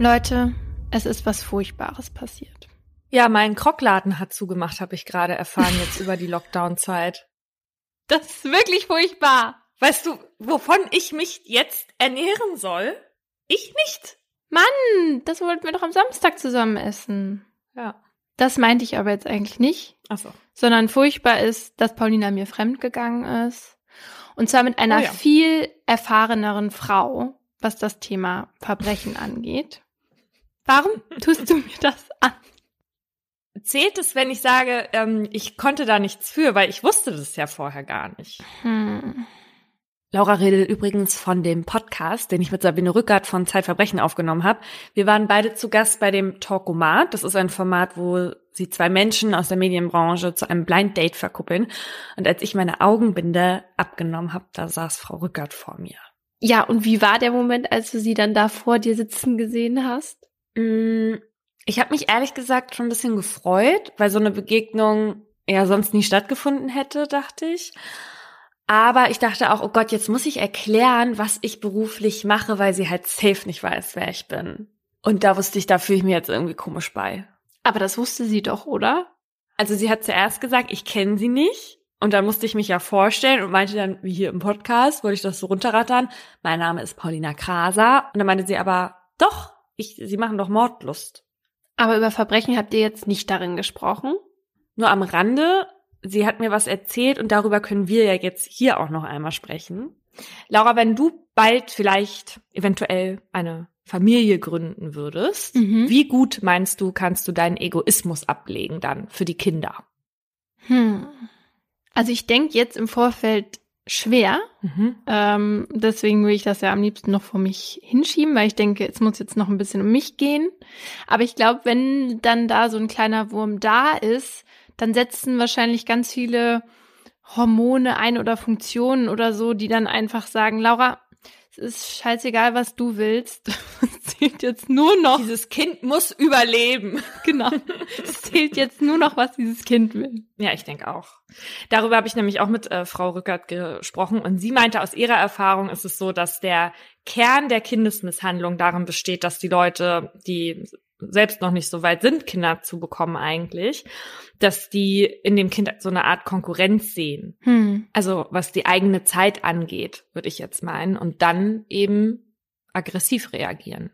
Leute, es ist was Furchtbares passiert. Ja, mein Krockladen hat zugemacht, habe ich gerade erfahren jetzt über die Lockdown-Zeit. Das ist wirklich furchtbar. Weißt du, wovon ich mich jetzt ernähren soll? Ich nicht. Mann, das wollten wir doch am Samstag zusammen essen. Ja. Das meinte ich aber jetzt eigentlich nicht. Ach so. Sondern furchtbar ist, dass Paulina mir fremdgegangen ist. Und zwar mit einer Oh ja. viel erfahreneren Frau, was das Thema Verbrechen angeht. Warum tust du mir das an? Zählt es, wenn ich sage, ähm, ich konnte da nichts für, weil ich wusste das ja vorher gar nicht. Hm. Laura redet übrigens von dem Podcast, den ich mit Sabine Rückert von Zeitverbrechen aufgenommen habe. Wir waren beide zu Gast bei dem Talkomat. Das ist ein Format, wo sie zwei Menschen aus der Medienbranche zu einem Blind Date verkuppeln. Und als ich meine Augenbinde abgenommen habe, da saß Frau Rückert vor mir. Ja, und wie war der Moment, als du sie dann da vor dir sitzen gesehen hast? Mm, Ich habe mich ehrlich gesagt schon ein bisschen gefreut, weil so eine Begegnung ja sonst nie stattgefunden hätte, dachte ich. Aber ich dachte auch, oh Gott, jetzt muss ich erklären, was ich beruflich mache, weil sie halt safe nicht weiß, wer ich bin. Und da wusste ich, da fühle ich mir jetzt irgendwie komisch bei. Aber das wusste sie doch, oder? Also sie hat zuerst gesagt, ich kenne sie nicht. Und dann musste ich mich ja vorstellen und meinte dann, wie hier im Podcast, wollte ich das so runterrattern. Mein Name ist Paulina Kraser. Und dann meinte sie aber, doch, ich, sie machen doch Mordlust. Aber über Verbrechen habt ihr jetzt nicht darin gesprochen? Nur am Rande, sie hat mir was erzählt und darüber können wir ja jetzt hier auch noch einmal sprechen. Laura, wenn du bald vielleicht eventuell eine Familie gründen würdest, Mhm. wie gut meinst du, kannst du deinen Egoismus ablegen dann für die Kinder? Hm. Also ich denke jetzt im Vorfeld schwer. Mhm. Ähm, deswegen will ich das ja am liebsten noch vor mich hinschieben, weil ich denke, es muss jetzt noch ein bisschen um mich gehen. Aber ich glaube, wenn dann da so ein kleiner Wurm da ist, dann setzen wahrscheinlich ganz viele Hormone ein oder Funktionen oder so, die dann einfach sagen, Laura, ist scheißegal, was du willst. Es zählt jetzt nur noch, Dieses Kind muss überleben. genau, es zählt jetzt nur noch, was dieses Kind will. Ja, ich denke auch. Darüber habe ich nämlich auch mit äh, Frau Rückert gesprochen und sie meinte, aus ihrer Erfahrung ist es so, dass der Kern der Kindesmisshandlung darin besteht, dass die Leute, die selbst noch nicht so weit sind, Kinder zu bekommen eigentlich, dass die in dem Kind so eine Art Konkurrenz sehen. Hm. Also was die eigene Zeit angeht, würde ich jetzt meinen, und dann eben aggressiv reagieren.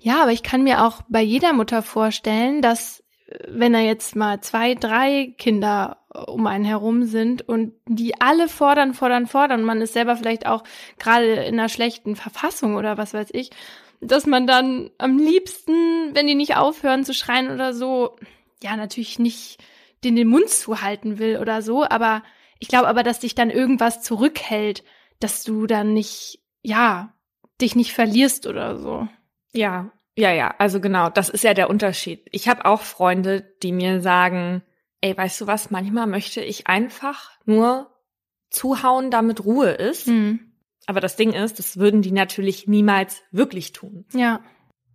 Ja, aber ich kann mir auch bei jeder Mutter vorstellen, dass äh, wenn da jetzt mal zwei, drei Kinder äh, um einen herum sind und die alle fordern, fordern, fordern, man ist selber vielleicht auch gerade in einer schlechten Verfassung oder was weiß ich, dass man dann am liebsten, wenn die nicht aufhören zu schreien oder so, ja, natürlich nicht den den Mund zuhalten will oder so, aber ich glaube aber, dass dich dann irgendwas zurückhält, dass du dann nicht, ja, dich nicht verlierst oder so. Ja, ja, ja, also genau, das ist ja der Unterschied. Ich habe auch Freunde, die mir sagen, ey, weißt du was, manchmal möchte ich einfach nur zuhauen, damit Ruhe ist. Hm. Aber das Ding ist, das würden die natürlich niemals wirklich tun. Ja.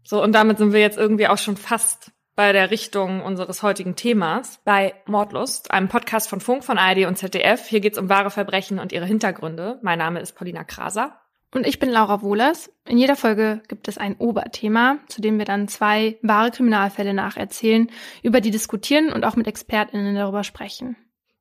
So, und damit sind wir jetzt irgendwie auch schon fast bei der Richtung unseres heutigen Themas, bei Mordlust, einem Podcast von Funk, von ARD und ZDF. Hier geht's um wahre Verbrechen und ihre Hintergründe. Mein Name ist Paulina Kraser. Und ich bin Laura Wohlers. In jeder Folge gibt es ein Oberthema, zu dem wir dann zwei wahre Kriminalfälle nacherzählen, über die diskutieren und auch mit ExpertInnen darüber sprechen.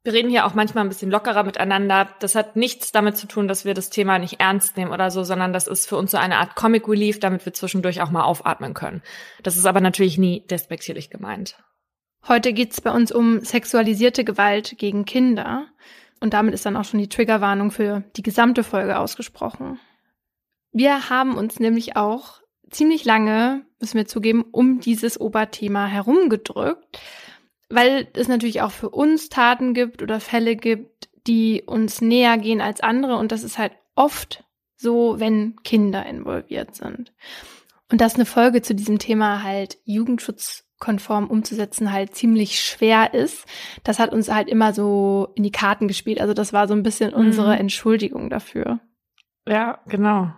Wir reden hier auch manchmal ein bisschen lockerer miteinander. Das hat nichts damit zu tun, dass wir das Thema nicht ernst nehmen oder so, sondern das ist für uns so eine Art Comic Relief, damit wir zwischendurch auch mal aufatmen können. Das ist aber natürlich nie despektierlich gemeint. Heute geht's bei uns um sexualisierte Gewalt gegen Kinder. Und damit ist dann auch schon die Triggerwarnung für die gesamte Folge ausgesprochen. Wir haben uns nämlich auch ziemlich lange, müssen wir zugeben, um dieses Oberthema herumgedrückt, weil es natürlich auch für uns Taten gibt oder Fälle gibt, die uns näher gehen als andere. Und das ist halt oft so, wenn Kinder involviert sind. Und dass eine Folge zu diesem Thema halt jugendschutzkonform umzusetzen halt ziemlich schwer ist, das hat uns halt immer so in die Karten gespielt. Also das war so ein bisschen unsere Mhm. Entschuldigung dafür. Ja, genau.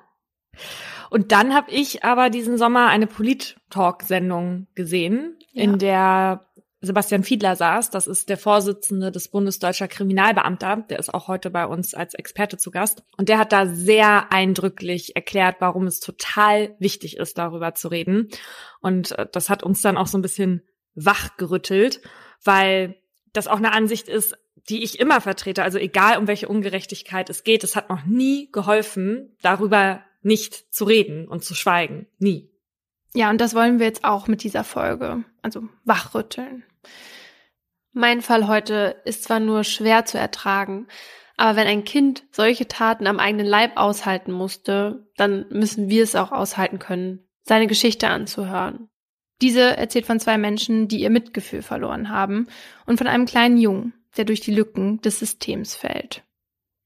Und dann habe ich aber diesen Sommer eine Polit-Talk-Sendung gesehen, Ja. in der Sebastian Fiedler saß. Das ist der Vorsitzende des Bundesdeutscher Kriminalbeamter. Der ist auch heute bei uns als Experte zu Gast. Und der hat da sehr eindrücklich erklärt, warum es total wichtig ist, darüber zu reden. Und äh, das hat uns dann auch so ein bisschen wachgerüttelt, weil das auch eine Ansicht ist, die ich immer vertrete. Also egal, um welche Ungerechtigkeit es geht, es hat noch nie geholfen, darüber nicht zu reden und zu schweigen. Nie. Ja, und das wollen wir jetzt auch mit dieser Folge. Also wachrütteln. Mein Fall heute ist zwar nur schwer zu ertragen, aber wenn ein Kind solche Taten am eigenen Leib aushalten musste, dann müssen wir es auch aushalten können, seine Geschichte anzuhören. Diese erzählt von zwei Menschen, die ihr Mitgefühl verloren haben und von einem kleinen Jungen, der durch die Lücken des Systems fällt.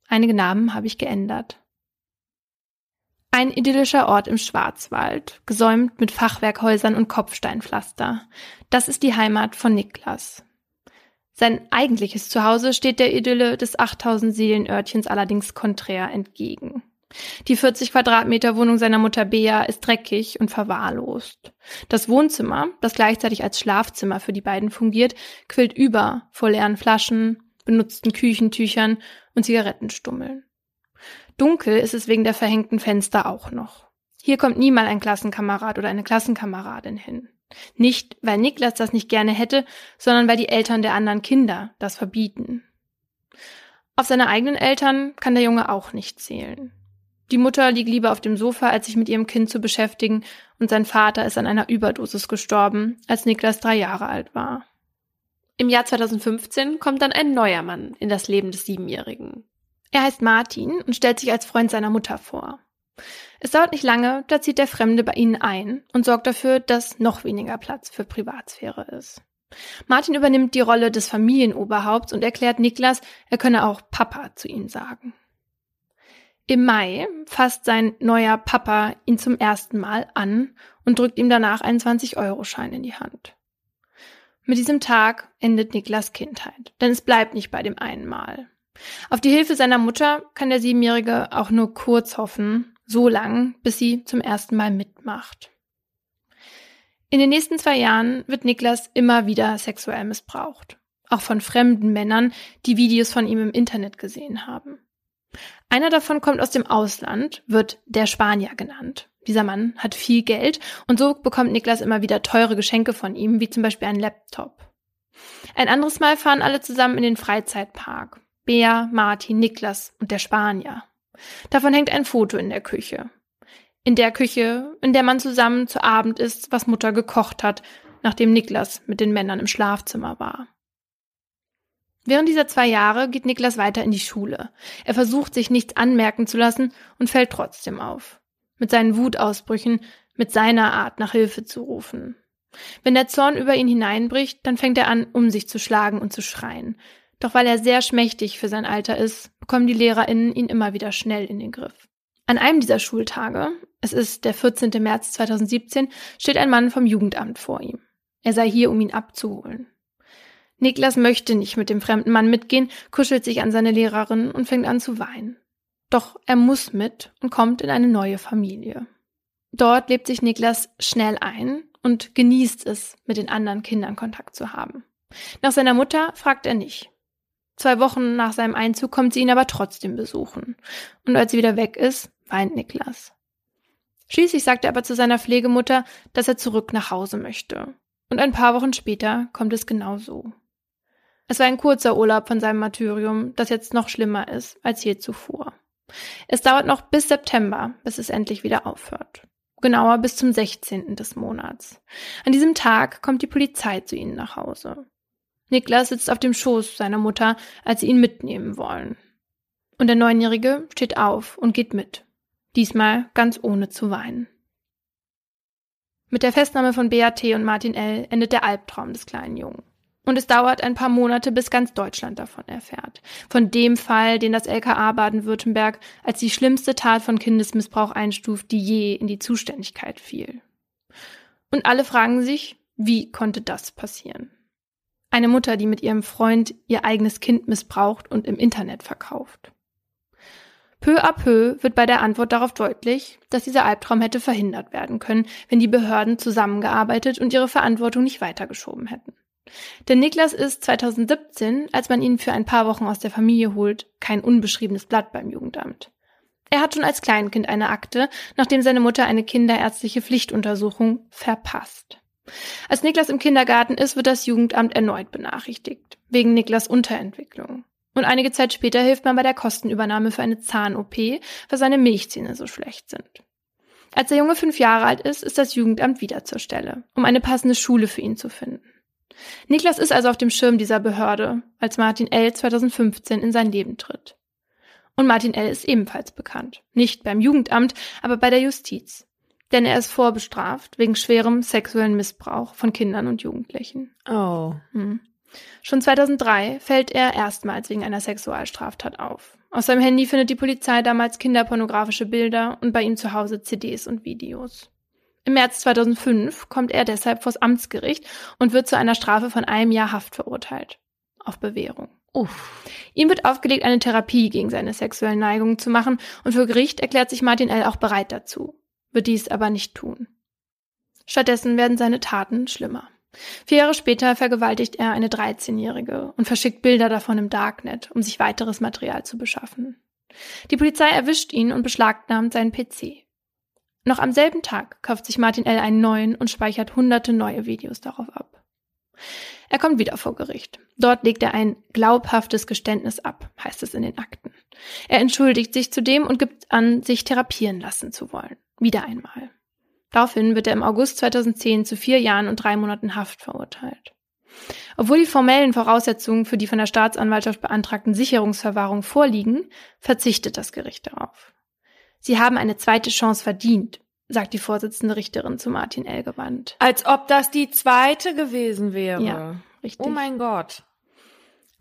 Einige Namen habe ich geändert. Ein idyllischer Ort im Schwarzwald, gesäumt mit Fachwerkhäusern und Kopfsteinpflaster. Das ist die Heimat von Niklas. Sein eigentliches Zuhause steht der Idylle des 8000 Seelenörtchens allerdings konträr entgegen. Die 40 Quadratmeter Wohnung seiner Mutter Bea ist dreckig und verwahrlost. Das Wohnzimmer, das gleichzeitig als Schlafzimmer für die beiden fungiert, quillt über vor leeren Flaschen, benutzten Küchentüchern und Zigarettenstummeln. Dunkel ist es wegen der verhängten Fenster auch noch. Hier kommt nie ein Klassenkamerad oder eine Klassenkameradin hin. Nicht, weil Niklas das nicht gerne hätte, sondern weil die Eltern der anderen Kinder das verbieten. Auf seine eigenen Eltern kann der Junge auch nicht zählen. Die Mutter liegt lieber auf dem Sofa, als sich mit ihrem Kind zu beschäftigen, und sein Vater ist an einer Überdosis gestorben, als Niklas drei Jahre alt war. Im Jahr 2015 kommt dann ein neuer Mann in das Leben des Siebenjährigen. Er heißt Martin und stellt sich als Freund seiner Mutter vor. Es dauert nicht lange, da zieht der Fremde bei ihnen ein und sorgt dafür, dass noch weniger Platz für Privatsphäre ist. Martin übernimmt die Rolle des Familienoberhaupts und erklärt Niklas, er könne auch Papa zu ihm sagen. Im Mai fasst sein neuer Papa ihn zum ersten Mal an und drückt ihm danach einen 20-Euro-Schein in die Hand. Mit diesem Tag endet Niklas Kindheit, denn es bleibt nicht bei dem einen Mal. Auf die Hilfe seiner Mutter kann der Siebenjährige auch nur kurz hoffen, so lang, bis sie zum ersten Mal mitmacht. In den nächsten zwei Jahren wird Niklas immer wieder sexuell missbraucht. Auch von fremden Männern, die Videos von ihm im Internet gesehen haben. Einer davon kommt aus dem Ausland, wird der Spanier genannt. Dieser Mann hat viel Geld und so bekommt Niklas immer wieder teure Geschenke von ihm, wie zum Beispiel ein Laptop. Ein anderes Mal fahren alle zusammen in den Freizeitpark. Bea, Martin, Niklas und der Spanier. Davon hängt ein Foto in der Küche. In der Küche, in der man zusammen zu Abend isst, was Mutter gekocht hat, nachdem Niklas mit den Männern im Schlafzimmer war. Während dieser zwei Jahre geht Niklas weiter in die Schule. Er versucht, sich nichts anmerken zu lassen und fällt trotzdem auf. Mit seinen Wutausbrüchen, mit seiner Art nach Hilfe zu rufen. Wenn der Zorn über ihn hineinbricht, dann fängt er an, um sich zu schlagen und zu schreien. Doch weil er sehr schmächtig für sein Alter ist, bekommen die LehrerInnen ihn immer wieder schnell in den Griff. An einem dieser Schultage, es ist der 14. März 2017, steht ein Mann vom Jugendamt vor ihm. Er sei hier, um ihn abzuholen. Niklas möchte nicht mit dem fremden Mann mitgehen, kuschelt sich an seine Lehrerin und fängt an zu weinen. Doch er muss mit und kommt in eine neue Familie. Dort lebt sich Niklas schnell ein und genießt es, mit den anderen Kindern Kontakt zu haben. Nach seiner Mutter fragt er nicht. Zwei Wochen nach seinem Einzug kommt sie ihn aber trotzdem besuchen. Und als sie wieder weg ist, weint Niklas. Schließlich sagt er aber zu seiner Pflegemutter, dass er zurück nach Hause möchte. Und ein paar Wochen später kommt es genau so. Es war ein kurzer Urlaub von seinem Martyrium, das jetzt noch schlimmer ist als je zuvor. Es dauert noch bis September, bis es endlich wieder aufhört. Genauer bis zum 16. des Monats. An diesem Tag kommt die Polizei zu ihnen nach Hause. Niklas sitzt auf dem Schoß seiner Mutter, als sie ihn mitnehmen wollen. Und der Neunjährige steht auf und geht mit. Diesmal ganz ohne zu weinen. Mit der Festnahme von BAT und Martin L. endet der Albtraum des kleinen Jungen. Und es dauert ein paar Monate, bis ganz Deutschland davon erfährt. Von dem Fall, den das LKA Baden-Württemberg als die schlimmste Tat von Kindesmissbrauch einstuft, die je in die Zuständigkeit fiel. Und alle fragen sich, wie konnte das passieren? Eine Mutter, die mit ihrem Freund ihr eigenes Kind missbraucht und im Internet verkauft. Peu à peu wird bei der Antwort darauf deutlich, dass dieser Albtraum hätte verhindert werden können, wenn die Behörden zusammengearbeitet und ihre Verantwortung nicht weitergeschoben hätten. Denn Niklas ist 2017, als man ihn für ein paar Wochen aus der Familie holt, kein unbeschriebenes Blatt beim Jugendamt. Er hat schon als Kleinkind eine Akte, nachdem seine Mutter eine kinderärztliche Pflichtuntersuchung verpasst. Als Niklas im Kindergarten ist, wird das Jugendamt erneut benachrichtigt, wegen Niklas Unterentwicklung. Und einige Zeit später hilft man bei der Kostenübernahme für eine Zahn-OP, weil seine Milchzähne so schlecht sind. Als der Junge fünf Jahre alt ist, ist das Jugendamt wieder zur Stelle, um eine passende Schule für ihn zu finden. Niklas ist also auf dem Schirm dieser Behörde, als Martin L. 2015 in sein Leben tritt. Und Martin L. ist ebenfalls bekannt. Nicht beim Jugendamt, aber bei der Justiz. Denn er ist vorbestraft wegen schwerem sexuellen Missbrauch von Kindern und Jugendlichen. Oh. Hm. Schon 2003 fällt er erstmals wegen einer Sexualstraftat auf. Aus seinem Handy findet die Polizei damals kinderpornografische Bilder und bei ihm zu Hause CDs und Videos. Im März 2005 kommt er deshalb vors Amtsgericht und wird zu einer Strafe von einem Jahr Haft verurteilt. Auf Bewährung. Uff. Ihm wird aufgelegt, eine Therapie gegen seine sexuellen Neigungen zu machen und für Gericht erklärt sich Martin L. auch bereit dazu, wird dies aber nicht tun. Stattdessen werden seine Taten schlimmer. Vier Jahre später vergewaltigt er eine 13-Jährige und verschickt Bilder davon im Darknet, um sich weiteres Material zu beschaffen. Die Polizei erwischt ihn und beschlagnahmt seinen PC. Noch am selben Tag kauft sich Martin L. einen neuen und speichert hunderte neue Videos darauf ab. Er kommt wieder vor Gericht. Dort legt er ein glaubhaftes Geständnis ab, heißt es in den Akten. Er entschuldigt sich zudem und gibt an, sich therapieren lassen zu wollen. Wieder einmal. Daraufhin wird er im August 2010 zu vier Jahren und drei Monaten Haft verurteilt. Obwohl die formellen Voraussetzungen für die von der Staatsanwaltschaft beantragten Sicherungsverwahrung vorliegen, verzichtet das Gericht darauf. Sie haben eine zweite Chance verdient, sagt die Vorsitzende Richterin zu Martin L. gewandt. Als ob das die zweite gewesen wäre. Ja, richtig. Oh mein Gott.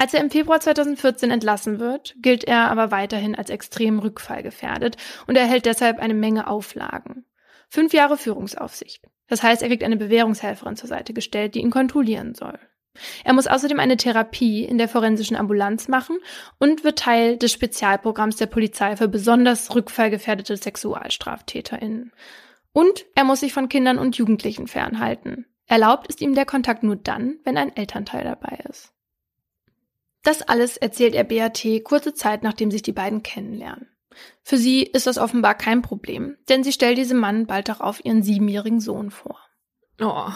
Als er im Februar 2014 entlassen wird, gilt er aber weiterhin als extrem rückfallgefährdet und erhält deshalb eine Menge Auflagen. Fünf Jahre Führungsaufsicht. Das heißt, er kriegt eine Bewährungshelferin zur Seite gestellt, die ihn kontrollieren soll. Er muss außerdem eine Therapie in der forensischen Ambulanz machen und wird Teil des Spezialprogramms der Polizei für besonders rückfallgefährdete SexualstraftäterInnen. Und er muss sich von Kindern und Jugendlichen fernhalten. Erlaubt ist ihm der Kontakt nur dann, wenn ein Elternteil dabei ist. Das alles erzählt er BAT kurze Zeit, nachdem sich die beiden kennenlernen. Für sie ist das offenbar kein Problem, denn sie stellt diesem Mann bald darauf ihren siebenjährigen Sohn vor. Oh,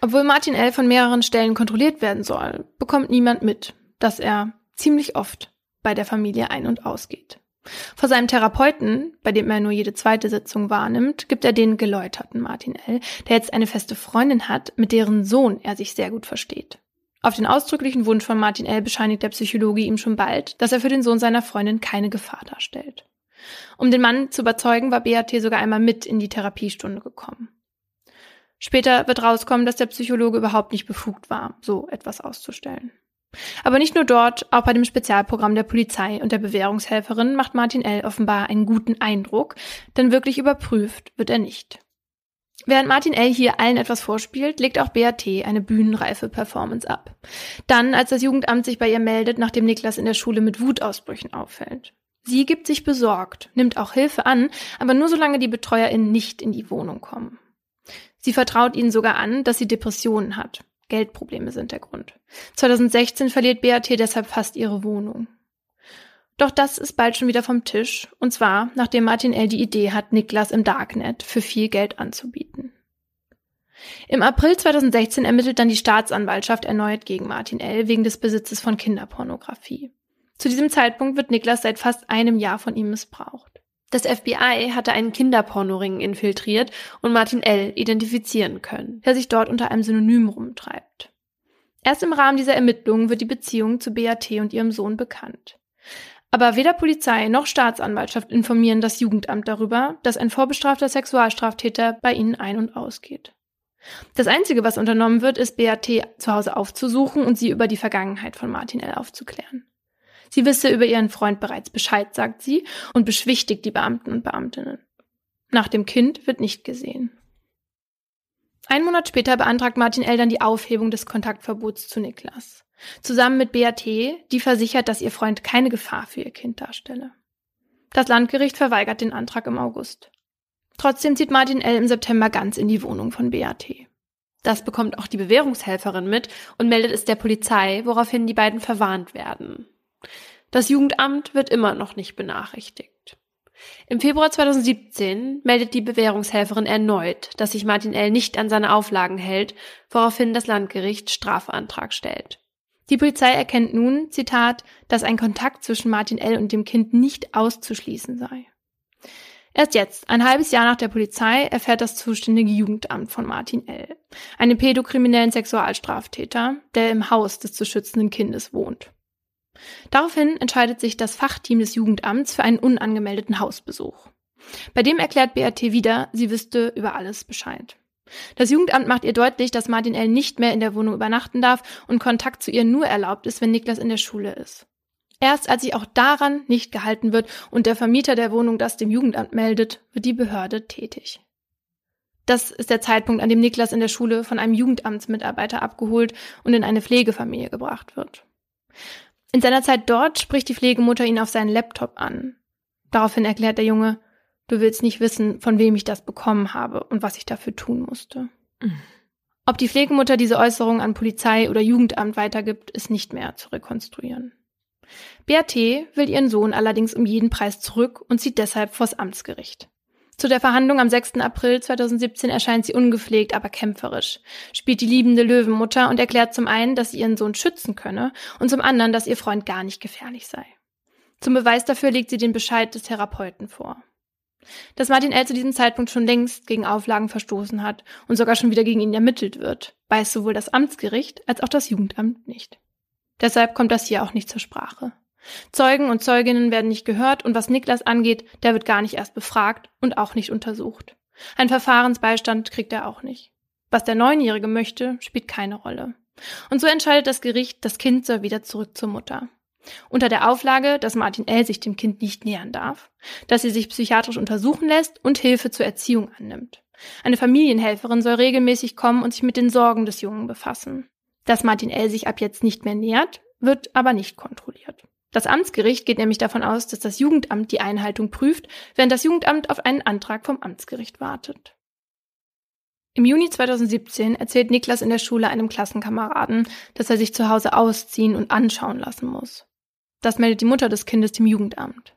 obwohl Martin L. von mehreren Stellen kontrolliert werden soll, bekommt niemand mit, dass er ziemlich oft bei der Familie ein- und ausgeht. Vor seinem Therapeuten, bei dem er nur jede zweite Sitzung wahrnimmt, gibt er den geläuterten Martin L., der jetzt eine feste Freundin hat, mit deren Sohn er sich sehr gut versteht. Auf den ausdrücklichen Wunsch von Martin L. bescheinigt der Psychologe ihm schon bald, dass er für den Sohn seiner Freundin keine Gefahr darstellt. Um den Mann zu überzeugen, war BAT sogar einmal mit in die Therapiestunde gekommen. Später wird rauskommen, dass der Psychologe überhaupt nicht befugt war, so etwas auszustellen. Aber nicht nur dort, auch bei dem Spezialprogramm der Polizei und der Bewährungshelferin macht Martin L. offenbar einen guten Eindruck, denn wirklich überprüft wird er nicht. Während Martin L. hier allen etwas vorspielt, legt auch BAT eine bühnenreife Performance ab. Dann, als das Jugendamt sich bei ihr meldet, nachdem Niklas in der Schule mit Wutausbrüchen auffällt. Sie gibt sich besorgt, nimmt auch Hilfe an, aber nur solange die BetreuerInnen nicht in die Wohnung kommen. Sie vertraut ihnen sogar an, dass sie Depressionen hat. Geldprobleme sind der Grund. 2016 verliert BAT deshalb fast ihre Wohnung. Doch das ist bald schon wieder vom Tisch, und zwar nachdem Martin L. die Idee hat, Niklas im Darknet für viel Geld anzubieten. Im April 2016 ermittelt dann die Staatsanwaltschaft erneut gegen Martin L. wegen des Besitzes von Kinderpornografie. Zu diesem Zeitpunkt wird Niklas seit fast einem Jahr von ihm missbraucht. Das FBI hatte einen Kinderpornoring infiltriert und Martin L. identifizieren können, der sich dort unter einem Synonym rumtreibt. Erst im Rahmen dieser Ermittlungen wird die Beziehung zu Beat und ihrem Sohn bekannt. Aber weder Polizei noch Staatsanwaltschaft informieren das Jugendamt darüber, dass ein vorbestrafter Sexualstraftäter bei ihnen ein- und ausgeht. Das Einzige, was unternommen wird, ist Beat zu Hause aufzusuchen und sie über die Vergangenheit von Martin L. aufzuklären. Sie wisse über ihren Freund bereits Bescheid, sagt sie, und beschwichtigt die Beamten und Beamtinnen. Nach dem Kind wird nicht gesehen. Ein Monat später beantragt Martin L. dann die Aufhebung des Kontaktverbots zu Niklas. Zusammen mit BAT, die versichert, dass ihr Freund keine Gefahr für ihr Kind darstelle. Das Landgericht verweigert den Antrag im August. Trotzdem zieht Martin L. im September ganz in die Wohnung von BAT. Das bekommt auch die Bewährungshelferin mit und meldet es der Polizei, woraufhin die beiden verwarnt werden. Das Jugendamt wird immer noch nicht benachrichtigt. Im Februar 2017 meldet die Bewährungshelferin erneut, dass sich Martin L. nicht an seine Auflagen hält, woraufhin das Landgericht Strafantrag stellt. Die Polizei erkennt nun, Zitat, dass ein Kontakt zwischen Martin L. und dem Kind nicht auszuschließen sei. Erst jetzt, ein halbes Jahr nach der Polizei, erfährt das zuständige Jugendamt von Martin L., einem pädokriminellen Sexualstraftäter, der im Haus des zu schützenden Kindes wohnt. Daraufhin entscheidet sich das Fachteam des Jugendamts für einen unangemeldeten Hausbesuch. Bei dem erklärt BRT wieder, sie wüsste über alles Bescheid. Das Jugendamt macht ihr deutlich, dass Martin L. nicht mehr in der Wohnung übernachten darf und Kontakt zu ihr nur erlaubt ist, wenn Niklas in der Schule ist. Erst als sich auch daran nicht gehalten wird und der Vermieter der Wohnung das dem Jugendamt meldet, wird die Behörde tätig. Das ist der Zeitpunkt, an dem Niklas in der Schule von einem Jugendamtsmitarbeiter abgeholt und in eine Pflegefamilie gebracht wird. In seiner Zeit dort spricht die Pflegemutter ihn auf seinen Laptop an. Daraufhin erklärt der Junge, du willst nicht wissen, von wem ich das bekommen habe und was ich dafür tun musste. Mhm. Ob die Pflegemutter diese Äußerung an Polizei oder Jugendamt weitergibt, ist nicht mehr zu rekonstruieren. BRT will ihren Sohn allerdings um jeden Preis zurück und zieht deshalb vors Amtsgericht. Zu der Verhandlung am 6. April 2017 erscheint sie ungepflegt, aber kämpferisch, spielt die liebende Löwenmutter und erklärt zum einen, dass sie ihren Sohn schützen könne und zum anderen, dass ihr Freund gar nicht gefährlich sei. Zum Beweis dafür legt sie den Bescheid des Therapeuten vor. Dass Martin L. zu diesem Zeitpunkt schon längst gegen Auflagen verstoßen hat und sogar schon wieder gegen ihn ermittelt wird, weiß sowohl das Amtsgericht als auch das Jugendamt nicht. Deshalb kommt das hier auch nicht zur Sprache. Zeugen und Zeuginnen werden nicht gehört und was Niklas angeht, der wird gar nicht erst befragt und auch nicht untersucht. Ein Verfahrensbeistand kriegt er auch nicht. Was der Neunjährige möchte, spielt keine Rolle. Und so entscheidet das Gericht, das Kind soll wieder zurück zur Mutter. Unter der Auflage, dass Martin L. sich dem Kind nicht nähern darf, dass sie sich psychiatrisch untersuchen lässt und Hilfe zur Erziehung annimmt. Eine Familienhelferin soll regelmäßig kommen und sich mit den Sorgen des Jungen befassen. Dass Martin L. sich ab jetzt nicht mehr nähert, wird aber nicht kontrolliert. Das Amtsgericht geht nämlich davon aus, dass das Jugendamt die Einhaltung prüft, während das Jugendamt auf einen Antrag vom Amtsgericht wartet. Im Juni 2017 erzählt Niklas in der Schule einem Klassenkameraden, dass er sich zu Hause ausziehen und anschauen lassen muss. Das meldet die Mutter des Kindes dem Jugendamt.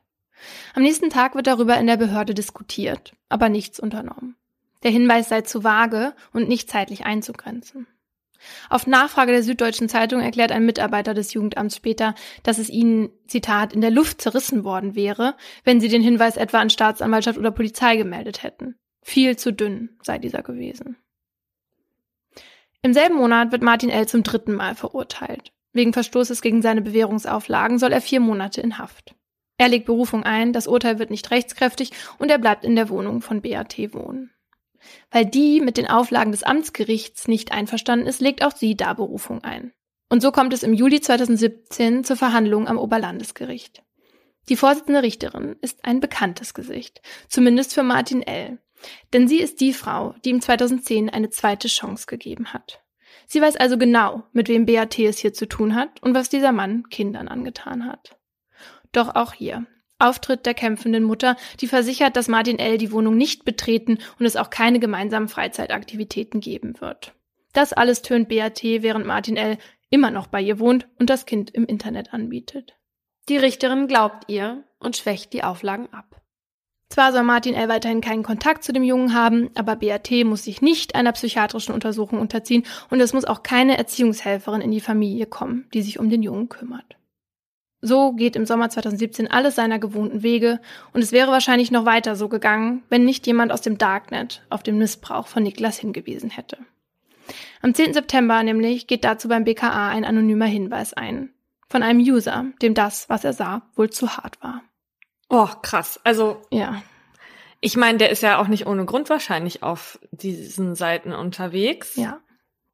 Am nächsten Tag wird darüber in der Behörde diskutiert, aber nichts unternommen. Der Hinweis sei zu vage und nicht zeitlich einzugrenzen. Auf Nachfrage der Süddeutschen Zeitung erklärt ein Mitarbeiter des Jugendamts später, dass es ihnen, Zitat, in der Luft zerrissen worden wäre, wenn sie den Hinweis etwa an Staatsanwaltschaft oder Polizei gemeldet hätten. Viel zu dünn sei dieser gewesen. Im selben Monat wird Martin L. zum dritten Mal verurteilt. Wegen Verstoßes gegen seine Bewährungsauflagen soll er vier Monate in Haft. Er legt Berufung ein, das Urteil wird nicht rechtskräftig und er bleibt in der Wohnung von BAT wohnen. Weil die mit den Auflagen des Amtsgerichts nicht einverstanden ist, legt auch sie da Berufung ein. Und so kommt es im Juli 2017 zur Verhandlung am Oberlandesgericht. Die Vorsitzende Richterin ist ein bekanntes Gesicht, zumindest für Martin L. Denn sie ist die Frau, die ihm 2010 eine zweite Chance gegeben hat. Sie weiß also genau, mit wem BAT es hier zu tun hat und was dieser Mann Kindern angetan hat. Doch auch hier, Auftritt der kämpfenden Mutter, die versichert, dass Martin L. die Wohnung nicht betreten und es auch keine gemeinsamen Freizeitaktivitäten geben wird. Das alles tönt BAT, während Martin L. immer noch bei ihr wohnt und das Kind im Internet anbietet. Die Richterin glaubt ihr und schwächt die Auflagen ab. Zwar soll Martin L. weiterhin keinen Kontakt zu dem Jungen haben, aber BAT muss sich nicht einer psychiatrischen Untersuchung unterziehen und es muss auch keine Erziehungshelferin in die Familie kommen, die sich um den Jungen kümmert. So geht im Sommer 2017 alles seiner gewohnten Wege und es wäre wahrscheinlich noch weiter so gegangen, wenn nicht jemand aus dem Darknet auf den Missbrauch von Niklas hingewiesen hätte. Am 10. September nämlich geht dazu beim BKA ein anonymer Hinweis ein. Von einem User, dem das, was er sah, wohl zu hart war. Oh, krass. Also. Ja. Ich meine, der ist ja auch nicht ohne Grund wahrscheinlich auf diesen Seiten unterwegs. Ja.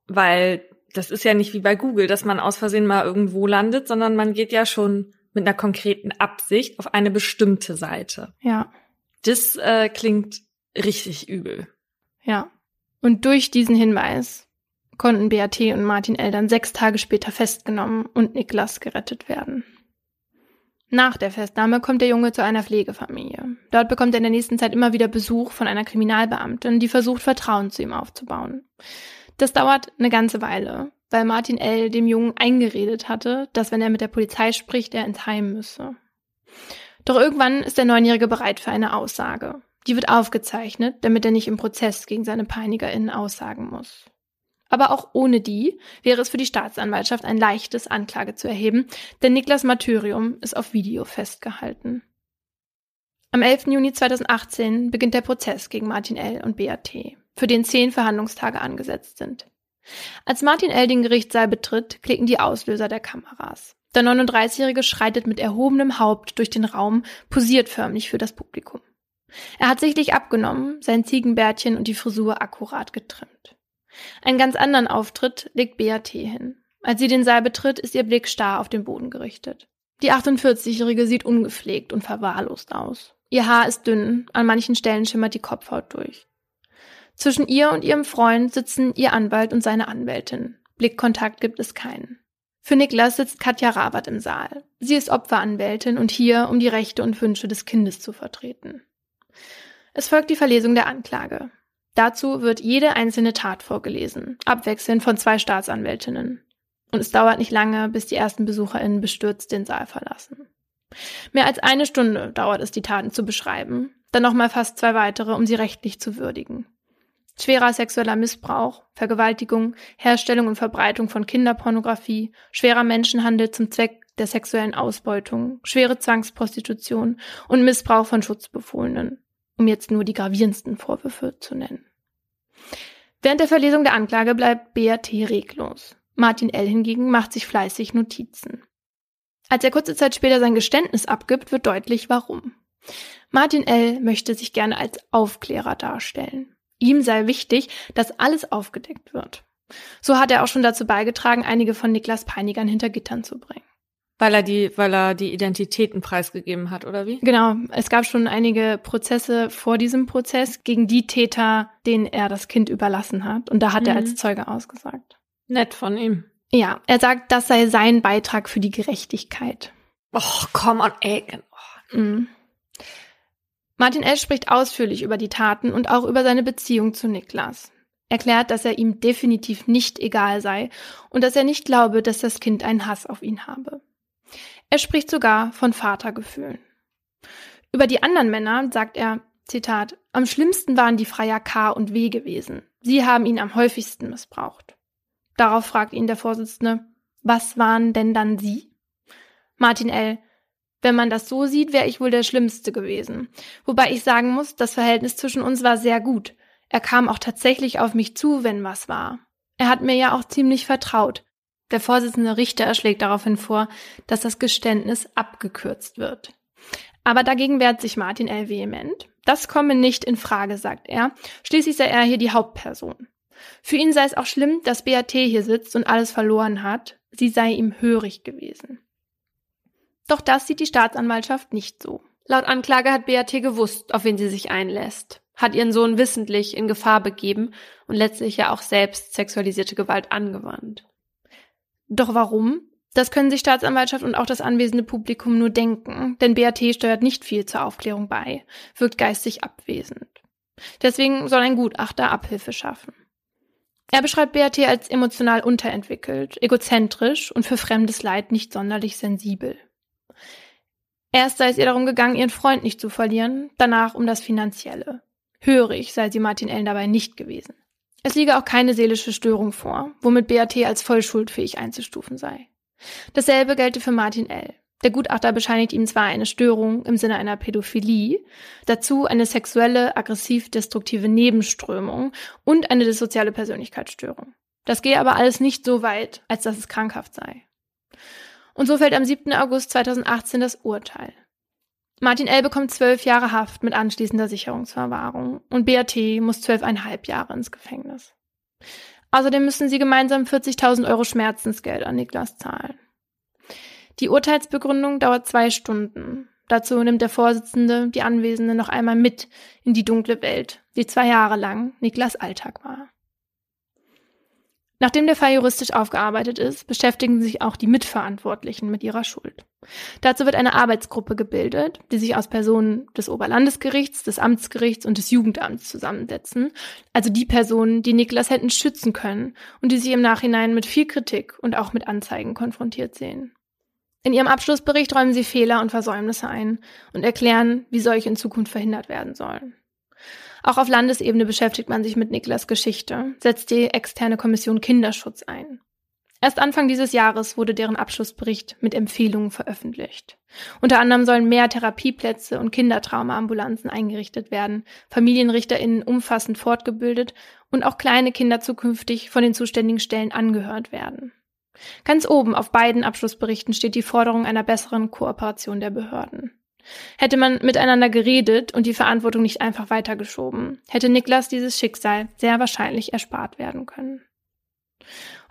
Weil das ist ja nicht wie bei Google, dass man aus Versehen mal irgendwo landet, sondern man geht ja schon mit einer konkreten Absicht auf eine bestimmte Seite. Ja. Das äh, klingt richtig übel. Ja. Und durch diesen Hinweis konnten BAT und Martin L. dann sechs Tage später festgenommen und Niklas gerettet werden. Nach der Festnahme kommt der Junge zu einer Pflegefamilie. Dort bekommt er in der nächsten Zeit immer wieder Besuch von einer Kriminalbeamtin, die versucht, Vertrauen zu ihm aufzubauen. Das dauert eine ganze Weile, weil Martin L. dem Jungen eingeredet hatte, dass wenn er mit der Polizei spricht, er ins Heim müsse. Doch irgendwann ist der Neunjährige bereit für eine Aussage. Die wird aufgezeichnet, damit er nicht im Prozess gegen seine PeinigerInnen aussagen muss. Aber auch ohne die wäre es für die Staatsanwaltschaft ein leichtes, Anklage zu erheben, denn Niklas Martyrium ist auf Video festgehalten. Am 11. Juni 2018 beginnt der Prozess gegen Martin L. und BAT, für den zehn Verhandlungstage angesetzt sind. Als Martin L. den Gerichtssaal betritt, klicken die Auslöser der Kameras. Der 39-Jährige schreitet mit erhobenem Haupt durch den Raum, posiert förmlich für das Publikum. Er hat sichtlich abgenommen, sein Ziegenbärtchen und die Frisur akkurat getrimmt. Einen ganz anderen Auftritt legt BAT hin. Als sie den Saal betritt, ist ihr Blick starr auf den Boden gerichtet. Die 48-Jährige sieht ungepflegt und verwahrlost aus. Ihr Haar ist dünn, an manchen Stellen schimmert die Kopfhaut durch. Zwischen ihr und ihrem Freund sitzen ihr Anwalt und seine Anwältin. Blickkontakt gibt es keinen. Für Niklas sitzt Katja Rabat im Saal. Sie ist Opferanwältin und hier, um die Rechte und Wünsche des Kindes zu vertreten. Es folgt die Verlesung der Anklage. Dazu wird jede einzelne Tat vorgelesen, abwechselnd von zwei Staatsanwältinnen. Und es dauert nicht lange, bis die ersten BesucherInnen bestürzt den Saal verlassen. Mehr als eine Stunde dauert es, die Taten zu beschreiben, dann nochmal fast zwei weitere, um sie rechtlich zu würdigen. Schwerer sexueller Missbrauch, Vergewaltigung, Herstellung und Verbreitung von Kinderpornografie, schwerer Menschenhandel zum Zweck der sexuellen Ausbeutung, schwere Zwangsprostitution und Missbrauch von Schutzbefohlenen, um jetzt nur die gravierendsten Vorwürfe zu nennen. Während der Verlesung der Anklage bleibt BAT reglos. Martin L. hingegen macht sich fleißig Notizen. Als er kurze Zeit später sein Geständnis abgibt, wird deutlich, warum. Martin L. möchte sich gerne als Aufklärer darstellen. Ihm sei wichtig, dass alles aufgedeckt wird. So hat er auch schon dazu beigetragen, einige von Niklas Peinigern hinter Gittern zu bringen. Weil er die, weil er die Identitäten preisgegeben hat, oder wie? Genau. Es gab schon einige Prozesse vor diesem Prozess gegen die Täter, denen er das Kind überlassen hat. Und da hat mhm. er als Zeuge ausgesagt. Nett von ihm. Ja, er sagt, das sei sein Beitrag für die Gerechtigkeit. Oh, komm on, ey. Oh. Mhm. Martin L. spricht ausführlich über die Taten und auch über seine Beziehung zu Niklas. Erklärt, dass er ihm definitiv nicht egal sei und dass er nicht glaube, dass das Kind einen Hass auf ihn habe. Er spricht sogar von Vatergefühlen. Über die anderen Männer sagt er, Zitat, am schlimmsten waren die Freier K und W gewesen. Sie haben ihn am häufigsten missbraucht. Darauf fragt ihn der Vorsitzende, was waren denn dann Sie? Martin L., wenn man das so sieht, wäre ich wohl der Schlimmste gewesen. Wobei ich sagen muss, das Verhältnis zwischen uns war sehr gut. Er kam auch tatsächlich auf mich zu, wenn was war. Er hat mir ja auch ziemlich vertraut. Der Vorsitzende Richter schlägt daraufhin vor, dass das Geständnis abgekürzt wird. Aber dagegen wehrt sich Martin L. vehement. Das komme nicht in Frage, sagt er. Schließlich sei er hier die Hauptperson. Für ihn sei es auch schlimm, dass BAT hier sitzt und alles verloren hat. Sie sei ihm hörig gewesen. Doch das sieht die Staatsanwaltschaft nicht so. Laut Anklage hat BAT gewusst, auf wen sie sich einlässt, hat ihren Sohn wissentlich in Gefahr begeben und letztlich ja auch selbst sexualisierte Gewalt angewandt. Doch warum? Das können sich Staatsanwaltschaft und auch das anwesende Publikum nur denken, denn BAT steuert nicht viel zur Aufklärung bei, wirkt geistig abwesend. Deswegen soll ein Gutachter Abhilfe schaffen. Er beschreibt BAT als emotional unterentwickelt, egozentrisch und für fremdes Leid nicht sonderlich sensibel. Erst sei es ihr darum gegangen, ihren Freund nicht zu verlieren, danach um das Finanzielle. Hörig sei sie Martin Ellen dabei nicht gewesen. Es liege auch keine seelische Störung vor, womit BAT als voll schuldfähig einzustufen sei. Dasselbe gelte für Martin L. Der Gutachter bescheinigt ihm zwar eine Störung im Sinne einer Pädophilie, dazu eine sexuelle, aggressiv-destruktive Nebenströmung und eine dissoziale Persönlichkeitsstörung. Das gehe aber alles nicht so weit, als dass es krankhaft sei. Und so fällt am 7. August 2018 das Urteil. Martin L. bekommt zwölf Jahre Haft mit anschließender Sicherungsverwahrung und BAT muss zwölfeinhalb Jahre ins Gefängnis. Außerdem müssen sie gemeinsam 40.000 Euro Schmerzensgeld an Niklas zahlen. Die Urteilsbegründung dauert zwei Stunden. Dazu nimmt der Vorsitzende die Anwesenden noch einmal mit in die dunkle Welt, die zwei Jahre lang Niklas Alltag war. Nachdem der Fall juristisch aufgearbeitet ist, beschäftigen sich auch die Mitverantwortlichen mit ihrer Schuld. Dazu wird eine Arbeitsgruppe gebildet, die sich aus Personen des Oberlandesgerichts, des Amtsgerichts und des Jugendamts zusammensetzen, also die Personen, die Niklas hätten schützen können und die sich im Nachhinein mit viel Kritik und auch mit Anzeigen konfrontiert sehen. In ihrem Abschlussbericht räumen sie Fehler und Versäumnisse ein und erklären, wie solche in Zukunft verhindert werden sollen. Auch auf Landesebene beschäftigt man sich mit Niklas Geschichte, setzt die externe Kommission Kinderschutz ein. Erst Anfang dieses Jahres wurde deren Abschlussbericht mit Empfehlungen veröffentlicht. Unter anderem sollen mehr Therapieplätze und Kindertraumaambulanzen eingerichtet werden, FamilienrichterInnen umfassend fortgebildet und auch kleine Kinder zukünftig von den zuständigen Stellen angehört werden. Ganz oben auf beiden Abschlussberichten steht die Forderung einer besseren Kooperation der Behörden. Hätte man miteinander geredet und die Verantwortung nicht einfach weitergeschoben, hätte Niklas dieses Schicksal sehr wahrscheinlich erspart werden können.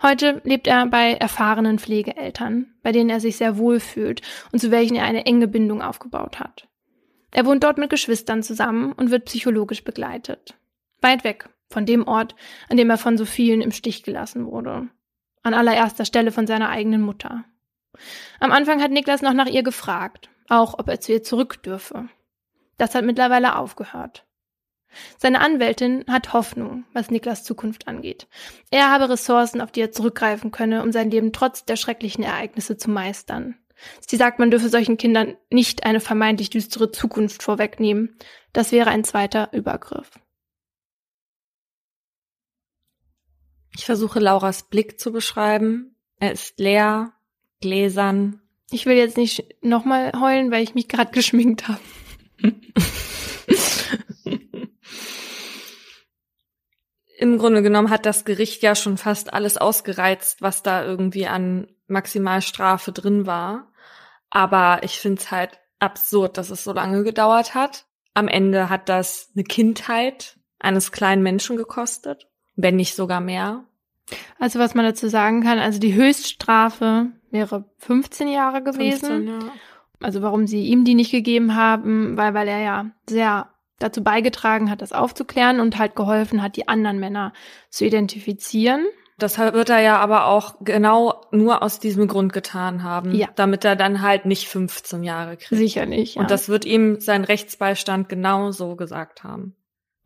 Heute lebt er bei erfahrenen Pflegeeltern, bei denen er sich sehr wohl fühlt und zu welchen er eine enge Bindung aufgebaut hat. Er wohnt dort mit Geschwistern zusammen und wird psychologisch begleitet. Weit weg von dem Ort, an dem er von so vielen im Stich gelassen wurde. An allererster Stelle von seiner eigenen Mutter. Am Anfang hat Niklas noch nach ihr gefragt, auch ob er zu ihr zurück dürfe. Das hat mittlerweile aufgehört. Seine Anwältin hat Hoffnung, was Niklas Zukunft angeht. Er habe Ressourcen, auf die er zurückgreifen könne, um sein Leben trotz der schrecklichen Ereignisse zu meistern. Sie sagt, man dürfe solchen Kindern nicht eine vermeintlich düstere Zukunft vorwegnehmen. Das wäre ein zweiter Übergriff. Ich versuche Lauras Blick zu beschreiben. Er ist leer, gläsern. Ich will jetzt nicht nochmal heulen, weil ich mich gerade geschminkt habe. Im Grunde genommen hat das Gericht ja schon fast alles ausgereizt, was da irgendwie an Maximalstrafe drin war. Aber ich finde es halt absurd, dass es so lange gedauert hat. Am Ende hat das eine Kindheit eines kleinen Menschen gekostet, wenn nicht sogar mehr. Also was man dazu sagen kann, also die Höchststrafe wäre 15 Jahre gewesen. 15, ja. Also warum sie ihm die nicht gegeben haben, weil, weil er ja sehr dazu beigetragen hat, das aufzuklären und halt geholfen hat, die anderen Männer zu identifizieren. Das wird er ja aber auch genau nur aus diesem Grund getan haben, ja. damit er dann halt nicht 15 Jahre kriegt. Sicher nicht. Ja. Und das wird ihm sein Rechtsbeistand genau so gesagt haben.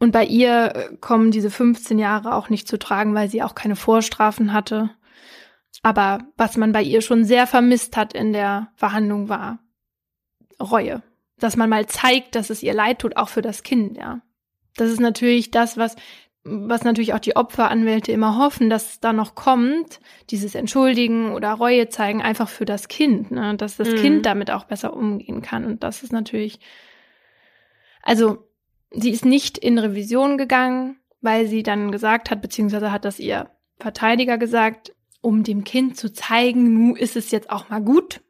Und bei ihr äh, kommen diese 15 Jahre auch nicht zu tragen, weil sie auch keine Vorstrafen hatte. Aber was man bei ihr schon sehr vermisst hat in der Verhandlung war Reue dass man mal zeigt, dass es ihr leid tut, auch für das Kind, ja. Das ist natürlich das, was, was natürlich auch die Opferanwälte immer hoffen, dass da noch kommt, dieses Entschuldigen oder Reue zeigen, einfach für das Kind, ne? dass das mhm. Kind damit auch besser umgehen kann. Und das ist natürlich, also sie ist nicht in Revision gegangen, weil sie dann gesagt hat, beziehungsweise hat das ihr Verteidiger gesagt, um dem Kind zu zeigen, nu ist es jetzt auch mal gut.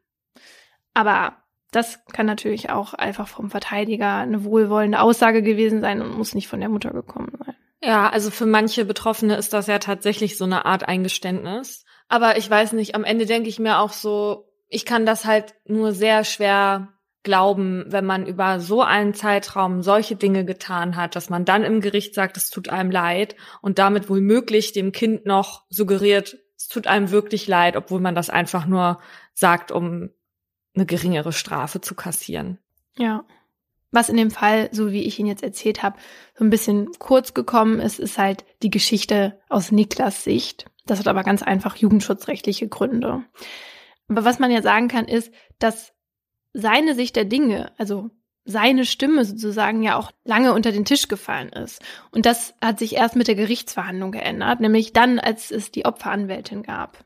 Aber das kann natürlich auch einfach vom Verteidiger eine wohlwollende Aussage gewesen sein und muss nicht von der Mutter gekommen sein. Ja, also für manche Betroffene ist das ja tatsächlich so eine Art Eingeständnis. Aber ich weiß nicht, am Ende denke ich mir auch so, ich kann das halt nur sehr schwer glauben, wenn man über so einen Zeitraum solche Dinge getan hat, dass man dann im Gericht sagt, es tut einem leid und damit wohl möglich dem Kind noch suggeriert, es tut einem wirklich leid, obwohl man das einfach nur sagt, um eine geringere Strafe zu kassieren. Ja. Was in dem Fall, so wie ich ihn jetzt erzählt habe, so ein bisschen kurz gekommen ist, ist halt die Geschichte aus Niklas Sicht. Das hat aber ganz einfach jugendschutzrechtliche Gründe. Aber was man ja sagen kann, ist, dass seine Sicht der Dinge, also seine Stimme sozusagen ja auch lange unter den Tisch gefallen ist. Und das hat sich erst mit der Gerichtsverhandlung geändert, nämlich dann, als es die Opferanwältin gab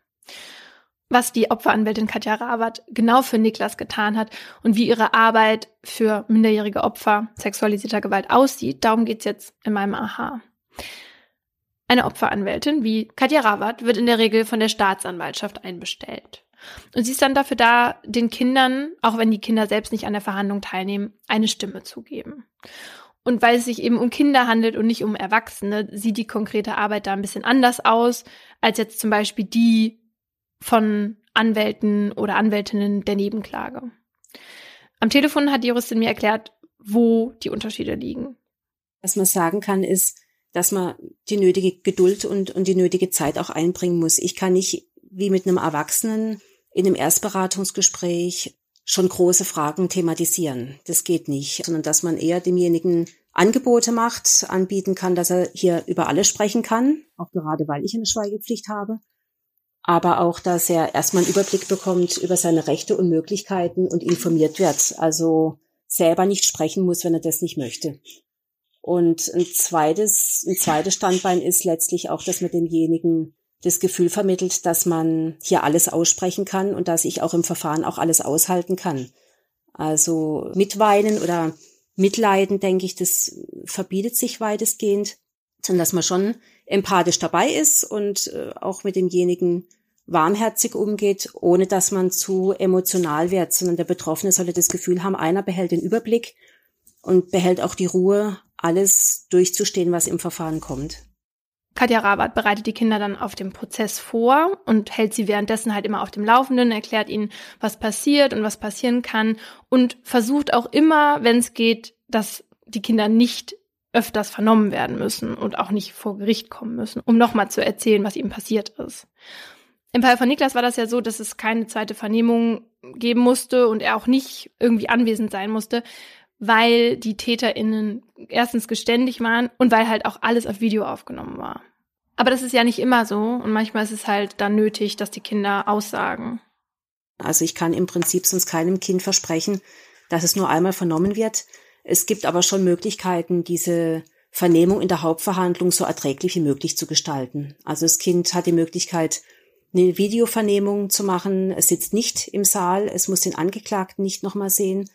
was die Opferanwältin Katja Rabat genau für Niklas getan hat und wie ihre Arbeit für minderjährige Opfer sexualisierter Gewalt aussieht. Darum geht's jetzt in meinem Aha. Eine Opferanwältin wie Katja Rabat wird in der Regel von der Staatsanwaltschaft einbestellt. Und sie ist dann dafür da, den Kindern, auch wenn die Kinder selbst nicht an der Verhandlung teilnehmen, eine Stimme zu geben. Und weil es sich eben um Kinder handelt und nicht um Erwachsene, sieht die konkrete Arbeit da ein bisschen anders aus, als jetzt zum Beispiel die von Anwälten oder Anwältinnen der Nebenklage. Am Telefon hat die Juristin mir erklärt, wo die Unterschiede liegen. Was man sagen kann, ist, dass man die nötige Geduld und, und die nötige Zeit auch einbringen muss. Ich kann nicht wie mit einem Erwachsenen in einem Erstberatungsgespräch schon große Fragen thematisieren. Das geht nicht, sondern dass man eher demjenigen Angebote macht, anbieten kann, dass er hier über alles sprechen kann, auch gerade weil ich eine Schweigepflicht habe. Aber auch, dass er erstmal einen Überblick bekommt über seine Rechte und Möglichkeiten und informiert wird. Also selber nicht sprechen muss, wenn er das nicht möchte. Und ein zweites, ein zweites Standbein ist letztlich auch, dass man demjenigen das Gefühl vermittelt, dass man hier alles aussprechen kann und dass ich auch im Verfahren auch alles aushalten kann. Also mitweinen oder mitleiden, denke ich, das verbietet sich weitestgehend, sondern dass man schon empathisch dabei ist und äh, auch mit demjenigen warmherzig umgeht, ohne dass man zu emotional wird, sondern der Betroffene sollte das Gefühl haben, einer behält den Überblick und behält auch die Ruhe, alles durchzustehen, was im Verfahren kommt. Katja Rabat bereitet die Kinder dann auf dem Prozess vor und hält sie währenddessen halt immer auf dem Laufenden, erklärt ihnen, was passiert und was passieren kann und versucht auch immer, wenn es geht, dass die Kinder nicht öfters vernommen werden müssen und auch nicht vor Gericht kommen müssen, um nochmal zu erzählen, was ihm passiert ist. Im Fall von Niklas war das ja so, dass es keine zweite Vernehmung geben musste und er auch nicht irgendwie anwesend sein musste, weil die TäterInnen erstens geständig waren und weil halt auch alles auf Video aufgenommen war. Aber das ist ja nicht immer so und manchmal ist es halt dann nötig, dass die Kinder aussagen. Also ich kann im Prinzip sonst keinem Kind versprechen, dass es nur einmal vernommen wird. Es gibt aber schon Möglichkeiten, diese Vernehmung in der Hauptverhandlung so erträglich wie möglich zu gestalten. Also das Kind hat die Möglichkeit, eine Videovernehmung zu machen. Es sitzt nicht im Saal, es muss den Angeklagten nicht nochmal sehen.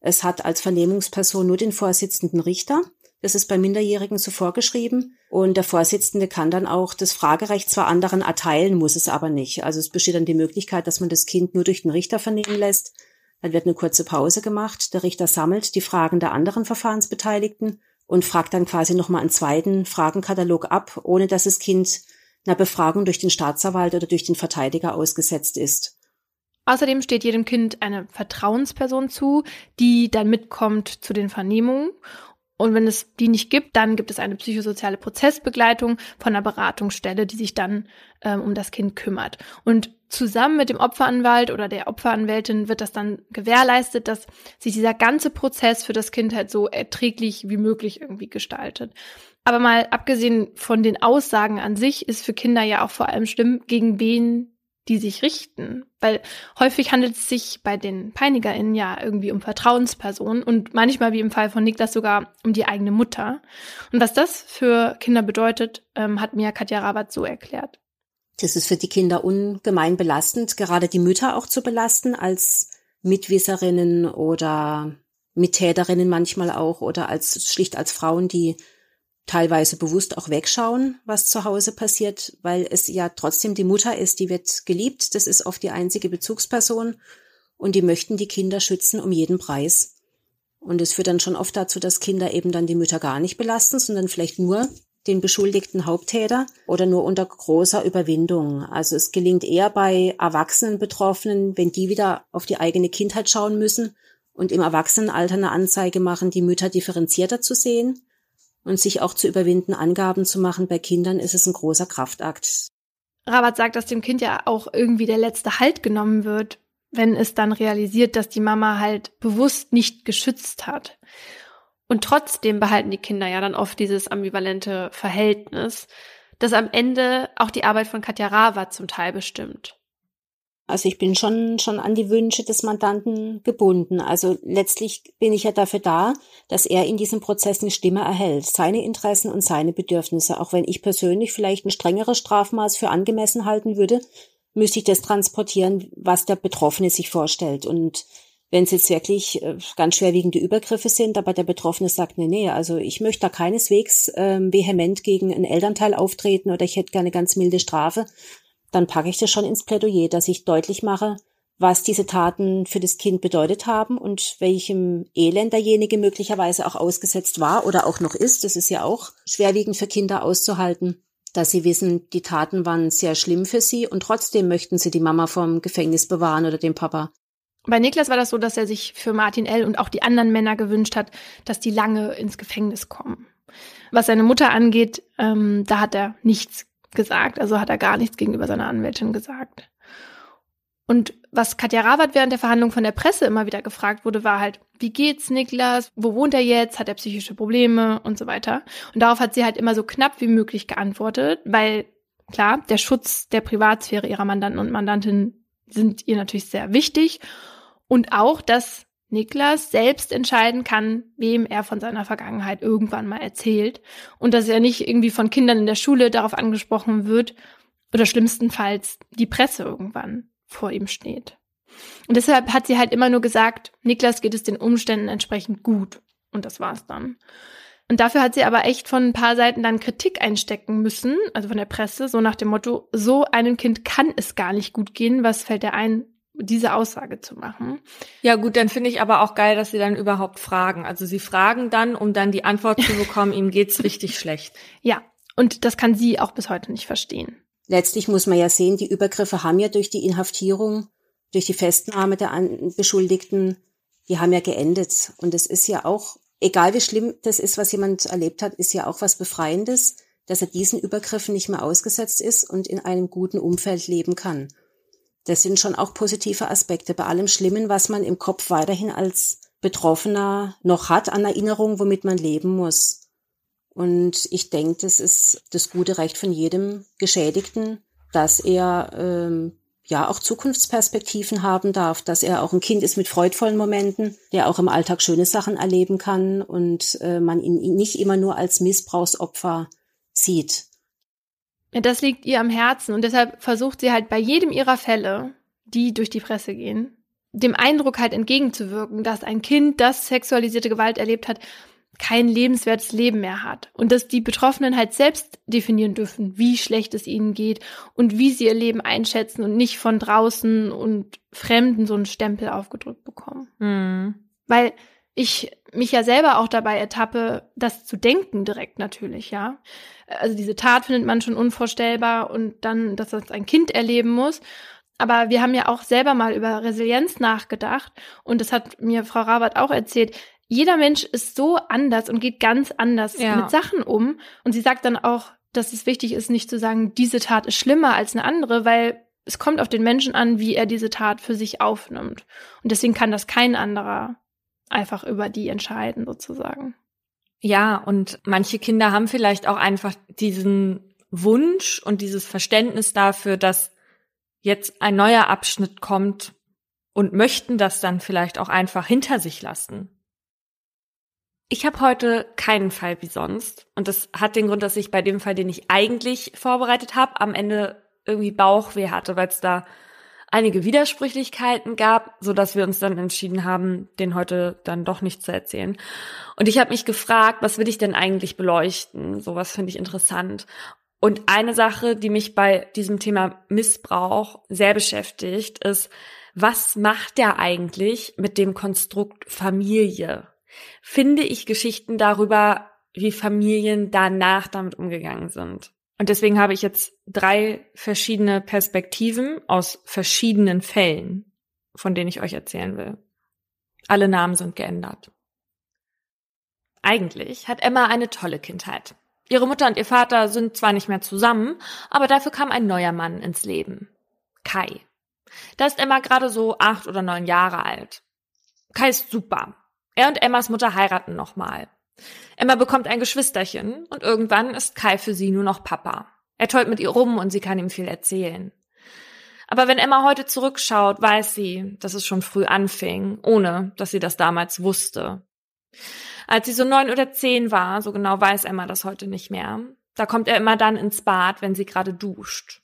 Es hat als Vernehmungsperson nur den Vorsitzenden Richter. Das ist bei Minderjährigen so vorgeschrieben. Und der Vorsitzende kann dann auch das Fragerecht zwar anderen erteilen, muss es aber nicht. Also es besteht dann die Möglichkeit, dass man das Kind nur durch den Richter vernehmen lässt. Dann wird eine kurze Pause gemacht. Der Richter sammelt die Fragen der anderen Verfahrensbeteiligten und fragt dann quasi nochmal einen zweiten Fragenkatalog ab, ohne dass das Kind einer Befragung durch den Staatsanwalt oder durch den Verteidiger ausgesetzt ist. Außerdem steht jedem Kind eine Vertrauensperson zu, die dann mitkommt zu den Vernehmungen und wenn es die nicht gibt, dann gibt es eine psychosoziale Prozessbegleitung von einer Beratungsstelle, die sich dann ähm, um das Kind kümmert. Und zusammen mit dem Opferanwalt oder der Opferanwältin wird das dann gewährleistet, dass sich dieser ganze Prozess für das Kind halt so erträglich wie möglich irgendwie gestaltet. Aber mal abgesehen von den Aussagen an sich ist für Kinder ja auch vor allem schlimm, gegen wen die sich richten. Weil häufig handelt es sich bei den PeinigerInnen ja irgendwie um Vertrauenspersonen und manchmal, wie im Fall von Niklas, sogar um die eigene Mutter. Und was das für Kinder bedeutet, ähm, hat mir Katja Rabat so erklärt. Das ist für die Kinder ungemein belastend, gerade die Mütter auch zu belasten als Mitwisserinnen oder Mittäterinnen manchmal auch oder als schlicht als Frauen, die teilweise bewusst auch wegschauen, was zu Hause passiert, weil es ja trotzdem die Mutter ist, die wird geliebt, das ist oft die einzige Bezugsperson und die möchten die Kinder schützen um jeden Preis. Und es führt dann schon oft dazu, dass Kinder eben dann die Mütter gar nicht belasten, sondern vielleicht nur den beschuldigten Haupttäter oder nur unter großer Überwindung. Also es gelingt eher bei erwachsenen Betroffenen, wenn die wieder auf die eigene Kindheit schauen müssen und im Erwachsenenalter eine Anzeige machen, die Mütter differenzierter zu sehen und sich auch zu überwinden, Angaben zu machen bei Kindern, ist es ein großer Kraftakt. Rabat sagt, dass dem Kind ja auch irgendwie der letzte Halt genommen wird, wenn es dann realisiert, dass die Mama halt bewusst nicht geschützt hat. Und trotzdem behalten die Kinder ja dann oft dieses ambivalente Verhältnis, das am Ende auch die Arbeit von Katja Ravat zum Teil bestimmt. Also ich bin schon, schon an die Wünsche des Mandanten gebunden. Also letztlich bin ich ja dafür da, dass er in diesem Prozess eine Stimme erhält, seine Interessen und seine Bedürfnisse. Auch wenn ich persönlich vielleicht ein strengeres Strafmaß für angemessen halten würde, müsste ich das transportieren, was der Betroffene sich vorstellt. Und wenn es jetzt wirklich äh, ganz schwerwiegende Übergriffe sind, aber der Betroffene sagt, nee, nee, also ich möchte da keineswegs ähm, vehement gegen einen Elternteil auftreten oder ich hätte gerne ganz milde Strafe, dann packe ich das schon ins Plädoyer, dass ich deutlich mache, was diese Taten für das Kind bedeutet haben und welchem Elend derjenige möglicherweise auch ausgesetzt war oder auch noch ist. Das ist ja auch schwerwiegend für Kinder auszuhalten, dass sie wissen, die Taten waren sehr schlimm für sie und trotzdem möchten sie die Mama vom Gefängnis bewahren oder den Papa. Bei Niklas war das so, dass er sich für Martin L. und auch die anderen Männer gewünscht hat, dass die lange ins Gefängnis kommen. Was seine Mutter angeht, ähm, da hat er nichts gesagt, also hat er gar nichts gegenüber seiner Anwältin gesagt. Und was Katja Rabat während der Verhandlung von der Presse immer wieder gefragt wurde, war halt, wie geht's Niklas? Wo wohnt er jetzt? Hat er psychische Probleme und so weiter? Und darauf hat sie halt immer so knapp wie möglich geantwortet, weil klar, der Schutz der Privatsphäre ihrer Mandanten und Mandantin sind ihr natürlich sehr wichtig und auch, dass Niklas selbst entscheiden kann, wem er von seiner Vergangenheit irgendwann mal erzählt und dass er nicht irgendwie von Kindern in der Schule darauf angesprochen wird oder schlimmstenfalls die Presse irgendwann vor ihm steht. Und deshalb hat sie halt immer nur gesagt, Niklas geht es den Umständen entsprechend gut. Und das war's dann. Und dafür hat sie aber echt von ein paar Seiten dann Kritik einstecken müssen, also von der Presse, so nach dem Motto, so einem Kind kann es gar nicht gut gehen, was fällt dir ein, diese Aussage zu machen. Ja gut, dann finde ich aber auch geil, dass sie dann überhaupt fragen. Also sie fragen dann, um dann die Antwort zu bekommen, ihm geht's richtig schlecht. Ja, und das kann sie auch bis heute nicht verstehen. Letztlich muss man ja sehen, die Übergriffe haben ja durch die Inhaftierung, durch die Festnahme der Beschuldigten, die haben ja geendet. Und es ist ja auch, egal wie schlimm das ist, was jemand erlebt hat, ist ja auch was Befreiendes, dass er diesen Übergriffen nicht mehr ausgesetzt ist und in einem guten Umfeld leben kann. Das sind schon auch positive Aspekte bei allem Schlimmen, was man im Kopf weiterhin als Betroffener noch hat an Erinnerung, womit man leben muss. Und ich denke, das ist das gute Recht von jedem Geschädigten, dass er ähm, ja auch Zukunftsperspektiven haben darf, dass er auch ein Kind ist mit freudvollen Momenten, der auch im Alltag schöne Sachen erleben kann und äh, man ihn nicht immer nur als Missbrauchsopfer sieht. Das liegt ihr am Herzen und deshalb versucht sie halt bei jedem ihrer Fälle, die durch die Presse gehen, dem Eindruck halt entgegenzuwirken, dass ein Kind, das sexualisierte Gewalt erlebt hat, kein lebenswertes Leben mehr hat und dass die Betroffenen halt selbst definieren dürfen, wie schlecht es ihnen geht und wie sie ihr Leben einschätzen und nicht von draußen und Fremden so einen Stempel aufgedrückt bekommen. Mhm. Weil ich mich ja selber auch dabei ertappe, das zu denken direkt natürlich, ja. Also diese Tat findet man schon unvorstellbar und dann, dass das ein Kind erleben muss. Aber wir haben ja auch selber mal über Resilienz nachgedacht und das hat mir Frau Rabat auch erzählt jeder Mensch ist so anders und geht ganz anders ja. mit Sachen um. Und sie sagt dann auch, dass es wichtig ist, nicht zu sagen, diese Tat ist schlimmer als eine andere, weil es kommt auf den Menschen an, wie er diese Tat für sich aufnimmt. Und deswegen kann das kein anderer einfach über die entscheiden, sozusagen. Ja, und manche Kinder haben vielleicht auch einfach diesen Wunsch und dieses Verständnis dafür, dass jetzt ein neuer Abschnitt kommt und möchten das dann vielleicht auch einfach hinter sich lassen. Ich habe heute keinen Fall wie sonst. Und das hat den Grund, dass ich bei dem Fall, den ich eigentlich vorbereitet habe, am Ende irgendwie Bauchweh hatte, weil es da einige Widersprüchlichkeiten gab, so dass wir uns dann entschieden haben, den heute dann doch nicht zu erzählen. Und ich habe mich gefragt, was will ich denn eigentlich beleuchten? Sowas finde ich interessant. Und eine Sache, die mich bei diesem Thema Missbrauch sehr beschäftigt, ist, was macht der eigentlich mit dem Konstrukt Familie? finde ich Geschichten darüber, wie Familien danach damit umgegangen sind. Und deswegen habe ich jetzt drei verschiedene Perspektiven aus verschiedenen Fällen, von denen ich euch erzählen will. Alle Namen sind geändert. Eigentlich hat Emma eine tolle Kindheit. Ihre Mutter und ihr Vater sind zwar nicht mehr zusammen, aber dafür kam ein neuer Mann ins Leben. Kai. Da ist Emma gerade so acht oder neun Jahre alt. Kai ist super. Er und Emmas Mutter heiraten nochmal. Emma bekommt ein Geschwisterchen und irgendwann ist Kai für sie nur noch Papa. Er tollt mit ihr rum und sie kann ihm viel erzählen. Aber wenn Emma heute zurückschaut, weiß sie, dass es schon früh anfing, ohne dass sie das damals wusste. Als sie so neun oder zehn war, so genau weiß Emma das heute nicht mehr, da kommt er immer dann ins Bad, wenn sie gerade duscht.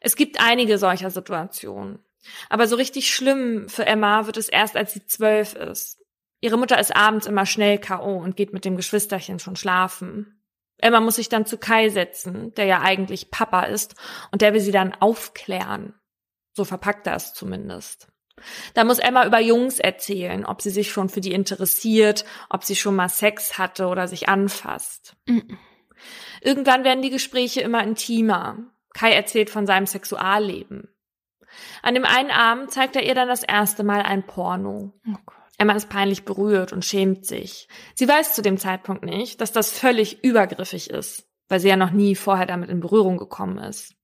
Es gibt einige solcher Situationen. Aber so richtig schlimm für Emma wird es erst, als sie zwölf ist. Ihre Mutter ist abends immer schnell K.O. und geht mit dem Geschwisterchen schon schlafen. Emma muss sich dann zu Kai setzen, der ja eigentlich Papa ist, und der will sie dann aufklären. So verpackt er es zumindest. Da muss Emma über Jungs erzählen, ob sie sich schon für die interessiert, ob sie schon mal Sex hatte oder sich anfasst. Mhm. Irgendwann werden die Gespräche immer intimer. Kai erzählt von seinem Sexualleben. An dem einen Abend zeigt er ihr dann das erste Mal ein Porno. Oh. Emma ist peinlich berührt und schämt sich. Sie weiß zu dem Zeitpunkt nicht, dass das völlig übergriffig ist, weil sie ja noch nie vorher damit in Berührung gekommen ist.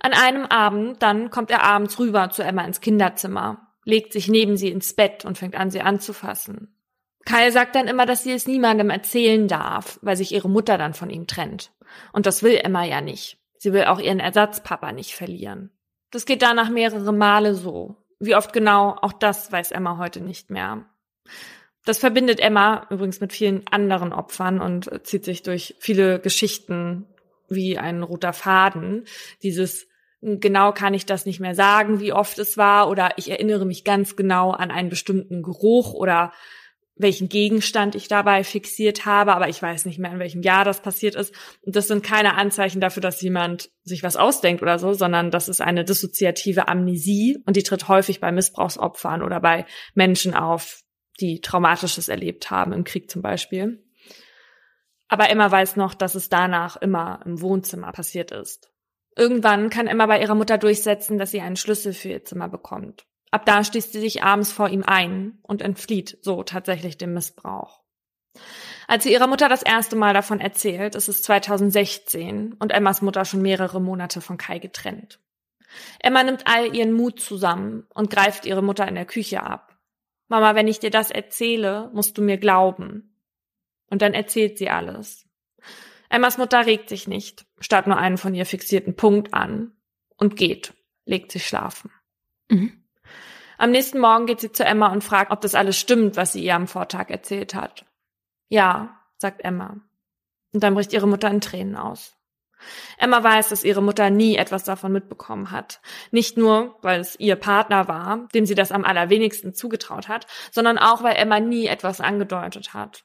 An einem Abend dann kommt er abends rüber zu Emma ins Kinderzimmer, legt sich neben sie ins Bett und fängt an, sie anzufassen. Kyle sagt dann immer, dass sie es niemandem erzählen darf, weil sich ihre Mutter dann von ihm trennt. Und das will Emma ja nicht. Sie will auch ihren Ersatzpapa nicht verlieren. Das geht danach mehrere Male so. Wie oft genau, auch das weiß Emma heute nicht mehr. Das verbindet Emma übrigens mit vielen anderen Opfern und zieht sich durch viele Geschichten wie ein roter Faden. Dieses genau kann ich das nicht mehr sagen, wie oft es war, oder ich erinnere mich ganz genau an einen bestimmten Geruch oder welchen Gegenstand ich dabei fixiert habe, aber ich weiß nicht mehr, in welchem Jahr das passiert ist. Und das sind keine Anzeichen dafür, dass jemand sich was ausdenkt oder so, sondern das ist eine dissoziative Amnesie und die tritt häufig bei Missbrauchsopfern oder bei Menschen auf, die Traumatisches erlebt haben, im Krieg zum Beispiel. Aber Emma weiß noch, dass es danach immer im Wohnzimmer passiert ist. Irgendwann kann Emma bei ihrer Mutter durchsetzen, dass sie einen Schlüssel für ihr Zimmer bekommt. Ab da schließt sie sich abends vor ihm ein und entflieht so tatsächlich dem Missbrauch. Als sie ihrer Mutter das erste Mal davon erzählt, ist es 2016 und Emmas Mutter schon mehrere Monate von Kai getrennt. Emma nimmt all ihren Mut zusammen und greift ihre Mutter in der Küche ab. Mama, wenn ich dir das erzähle, musst du mir glauben. Und dann erzählt sie alles. Emmas Mutter regt sich nicht, starrt nur einen von ihr fixierten Punkt an und geht, legt sich schlafen. Mhm. Am nächsten Morgen geht sie zu Emma und fragt, ob das alles stimmt, was sie ihr am Vortag erzählt hat. Ja, sagt Emma. Und dann bricht ihre Mutter in Tränen aus. Emma weiß, dass ihre Mutter nie etwas davon mitbekommen hat. Nicht nur, weil es ihr Partner war, dem sie das am allerwenigsten zugetraut hat, sondern auch, weil Emma nie etwas angedeutet hat.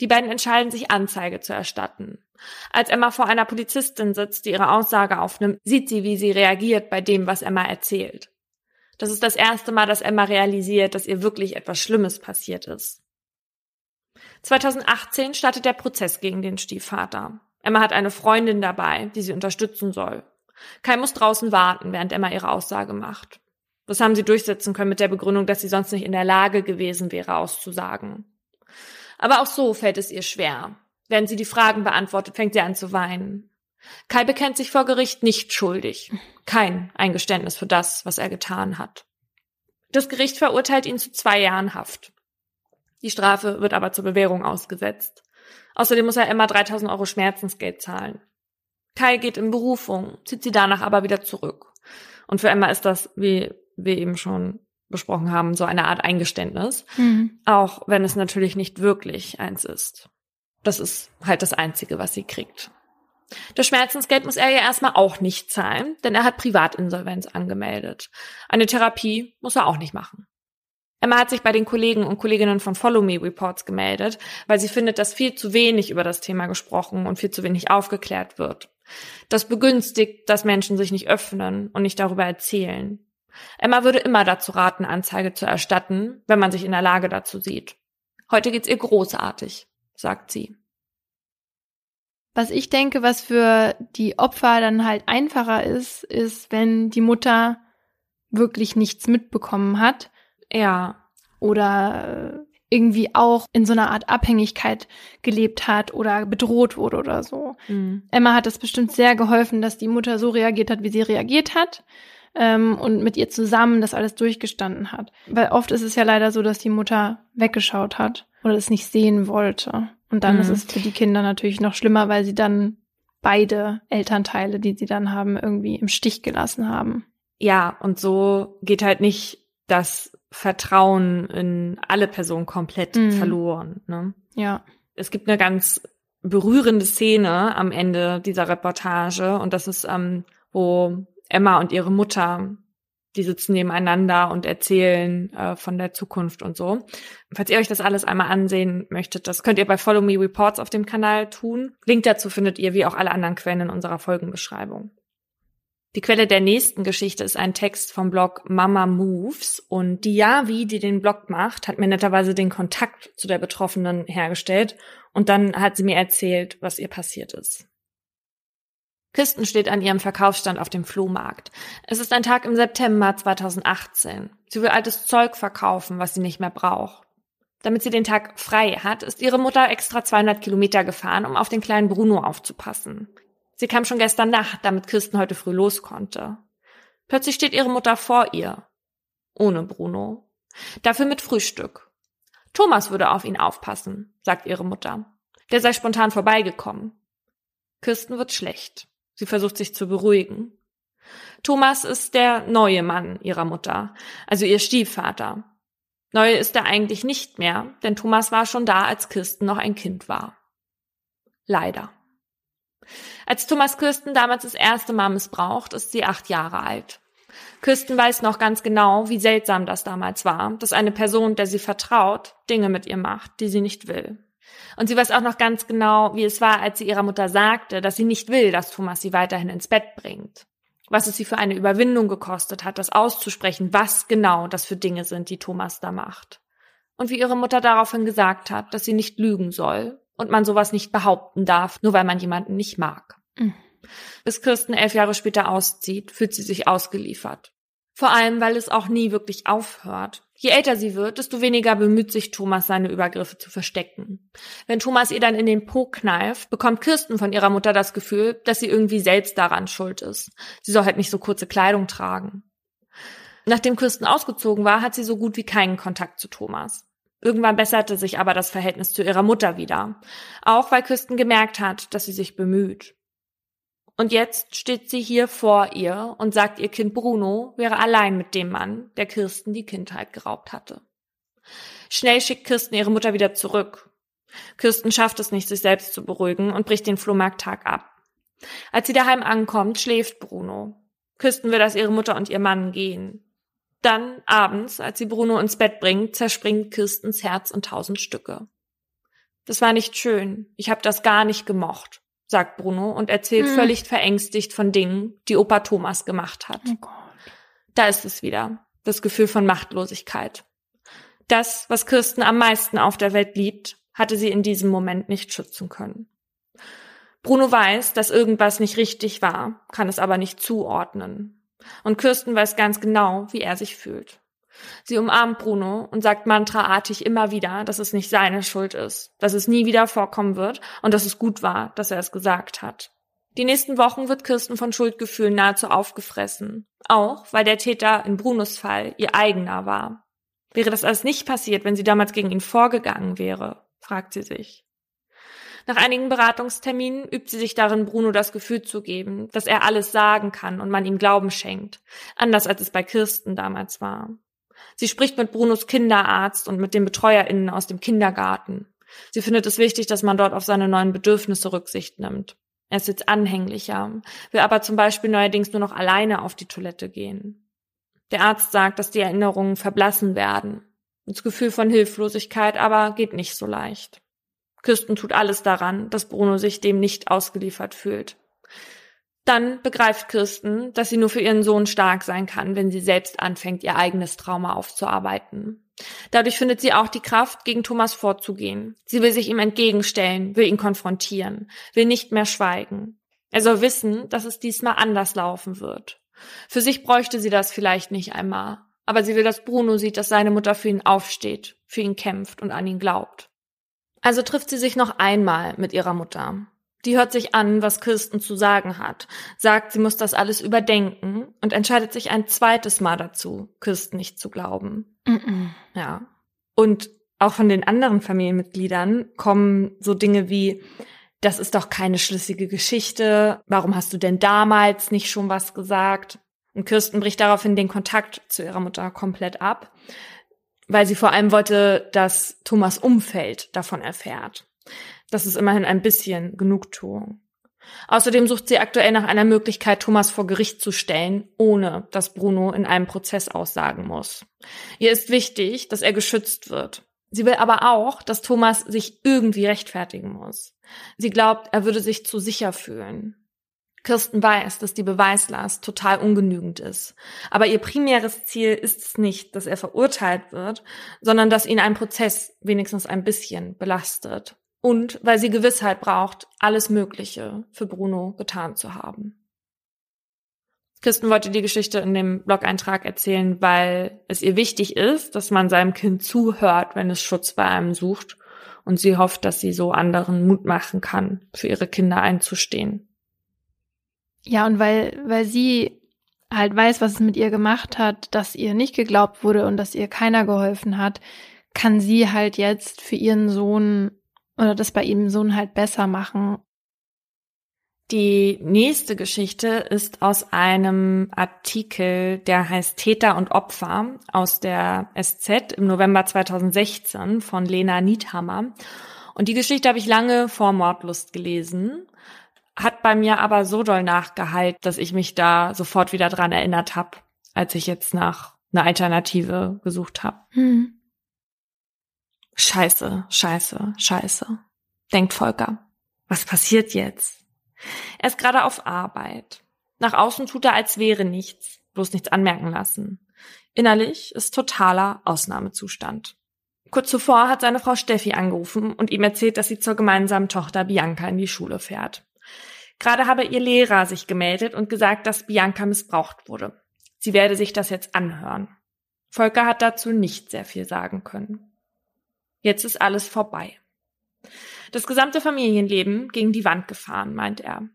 Die beiden entscheiden sich, Anzeige zu erstatten. Als Emma vor einer Polizistin sitzt, die ihre Aussage aufnimmt, sieht sie, wie sie reagiert bei dem, was Emma erzählt. Das ist das erste Mal, dass Emma realisiert, dass ihr wirklich etwas Schlimmes passiert ist. 2018 startet der Prozess gegen den Stiefvater. Emma hat eine Freundin dabei, die sie unterstützen soll. Kai muss draußen warten, während Emma ihre Aussage macht. Das haben sie durchsetzen können mit der Begründung, dass sie sonst nicht in der Lage gewesen wäre, auszusagen. Aber auch so fällt es ihr schwer. Während sie die Fragen beantwortet, fängt sie an zu weinen. Kai bekennt sich vor Gericht nicht schuldig. Kein Eingeständnis für das, was er getan hat. Das Gericht verurteilt ihn zu zwei Jahren Haft. Die Strafe wird aber zur Bewährung ausgesetzt. Außerdem muss er Emma 3000 Euro Schmerzensgeld zahlen. Kai geht in Berufung, zieht sie danach aber wieder zurück. Und für Emma ist das, wie wir eben schon besprochen haben, so eine Art Eingeständnis. Mhm. Auch wenn es natürlich nicht wirklich eins ist. Das ist halt das Einzige, was sie kriegt. Das Schmerzensgeld muss er ja erstmal auch nicht zahlen, denn er hat Privatinsolvenz angemeldet. Eine Therapie muss er auch nicht machen. Emma hat sich bei den Kollegen und Kolleginnen von Follow Me Reports gemeldet, weil sie findet, dass viel zu wenig über das Thema gesprochen und viel zu wenig aufgeklärt wird. Das begünstigt, dass Menschen sich nicht öffnen und nicht darüber erzählen. Emma würde immer dazu raten, Anzeige zu erstatten, wenn man sich in der Lage dazu sieht. Heute geht's ihr großartig, sagt sie. Was ich denke, was für die Opfer dann halt einfacher ist, ist, wenn die Mutter wirklich nichts mitbekommen hat. Ja. Oder irgendwie auch in so einer Art Abhängigkeit gelebt hat oder bedroht wurde oder so. Mhm. Emma hat es bestimmt sehr geholfen, dass die Mutter so reagiert hat, wie sie reagiert hat ähm, und mit ihr zusammen das alles durchgestanden hat. Weil oft ist es ja leider so, dass die Mutter weggeschaut hat oder es nicht sehen wollte. Und dann mhm. ist es für die Kinder natürlich noch schlimmer, weil sie dann beide Elternteile, die sie dann haben, irgendwie im Stich gelassen haben. Ja, und so geht halt nicht das Vertrauen in alle Personen komplett mhm. verloren. Ne? Ja. Es gibt eine ganz berührende Szene am Ende dieser Reportage und das ist, ähm, wo Emma und ihre Mutter, die sitzen nebeneinander und erzählen äh, von der Zukunft und so. Falls ihr euch das alles einmal ansehen möchtet, das könnt ihr bei Follow Me Reports auf dem Kanal tun. Link dazu findet ihr wie auch alle anderen Quellen in unserer Folgenbeschreibung. Die Quelle der nächsten Geschichte ist ein Text vom Blog Mama Moves und die Yavi, die den Blog macht, hat mir netterweise den Kontakt zu der Betroffenen hergestellt und dann hat sie mir erzählt, was ihr passiert ist. Kisten steht an ihrem Verkaufsstand auf dem Flohmarkt. Es ist ein Tag im September 2018. Sie will altes Zeug verkaufen, was sie nicht mehr braucht. Damit sie den Tag frei hat, ist ihre Mutter extra 200 Kilometer gefahren, um auf den kleinen Bruno aufzupassen. Sie kam schon gestern Nacht, damit Kirsten heute früh los konnte. Plötzlich steht ihre Mutter vor ihr. Ohne Bruno. Dafür mit Frühstück. Thomas würde auf ihn aufpassen, sagt ihre Mutter. Der sei spontan vorbeigekommen. Kirsten wird schlecht. Sie versucht sich zu beruhigen. Thomas ist der neue Mann ihrer Mutter, also ihr Stiefvater. Neu ist er eigentlich nicht mehr, denn Thomas war schon da, als Kirsten noch ein Kind war. Leider. Als Thomas Kirsten damals das erste Mal missbraucht, ist sie acht Jahre alt. Kirsten weiß noch ganz genau, wie seltsam das damals war, dass eine Person, der sie vertraut, Dinge mit ihr macht, die sie nicht will. Und sie weiß auch noch ganz genau, wie es war, als sie ihrer Mutter sagte, dass sie nicht will, dass Thomas sie weiterhin ins Bett bringt. Was es sie für eine Überwindung gekostet hat, das auszusprechen, was genau das für Dinge sind, die Thomas da macht. Und wie ihre Mutter daraufhin gesagt hat, dass sie nicht lügen soll und man sowas nicht behaupten darf, nur weil man jemanden nicht mag. Mhm. Bis Kirsten elf Jahre später auszieht, fühlt sie sich ausgeliefert. Vor allem, weil es auch nie wirklich aufhört. Je älter sie wird, desto weniger bemüht sich Thomas, seine Übergriffe zu verstecken. Wenn Thomas ihr dann in den Po kneift, bekommt Kirsten von ihrer Mutter das Gefühl, dass sie irgendwie selbst daran schuld ist. Sie soll halt nicht so kurze Kleidung tragen. Nachdem Kirsten ausgezogen war, hat sie so gut wie keinen Kontakt zu Thomas. Irgendwann besserte sich aber das Verhältnis zu ihrer Mutter wieder. Auch weil Kirsten gemerkt hat, dass sie sich bemüht. Und jetzt steht sie hier vor ihr und sagt, ihr Kind Bruno wäre allein mit dem Mann, der Kirsten die Kindheit geraubt hatte. Schnell schickt Kirsten ihre Mutter wieder zurück. Kirsten schafft es nicht, sich selbst zu beruhigen und bricht den Flohmarkttag ab. Als sie daheim ankommt, schläft Bruno. Kirsten will, dass ihre Mutter und ihr Mann gehen. Dann, abends, als sie Bruno ins Bett bringt, zerspringt Kirstens Herz in tausend Stücke. Das war nicht schön. Ich habe das gar nicht gemocht sagt Bruno und erzählt hm. völlig verängstigt von Dingen, die Opa Thomas gemacht hat. Oh da ist es wieder, das Gefühl von Machtlosigkeit. Das, was Kirsten am meisten auf der Welt liebt, hatte sie in diesem Moment nicht schützen können. Bruno weiß, dass irgendwas nicht richtig war, kann es aber nicht zuordnen. Und Kirsten weiß ganz genau, wie er sich fühlt. Sie umarmt Bruno und sagt mantraartig immer wieder, dass es nicht seine Schuld ist, dass es nie wieder vorkommen wird und dass es gut war, dass er es gesagt hat. Die nächsten Wochen wird Kirsten von Schuldgefühlen nahezu aufgefressen. Auch, weil der Täter in Brunos Fall ihr eigener war. Wäre das alles nicht passiert, wenn sie damals gegen ihn vorgegangen wäre? fragt sie sich. Nach einigen Beratungsterminen übt sie sich darin, Bruno das Gefühl zu geben, dass er alles sagen kann und man ihm Glauben schenkt. Anders als es bei Kirsten damals war. Sie spricht mit Brunos Kinderarzt und mit den BetreuerInnen aus dem Kindergarten. Sie findet es wichtig, dass man dort auf seine neuen Bedürfnisse Rücksicht nimmt. Er ist jetzt anhänglicher, will aber zum Beispiel neuerdings nur noch alleine auf die Toilette gehen. Der Arzt sagt, dass die Erinnerungen verblassen werden. Das Gefühl von Hilflosigkeit aber geht nicht so leicht. Kirsten tut alles daran, dass Bruno sich dem nicht ausgeliefert fühlt. Dann begreift Kirsten, dass sie nur für ihren Sohn stark sein kann, wenn sie selbst anfängt, ihr eigenes Trauma aufzuarbeiten. Dadurch findet sie auch die Kraft, gegen Thomas vorzugehen. Sie will sich ihm entgegenstellen, will ihn konfrontieren, will nicht mehr schweigen. Er soll wissen, dass es diesmal anders laufen wird. Für sich bräuchte sie das vielleicht nicht einmal, aber sie will, dass Bruno sieht, dass seine Mutter für ihn aufsteht, für ihn kämpft und an ihn glaubt. Also trifft sie sich noch einmal mit ihrer Mutter. Die hört sich an, was Kirsten zu sagen hat, sagt, sie muss das alles überdenken und entscheidet sich ein zweites Mal dazu, Kirsten nicht zu glauben. Mm -mm. Ja. Und auch von den anderen Familienmitgliedern kommen so Dinge wie, das ist doch keine schlüssige Geschichte, warum hast du denn damals nicht schon was gesagt? Und Kirsten bricht daraufhin den Kontakt zu ihrer Mutter komplett ab, weil sie vor allem wollte, dass Thomas Umfeld davon erfährt. Das ist immerhin ein bisschen Genugtuung. Außerdem sucht sie aktuell nach einer Möglichkeit, Thomas vor Gericht zu stellen, ohne dass Bruno in einem Prozess aussagen muss. Ihr ist wichtig, dass er geschützt wird. Sie will aber auch, dass Thomas sich irgendwie rechtfertigen muss. Sie glaubt, er würde sich zu sicher fühlen. Kirsten weiß, dass die Beweislast total ungenügend ist. Aber ihr primäres Ziel ist es nicht, dass er verurteilt wird, sondern dass ihn ein Prozess wenigstens ein bisschen belastet und weil sie Gewissheit braucht, alles Mögliche für Bruno getan zu haben. Kirsten wollte die Geschichte in dem Blog-Eintrag erzählen, weil es ihr wichtig ist, dass man seinem Kind zuhört, wenn es Schutz bei einem sucht. Und sie hofft, dass sie so anderen Mut machen kann, für ihre Kinder einzustehen. Ja, und weil, weil sie halt weiß, was es mit ihr gemacht hat, dass ihr nicht geglaubt wurde und dass ihr keiner geholfen hat, kann sie halt jetzt für ihren Sohn oder das bei ihrem Sohn halt besser machen. Die nächste Geschichte ist aus einem Artikel, der heißt Täter und Opfer aus der SZ im November 2016 von Lena Niethammer. Und die Geschichte habe ich lange vor Mordlust gelesen, hat bei mir aber so doll nachgeheilt, dass ich mich da sofort wieder dran erinnert habe, als ich jetzt nach einer Alternative gesucht habe. Hm. Scheiße, scheiße, scheiße. Denkt Volker. Was passiert jetzt? Er ist gerade auf Arbeit. Nach außen tut er, als wäre nichts, bloß nichts anmerken lassen. Innerlich ist totaler Ausnahmezustand. Kurz zuvor hat seine Frau Steffi angerufen und ihm erzählt, dass sie zur gemeinsamen Tochter Bianca in die Schule fährt. Gerade habe ihr Lehrer sich gemeldet und gesagt, dass Bianca missbraucht wurde. Sie werde sich das jetzt anhören. Volker hat dazu nicht sehr viel sagen können. Jetzt ist alles vorbei. Das gesamte Familienleben gegen die Wand gefahren, meint er.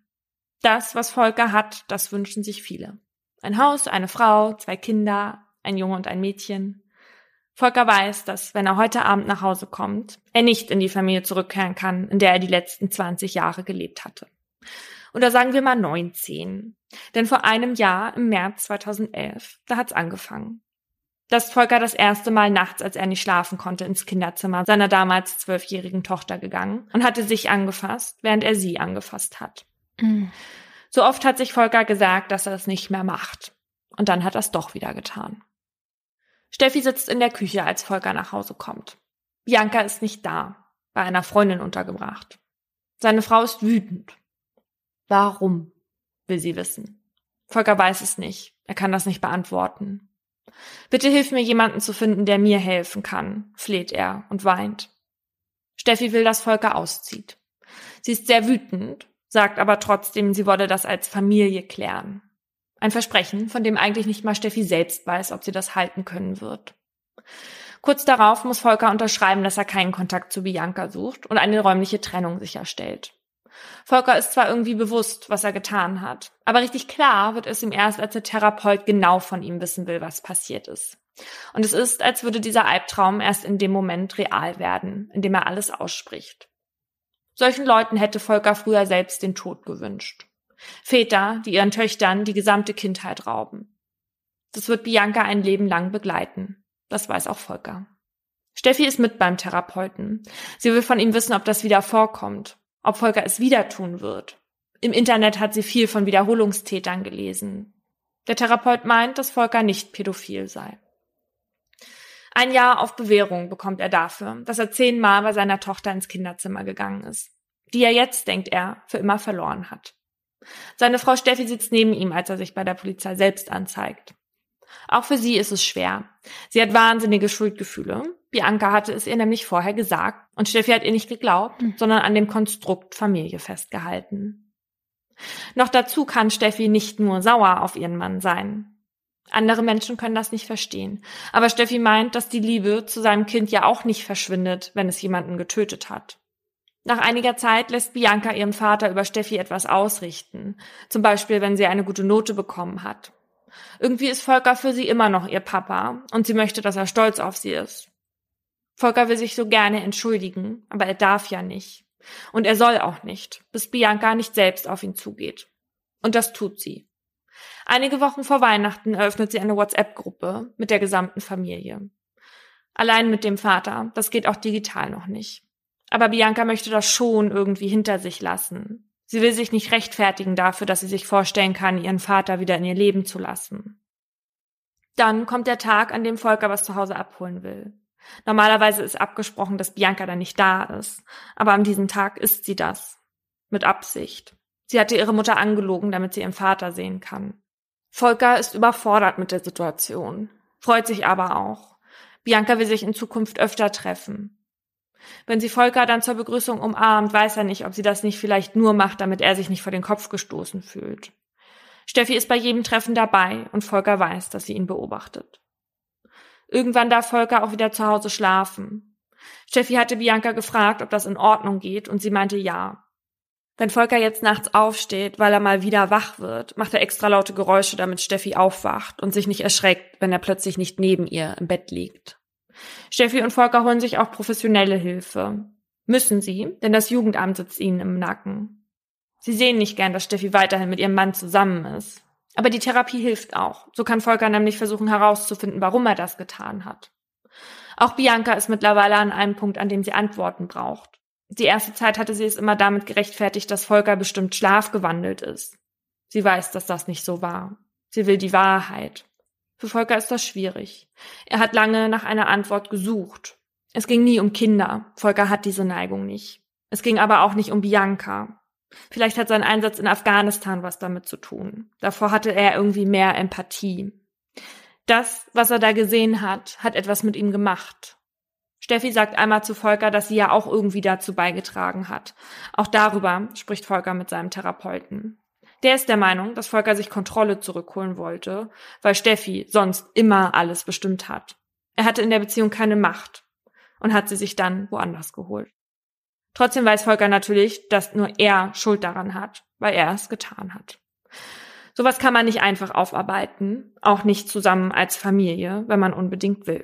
Das, was Volker hat, das wünschen sich viele. Ein Haus, eine Frau, zwei Kinder, ein Junge und ein Mädchen. Volker weiß, dass wenn er heute Abend nach Hause kommt, er nicht in die Familie zurückkehren kann, in der er die letzten 20 Jahre gelebt hatte. Oder sagen wir mal 19. Denn vor einem Jahr, im März 2011, da hat's angefangen. Da ist Volker das erste Mal nachts, als er nicht schlafen konnte, ins Kinderzimmer seiner damals zwölfjährigen Tochter gegangen und hatte sich angefasst, während er sie angefasst hat. Mhm. So oft hat sich Volker gesagt, dass er es nicht mehr macht. Und dann hat er es doch wieder getan. Steffi sitzt in der Küche, als Volker nach Hause kommt. Bianca ist nicht da, bei einer Freundin untergebracht. Seine Frau ist wütend. Warum? will sie wissen. Volker weiß es nicht. Er kann das nicht beantworten. Bitte hilf mir jemanden zu finden, der mir helfen kann, fleht er und weint. Steffi will, dass Volker auszieht. Sie ist sehr wütend, sagt aber trotzdem, sie wolle das als Familie klären. Ein Versprechen, von dem eigentlich nicht mal Steffi selbst weiß, ob sie das halten können wird. Kurz darauf muss Volker unterschreiben, dass er keinen Kontakt zu Bianca sucht und eine räumliche Trennung sicherstellt. Volker ist zwar irgendwie bewusst, was er getan hat, aber richtig klar wird es ihm erst, als der Therapeut genau von ihm wissen will, was passiert ist. Und es ist, als würde dieser Albtraum erst in dem Moment real werden, in dem er alles ausspricht. Solchen Leuten hätte Volker früher selbst den Tod gewünscht. Väter, die ihren Töchtern die gesamte Kindheit rauben. Das wird Bianca ein Leben lang begleiten. Das weiß auch Volker. Steffi ist mit beim Therapeuten. Sie will von ihm wissen, ob das wieder vorkommt, ob Volker es wieder tun wird. Im Internet hat sie viel von Wiederholungstätern gelesen. Der Therapeut meint, dass Volker nicht pädophil sei. Ein Jahr auf Bewährung bekommt er dafür, dass er zehnmal bei seiner Tochter ins Kinderzimmer gegangen ist, die er jetzt, denkt er, für immer verloren hat. Seine Frau Steffi sitzt neben ihm, als er sich bei der Polizei selbst anzeigt. Auch für sie ist es schwer. Sie hat wahnsinnige Schuldgefühle. Bianca hatte es ihr nämlich vorher gesagt und Steffi hat ihr nicht geglaubt, mhm. sondern an dem Konstrukt Familie festgehalten. Noch dazu kann Steffi nicht nur sauer auf ihren Mann sein. Andere Menschen können das nicht verstehen. Aber Steffi meint, dass die Liebe zu seinem Kind ja auch nicht verschwindet, wenn es jemanden getötet hat. Nach einiger Zeit lässt Bianca ihrem Vater über Steffi etwas ausrichten, zum Beispiel wenn sie eine gute Note bekommen hat. Irgendwie ist Volker für sie immer noch ihr Papa und sie möchte, dass er stolz auf sie ist. Volker will sich so gerne entschuldigen, aber er darf ja nicht. Und er soll auch nicht, bis Bianca nicht selbst auf ihn zugeht. Und das tut sie. Einige Wochen vor Weihnachten eröffnet sie eine WhatsApp-Gruppe mit der gesamten Familie. Allein mit dem Vater, das geht auch digital noch nicht. Aber Bianca möchte das schon irgendwie hinter sich lassen. Sie will sich nicht rechtfertigen dafür, dass sie sich vorstellen kann, ihren Vater wieder in ihr Leben zu lassen. Dann kommt der Tag, an dem Volker was zu Hause abholen will. Normalerweise ist abgesprochen, dass Bianca dann nicht da ist. Aber an diesem Tag ist sie das. Mit Absicht. Sie hatte ihre Mutter angelogen, damit sie ihren Vater sehen kann. Volker ist überfordert mit der Situation, freut sich aber auch. Bianca will sich in Zukunft öfter treffen. Wenn sie Volker dann zur Begrüßung umarmt, weiß er nicht, ob sie das nicht vielleicht nur macht, damit er sich nicht vor den Kopf gestoßen fühlt. Steffi ist bei jedem Treffen dabei und Volker weiß, dass sie ihn beobachtet. Irgendwann darf Volker auch wieder zu Hause schlafen. Steffi hatte Bianca gefragt, ob das in Ordnung geht, und sie meinte ja. Wenn Volker jetzt nachts aufsteht, weil er mal wieder wach wird, macht er extra laute Geräusche, damit Steffi aufwacht und sich nicht erschreckt, wenn er plötzlich nicht neben ihr im Bett liegt. Steffi und Volker holen sich auch professionelle Hilfe. Müssen sie, denn das Jugendamt sitzt ihnen im Nacken. Sie sehen nicht gern, dass Steffi weiterhin mit ihrem Mann zusammen ist. Aber die Therapie hilft auch. So kann Volker nämlich versuchen herauszufinden, warum er das getan hat. Auch Bianca ist mittlerweile an einem Punkt, an dem sie Antworten braucht. Die erste Zeit hatte sie es immer damit gerechtfertigt, dass Volker bestimmt schlafgewandelt ist. Sie weiß, dass das nicht so war. Sie will die Wahrheit. Für Volker ist das schwierig. Er hat lange nach einer Antwort gesucht. Es ging nie um Kinder. Volker hat diese Neigung nicht. Es ging aber auch nicht um Bianca. Vielleicht hat sein Einsatz in Afghanistan was damit zu tun. Davor hatte er irgendwie mehr Empathie. Das, was er da gesehen hat, hat etwas mit ihm gemacht. Steffi sagt einmal zu Volker, dass sie ja auch irgendwie dazu beigetragen hat. Auch darüber spricht Volker mit seinem Therapeuten. Der ist der Meinung, dass Volker sich Kontrolle zurückholen wollte, weil Steffi sonst immer alles bestimmt hat. Er hatte in der Beziehung keine Macht und hat sie sich dann woanders geholt. Trotzdem weiß Volker natürlich, dass nur er Schuld daran hat, weil er es getan hat. Sowas kann man nicht einfach aufarbeiten, auch nicht zusammen als Familie, wenn man unbedingt will.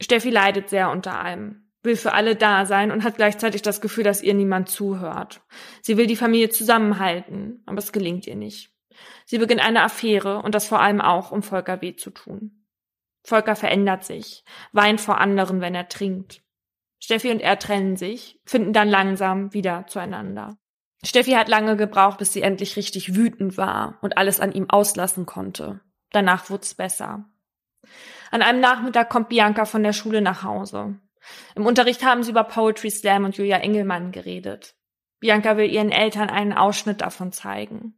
Steffi leidet sehr unter allem, will für alle da sein und hat gleichzeitig das Gefühl, dass ihr niemand zuhört. Sie will die Familie zusammenhalten, aber es gelingt ihr nicht. Sie beginnt eine Affäre und das vor allem auch, um Volker weh zu tun. Volker verändert sich, weint vor anderen, wenn er trinkt. Steffi und er trennen sich, finden dann langsam wieder zueinander. Steffi hat lange gebraucht, bis sie endlich richtig wütend war und alles an ihm auslassen konnte. Danach wurde es besser. An einem Nachmittag kommt Bianca von der Schule nach Hause. Im Unterricht haben sie über Poetry Slam und Julia Engelmann geredet. Bianca will ihren Eltern einen Ausschnitt davon zeigen.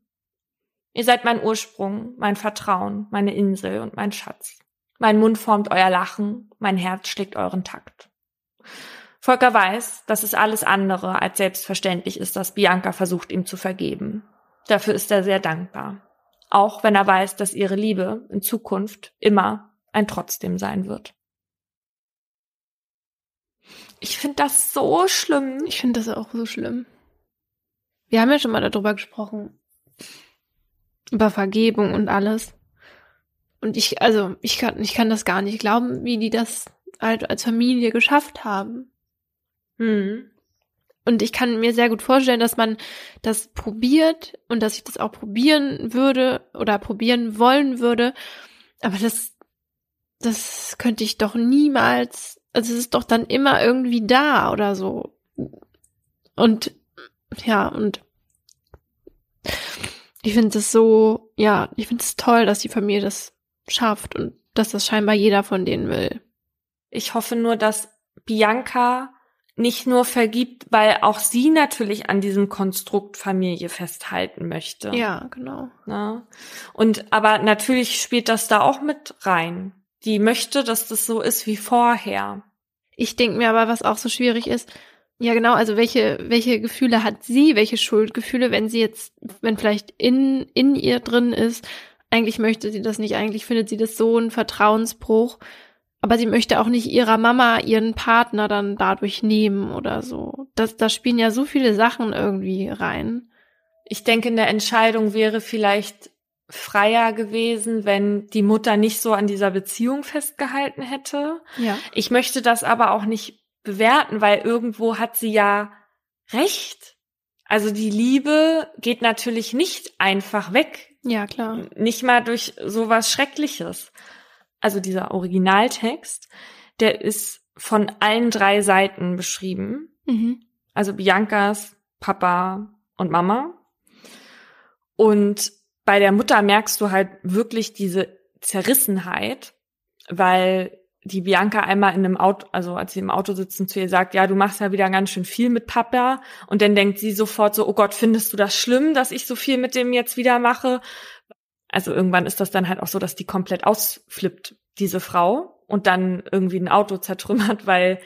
Ihr seid mein Ursprung, mein Vertrauen, meine Insel und mein Schatz. Mein Mund formt euer Lachen, mein Herz schlägt euren Takt. Volker weiß, dass es alles andere als selbstverständlich ist, dass Bianca versucht, ihm zu vergeben. Dafür ist er sehr dankbar. Auch wenn er weiß, dass ihre Liebe in Zukunft immer ein Trotzdem sein wird. Ich finde das so schlimm. Ich finde das auch so schlimm. Wir haben ja schon mal darüber gesprochen. Über Vergebung und alles. Und ich, also, ich kann, ich kann das gar nicht glauben, wie die das halt als Familie geschafft haben. Hm. Und ich kann mir sehr gut vorstellen, dass man das probiert und dass ich das auch probieren würde oder probieren wollen würde. Aber das das könnte ich doch niemals, also es ist doch dann immer irgendwie da oder so. Und ja, und ich finde es so, ja, ich finde es toll, dass die Familie das schafft und dass das scheinbar jeder von denen will. Ich hoffe nur, dass Bianca nicht nur vergibt, weil auch sie natürlich an diesem Konstrukt Familie festhalten möchte. Ja, genau. Na? Ne? Und aber natürlich spielt das da auch mit rein die möchte, dass das so ist wie vorher. Ich denke mir aber, was auch so schwierig ist, ja genau, also welche, welche Gefühle hat sie, welche Schuldgefühle, wenn sie jetzt, wenn vielleicht in, in ihr drin ist, eigentlich möchte sie das nicht, eigentlich findet sie das so ein Vertrauensbruch, aber sie möchte auch nicht ihrer Mama ihren Partner dann dadurch nehmen oder so. Das, da spielen ja so viele Sachen irgendwie rein. Ich denke, in der Entscheidung wäre vielleicht freier gewesen, wenn die Mutter nicht so an dieser Beziehung festgehalten hätte. Ja. Ich möchte das aber auch nicht bewerten, weil irgendwo hat sie ja recht. Also die Liebe geht natürlich nicht einfach weg. Ja, klar. Nicht mal durch sowas Schreckliches. Also dieser Originaltext, der ist von allen drei Seiten beschrieben. Mhm. Also Biancas, Papa und Mama. Und bei der Mutter merkst du halt wirklich diese Zerrissenheit, weil die Bianca einmal in einem Auto, also als sie im Auto sitzen, zu ihr sagt, ja, du machst ja wieder ganz schön viel mit Papa. Und dann denkt sie sofort so, oh Gott, findest du das schlimm, dass ich so viel mit dem jetzt wieder mache? Also irgendwann ist das dann halt auch so, dass die komplett ausflippt, diese Frau, und dann irgendwie ein Auto zertrümmert, weil,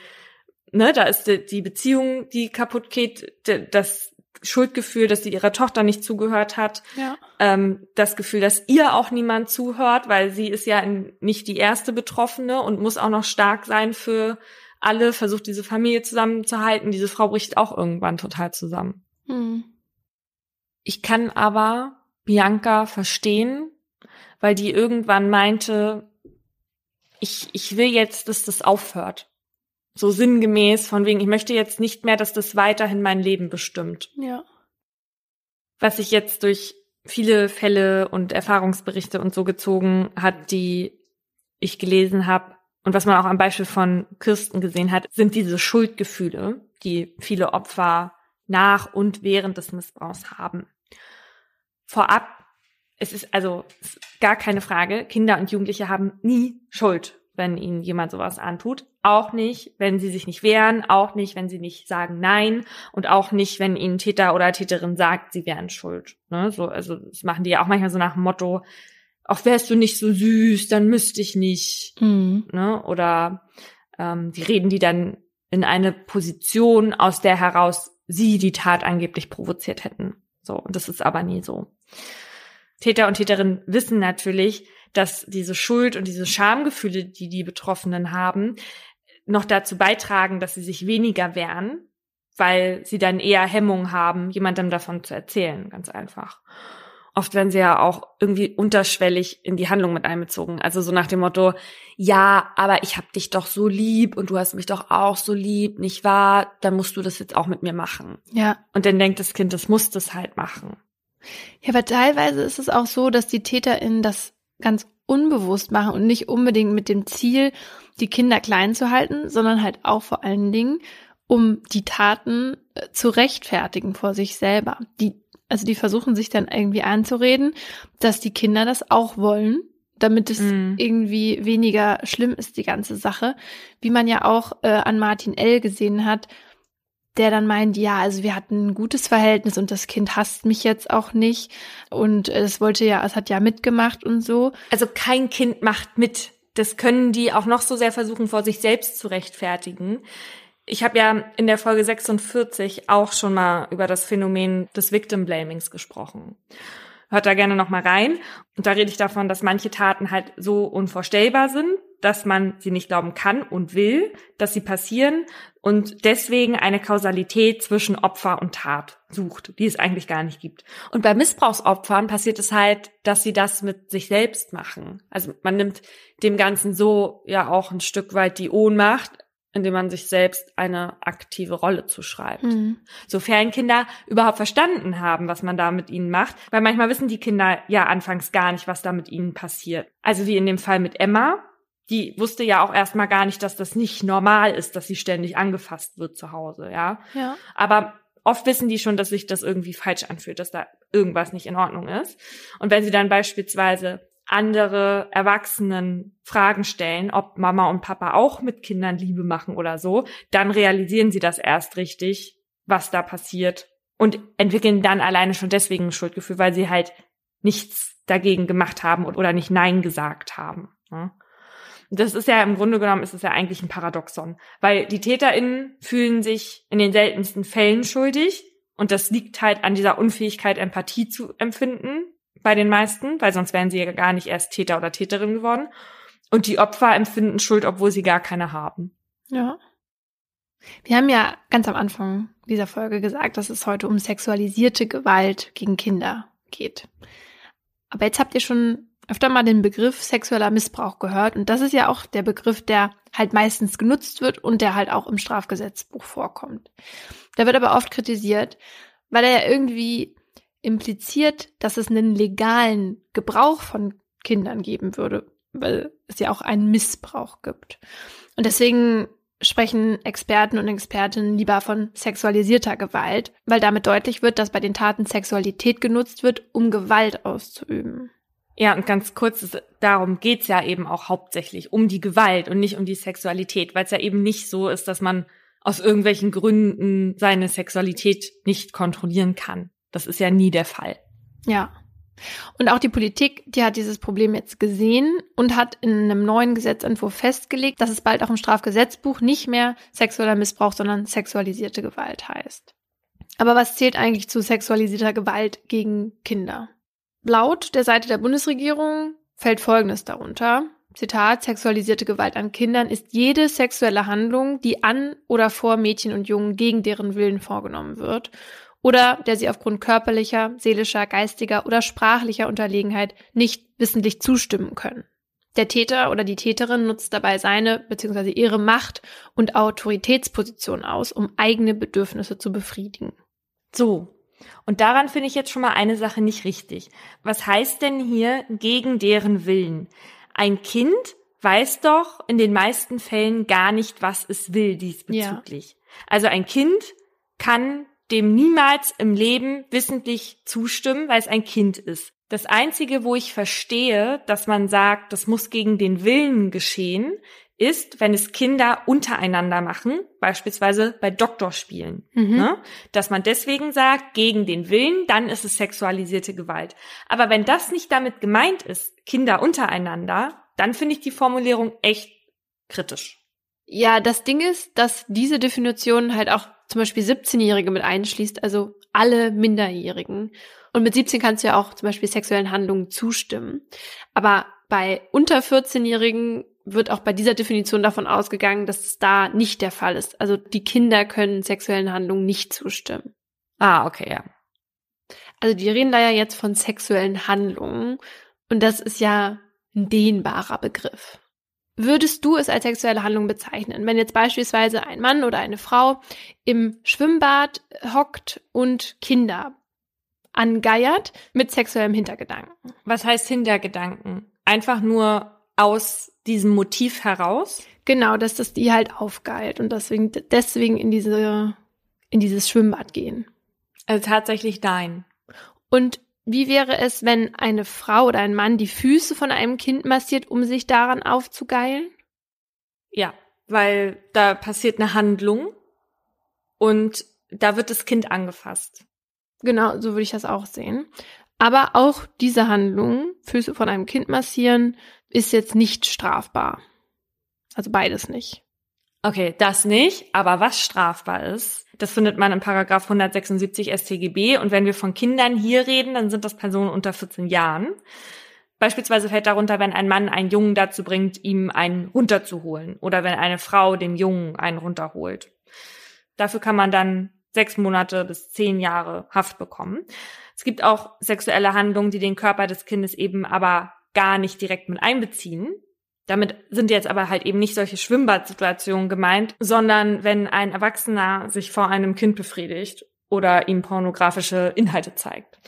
ne, da ist die, die Beziehung, die kaputt geht, das, Schuldgefühl, dass sie ihrer Tochter nicht zugehört hat. Ja. Ähm, das Gefühl, dass ihr auch niemand zuhört, weil sie ist ja nicht die erste Betroffene und muss auch noch stark sein für alle, versucht diese Familie zusammenzuhalten. Diese Frau bricht auch irgendwann total zusammen. Hm. Ich kann aber Bianca verstehen, weil die irgendwann meinte, ich, ich will jetzt, dass das aufhört. So sinngemäß, von wegen, ich möchte jetzt nicht mehr, dass das weiterhin mein Leben bestimmt. Ja. Was sich jetzt durch viele Fälle und Erfahrungsberichte und so gezogen hat, die ich gelesen habe und was man auch am Beispiel von Kirsten gesehen hat, sind diese Schuldgefühle, die viele Opfer nach und während des Missbrauchs haben. Vorab, es ist also gar keine Frage, Kinder und Jugendliche haben nie Schuld, wenn ihnen jemand sowas antut. Auch nicht, wenn sie sich nicht wehren, auch nicht, wenn sie nicht sagen Nein und auch nicht, wenn ihnen Täter oder Täterin sagt, sie wären schuld. Ne? So, also das machen die ja auch manchmal so nach dem Motto, auch wärst du nicht so süß, dann müsste ich nicht. Mhm. Ne? Oder ähm, die reden die dann in eine Position, aus der heraus sie die Tat angeblich provoziert hätten. So, und das ist aber nie so. Täter und Täterinnen wissen natürlich, dass diese Schuld und diese Schamgefühle, die die Betroffenen haben, noch dazu beitragen, dass sie sich weniger wehren, weil sie dann eher Hemmung haben, jemandem davon zu erzählen, ganz einfach. Oft werden sie ja auch irgendwie unterschwellig in die Handlung mit einbezogen. Also so nach dem Motto, ja, aber ich hab dich doch so lieb und du hast mich doch auch so lieb, nicht wahr? Dann musst du das jetzt auch mit mir machen. Ja. Und dann denkt das Kind, das muss das halt machen. Ja, aber teilweise ist es auch so, dass die TäterInnen das ganz unbewusst machen und nicht unbedingt mit dem Ziel, die Kinder klein zu halten, sondern halt auch vor allen Dingen, um die Taten äh, zu rechtfertigen vor sich selber. Die, also die versuchen sich dann irgendwie einzureden, dass die Kinder das auch wollen, damit es mm. irgendwie weniger schlimm ist, die ganze Sache. Wie man ja auch äh, an Martin L. gesehen hat, der dann meint, ja, also wir hatten ein gutes Verhältnis und das Kind hasst mich jetzt auch nicht und es wollte ja, es hat ja mitgemacht und so. Also kein Kind macht mit. Das können die auch noch so sehr versuchen, vor sich selbst zu rechtfertigen. Ich habe ja in der Folge 46 auch schon mal über das Phänomen des Victim Blamings gesprochen. Hört da gerne noch mal rein. Und da rede ich davon, dass manche Taten halt so unvorstellbar sind, dass man sie nicht glauben kann und will, dass sie passieren und deswegen eine Kausalität zwischen Opfer und Tat sucht, die es eigentlich gar nicht gibt. Und bei Missbrauchsopfern passiert es halt, dass sie das mit sich selbst machen. Also man nimmt dem Ganzen so ja auch ein Stück weit die Ohnmacht, indem man sich selbst eine aktive Rolle zuschreibt. Mhm. Sofern Kinder überhaupt verstanden haben, was man da mit ihnen macht, weil manchmal wissen die Kinder ja anfangs gar nicht, was da mit ihnen passiert. Also wie in dem Fall mit Emma, die wusste ja auch erstmal gar nicht, dass das nicht normal ist, dass sie ständig angefasst wird zu Hause, ja. Ja. Aber oft wissen die schon, dass sich das irgendwie falsch anfühlt, dass da irgendwas nicht in Ordnung ist. Und wenn sie dann beispielsweise andere Erwachsenen Fragen stellen, ob Mama und Papa auch mit Kindern Liebe machen oder so, dann realisieren sie das erst richtig, was da passiert und entwickeln dann alleine schon deswegen ein Schuldgefühl, weil sie halt nichts dagegen gemacht haben oder nicht Nein gesagt haben. Ne? Das ist ja im Grunde genommen ist es ja eigentlich ein Paradoxon, weil die TäterInnen fühlen sich in den seltensten Fällen schuldig und das liegt halt an dieser Unfähigkeit, Empathie zu empfinden bei den meisten, weil sonst wären sie ja gar nicht erst Täter oder Täterin geworden. Und die Opfer empfinden Schuld, obwohl sie gar keine haben. Ja. Wir haben ja ganz am Anfang dieser Folge gesagt, dass es heute um sexualisierte Gewalt gegen Kinder geht. Aber jetzt habt ihr schon öfter mal den Begriff sexueller Missbrauch gehört. Und das ist ja auch der Begriff, der halt meistens genutzt wird und der halt auch im Strafgesetzbuch vorkommt. Da wird aber oft kritisiert, weil er ja irgendwie impliziert, dass es einen legalen Gebrauch von Kindern geben würde, weil es ja auch einen Missbrauch gibt. Und deswegen sprechen Experten und Expertinnen lieber von sexualisierter Gewalt, weil damit deutlich wird, dass bei den Taten Sexualität genutzt wird, um Gewalt auszuüben. Ja, und ganz kurz, darum geht's ja eben auch hauptsächlich, um die Gewalt und nicht um die Sexualität, weil es ja eben nicht so ist, dass man aus irgendwelchen Gründen seine Sexualität nicht kontrollieren kann. Das ist ja nie der Fall. Ja. Und auch die Politik, die hat dieses Problem jetzt gesehen und hat in einem neuen Gesetzentwurf festgelegt, dass es bald auch im Strafgesetzbuch nicht mehr sexueller Missbrauch, sondern sexualisierte Gewalt heißt. Aber was zählt eigentlich zu sexualisierter Gewalt gegen Kinder? Laut der Seite der Bundesregierung fällt Folgendes darunter. Zitat, sexualisierte Gewalt an Kindern ist jede sexuelle Handlung, die an oder vor Mädchen und Jungen gegen deren Willen vorgenommen wird oder der sie aufgrund körperlicher, seelischer, geistiger oder sprachlicher Unterlegenheit nicht wissentlich zustimmen können. Der Täter oder die Täterin nutzt dabei seine bzw. ihre Macht und Autoritätsposition aus, um eigene Bedürfnisse zu befriedigen. So. Und daran finde ich jetzt schon mal eine Sache nicht richtig. Was heißt denn hier gegen deren Willen? Ein Kind weiß doch in den meisten Fällen gar nicht, was es will diesbezüglich. Ja. Also ein Kind kann dem niemals im Leben wissentlich zustimmen, weil es ein Kind ist. Das Einzige, wo ich verstehe, dass man sagt, das muss gegen den Willen geschehen, ist, wenn es Kinder untereinander machen, beispielsweise bei Doktorspielen. Mhm. Ne? Dass man deswegen sagt, gegen den Willen, dann ist es sexualisierte Gewalt. Aber wenn das nicht damit gemeint ist, Kinder untereinander, dann finde ich die Formulierung echt kritisch. Ja, das Ding ist, dass diese Definition halt auch zum Beispiel 17-Jährige mit einschließt, also alle Minderjährigen. Und mit 17 kannst du ja auch zum Beispiel sexuellen Handlungen zustimmen. Aber bei unter 14-Jährigen wird auch bei dieser Definition davon ausgegangen, dass es da nicht der Fall ist. Also die Kinder können sexuellen Handlungen nicht zustimmen. Ah, okay, ja. Also die reden da ja jetzt von sexuellen Handlungen. Und das ist ja ein dehnbarer Begriff. Würdest du es als sexuelle Handlung bezeichnen, wenn jetzt beispielsweise ein Mann oder eine Frau im Schwimmbad hockt und Kinder angeiert mit sexuellem Hintergedanken? Was heißt Hintergedanken? Einfach nur aus diesem Motiv heraus? Genau, dass das die halt aufgeilt und deswegen, deswegen in diese, in dieses Schwimmbad gehen. Also tatsächlich dein. Und wie wäre es, wenn eine Frau oder ein Mann die Füße von einem Kind massiert, um sich daran aufzugeilen? Ja, weil da passiert eine Handlung und da wird das Kind angefasst. Genau, so würde ich das auch sehen. Aber auch diese Handlung, Füße von einem Kind massieren, ist jetzt nicht strafbar. Also beides nicht. Okay, das nicht, aber was strafbar ist, das findet man in Paragraph 176 StGB und wenn wir von Kindern hier reden, dann sind das Personen unter 14 Jahren. Beispielsweise fällt darunter, wenn ein Mann einen Jungen dazu bringt, ihm einen runterzuholen oder wenn eine Frau dem Jungen einen runterholt. Dafür kann man dann sechs Monate bis zehn Jahre Haft bekommen. Es gibt auch sexuelle Handlungen, die den Körper des Kindes eben aber gar nicht direkt mit einbeziehen. Damit sind jetzt aber halt eben nicht solche Schwimmbadsituationen gemeint, sondern wenn ein Erwachsener sich vor einem Kind befriedigt oder ihm pornografische Inhalte zeigt.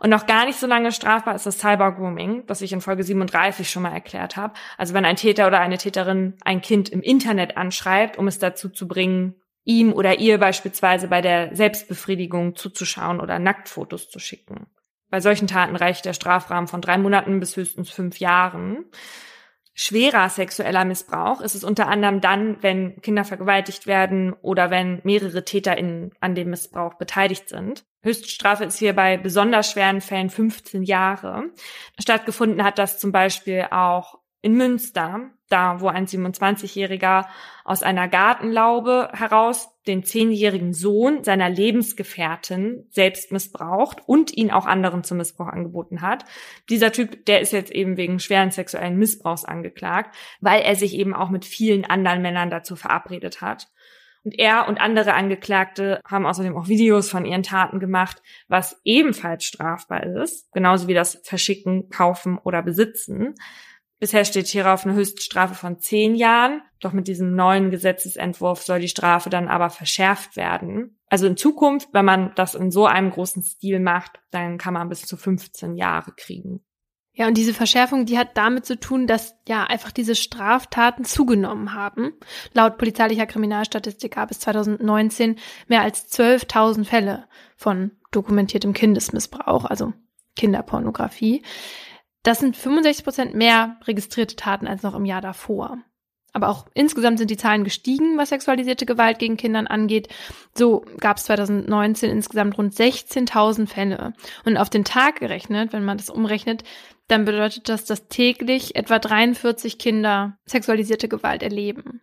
Und noch gar nicht so lange strafbar ist das Cybergrooming, das ich in Folge 37 schon mal erklärt habe. Also wenn ein Täter oder eine Täterin ein Kind im Internet anschreibt, um es dazu zu bringen, ihm oder ihr beispielsweise bei der Selbstbefriedigung zuzuschauen oder Nacktfotos zu schicken. Bei solchen Taten reicht der Strafrahmen von drei Monaten bis höchstens fünf Jahren. Schwerer sexueller Missbrauch ist es unter anderem dann, wenn Kinder vergewaltigt werden oder wenn mehrere TäterInnen an dem Missbrauch beteiligt sind. Höchststrafe ist hier bei besonders schweren Fällen 15 Jahre. Stattgefunden hat das zum Beispiel auch in Münster, da wo ein 27-Jähriger aus einer Gartenlaube heraus den zehnjährigen Sohn seiner Lebensgefährtin selbst missbraucht und ihn auch anderen zum Missbrauch angeboten hat. Dieser Typ, der ist jetzt eben wegen schweren sexuellen Missbrauchs angeklagt, weil er sich eben auch mit vielen anderen Männern dazu verabredet hat. Und er und andere Angeklagte haben außerdem auch Videos von ihren Taten gemacht, was ebenfalls strafbar ist, genauso wie das Verschicken, Kaufen oder Besitzen. Bisher steht hierauf eine Höchststrafe von zehn Jahren. Doch mit diesem neuen Gesetzesentwurf soll die Strafe dann aber verschärft werden. Also in Zukunft, wenn man das in so einem großen Stil macht, dann kann man bis zu 15 Jahre kriegen. Ja, und diese Verschärfung, die hat damit zu tun, dass ja einfach diese Straftaten zugenommen haben. Laut polizeilicher Kriminalstatistik gab es 2019 mehr als 12.000 Fälle von dokumentiertem Kindesmissbrauch, also Kinderpornografie. Das sind 65 Prozent mehr registrierte Taten als noch im Jahr davor. Aber auch insgesamt sind die Zahlen gestiegen, was sexualisierte Gewalt gegen Kindern angeht. So gab es 2019 insgesamt rund 16.000 Fälle. Und auf den Tag gerechnet, wenn man das umrechnet, dann bedeutet das, dass täglich etwa 43 Kinder sexualisierte Gewalt erleben.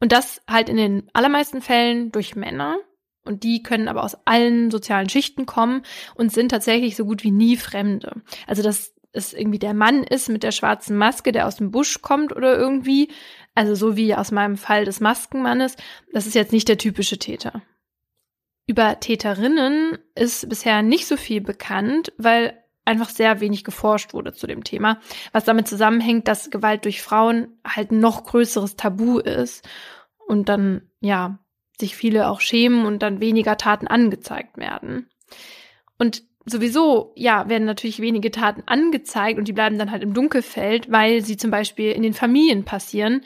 Und das halt in den allermeisten Fällen durch Männer. Und die können aber aus allen sozialen Schichten kommen und sind tatsächlich so gut wie nie Fremde. Also das es irgendwie der Mann ist mit der schwarzen Maske, der aus dem Busch kommt oder irgendwie. Also so wie aus meinem Fall des Maskenmannes. Das ist jetzt nicht der typische Täter. Über Täterinnen ist bisher nicht so viel bekannt, weil einfach sehr wenig geforscht wurde zu dem Thema, was damit zusammenhängt, dass Gewalt durch Frauen halt noch größeres Tabu ist und dann, ja, sich viele auch schämen und dann weniger Taten angezeigt werden. Und sowieso, ja, werden natürlich wenige Taten angezeigt und die bleiben dann halt im Dunkelfeld, weil sie zum Beispiel in den Familien passieren,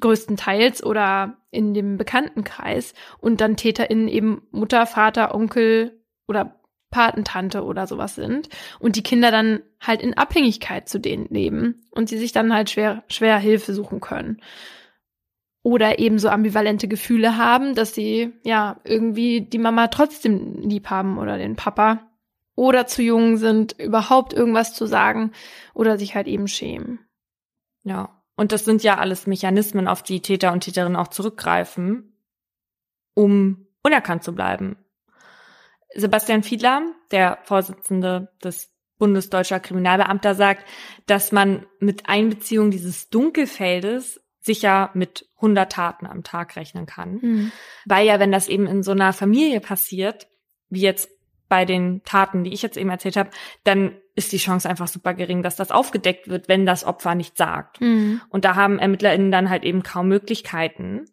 größtenteils oder in dem Bekanntenkreis und dann TäterInnen eben Mutter, Vater, Onkel oder Patentante oder sowas sind und die Kinder dann halt in Abhängigkeit zu denen leben und sie sich dann halt schwer, schwer Hilfe suchen können. Oder eben so ambivalente Gefühle haben, dass sie ja irgendwie die Mama trotzdem lieb haben oder den Papa oder zu jung sind, überhaupt irgendwas zu sagen oder sich halt eben schämen. Ja, und das sind ja alles Mechanismen, auf die Täter und Täterinnen auch zurückgreifen, um unerkannt zu bleiben. Sebastian Fiedler, der Vorsitzende des Bundesdeutscher Kriminalbeamter, sagt, dass man mit Einbeziehung dieses Dunkelfeldes sicher mit 100 Taten am Tag rechnen kann. Mhm. Weil ja, wenn das eben in so einer Familie passiert, wie jetzt bei den Taten, die ich jetzt eben erzählt habe, dann ist die Chance einfach super gering, dass das aufgedeckt wird, wenn das Opfer nicht sagt. Mhm. Und da haben ErmittlerInnen dann halt eben kaum Möglichkeiten.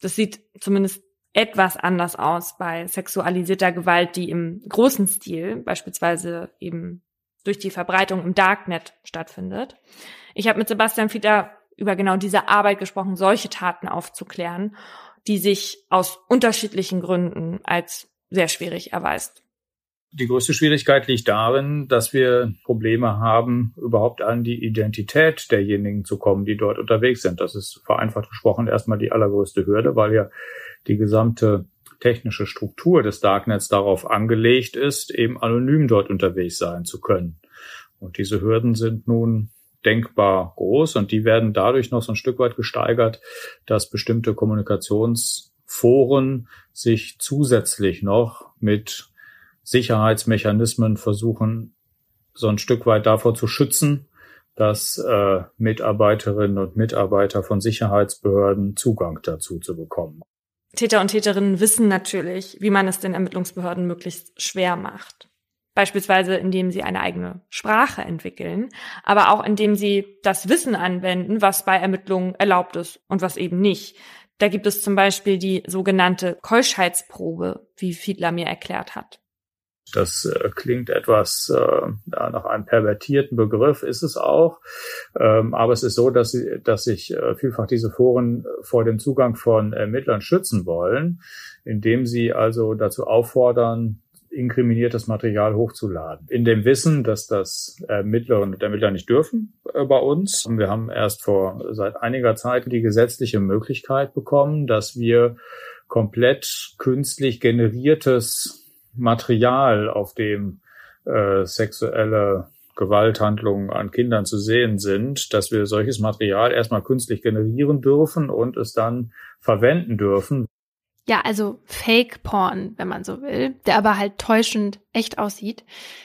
Das sieht zumindest etwas anders aus bei sexualisierter Gewalt, die im großen Stil, beispielsweise eben durch die Verbreitung im Darknet stattfindet. Ich habe mit Sebastian Fiedler über genau diese Arbeit gesprochen, solche Taten aufzuklären, die sich aus unterschiedlichen Gründen als sehr schwierig erweist. Die größte Schwierigkeit liegt darin, dass wir Probleme haben, überhaupt an die Identität derjenigen zu kommen, die dort unterwegs sind. Das ist vereinfacht gesprochen erstmal die allergrößte Hürde, weil ja die gesamte technische Struktur des Darknets darauf angelegt ist, eben anonym dort unterwegs sein zu können. Und diese Hürden sind nun denkbar groß und die werden dadurch noch so ein Stück weit gesteigert, dass bestimmte Kommunikationsforen sich zusätzlich noch mit Sicherheitsmechanismen versuchen, so ein Stück weit davor zu schützen, dass äh, Mitarbeiterinnen und Mitarbeiter von Sicherheitsbehörden Zugang dazu zu bekommen. Täter und Täterinnen wissen natürlich, wie man es den Ermittlungsbehörden möglichst schwer macht. Beispielsweise indem sie eine eigene Sprache entwickeln, aber auch indem sie das Wissen anwenden, was bei Ermittlungen erlaubt ist und was eben nicht. Da gibt es zum Beispiel die sogenannte Keuschheitsprobe, wie Fiedler mir erklärt hat. Das äh, klingt etwas äh, nach einem pervertierten Begriff, ist es auch. Ähm, aber es ist so, dass, sie, dass sich äh, vielfach diese Foren vor dem Zugang von Ermittlern schützen wollen, indem sie also dazu auffordern, inkriminiertes Material hochzuladen. In dem Wissen, dass das Ermittlerinnen und Ermittler nicht dürfen äh, bei uns. Wir haben erst vor seit einiger Zeit die gesetzliche Möglichkeit bekommen, dass wir komplett künstlich generiertes Material, auf dem äh, sexuelle Gewalthandlungen an Kindern zu sehen sind, dass wir solches Material erstmal künstlich generieren dürfen und es dann verwenden dürfen. Ja, also Fake Porn, wenn man so will, der aber halt täuschend echt aussieht.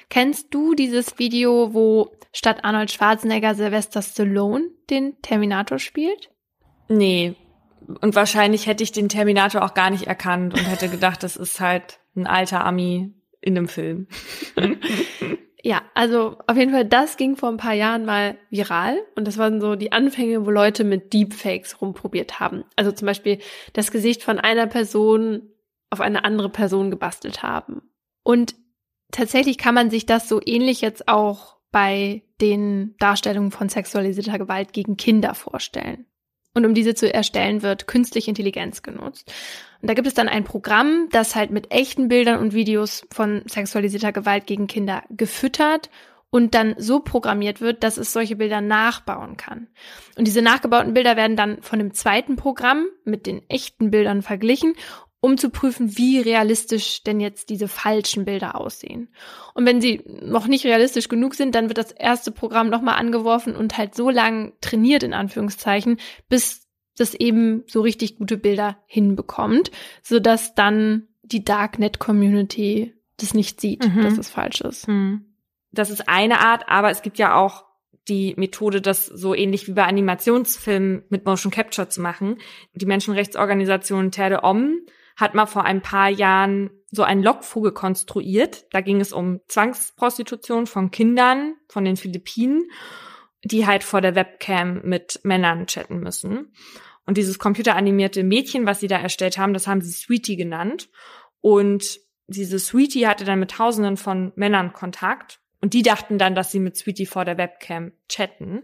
Kennst du dieses Video, wo statt Arnold Schwarzenegger Sylvester Stallone den Terminator spielt? Nee. Und wahrscheinlich hätte ich den Terminator auch gar nicht erkannt und hätte gedacht, das ist halt ein alter Ami in einem Film. ja, also auf jeden Fall, das ging vor ein paar Jahren mal viral und das waren so die Anfänge, wo Leute mit Deepfakes rumprobiert haben. Also zum Beispiel das Gesicht von einer Person auf eine andere Person gebastelt haben. Und tatsächlich kann man sich das so ähnlich jetzt auch bei den Darstellungen von sexualisierter Gewalt gegen Kinder vorstellen. Und um diese zu erstellen, wird künstliche Intelligenz genutzt. Und da gibt es dann ein Programm, das halt mit echten Bildern und Videos von sexualisierter Gewalt gegen Kinder gefüttert und dann so programmiert wird, dass es solche Bilder nachbauen kann. Und diese nachgebauten Bilder werden dann von dem zweiten Programm mit den echten Bildern verglichen um zu prüfen, wie realistisch denn jetzt diese falschen Bilder aussehen. Und wenn sie noch nicht realistisch genug sind, dann wird das erste Programm nochmal angeworfen und halt so lang trainiert, in Anführungszeichen, bis das eben so richtig gute Bilder hinbekommt, sodass dann die Darknet-Community das nicht sieht, mhm. dass es falsch ist. Mhm. Das ist eine Art, aber es gibt ja auch die Methode, das so ähnlich wie bei Animationsfilmen mit Motion Capture zu machen. Die Menschenrechtsorganisation Terre Om hat mal vor ein paar Jahren so einen Lockvogel konstruiert. Da ging es um Zwangsprostitution von Kindern von den Philippinen, die halt vor der Webcam mit Männern chatten müssen. Und dieses computeranimierte Mädchen, was sie da erstellt haben, das haben sie Sweetie genannt. Und diese Sweetie hatte dann mit Tausenden von Männern Kontakt. Und die dachten dann, dass sie mit Sweetie vor der Webcam chatten.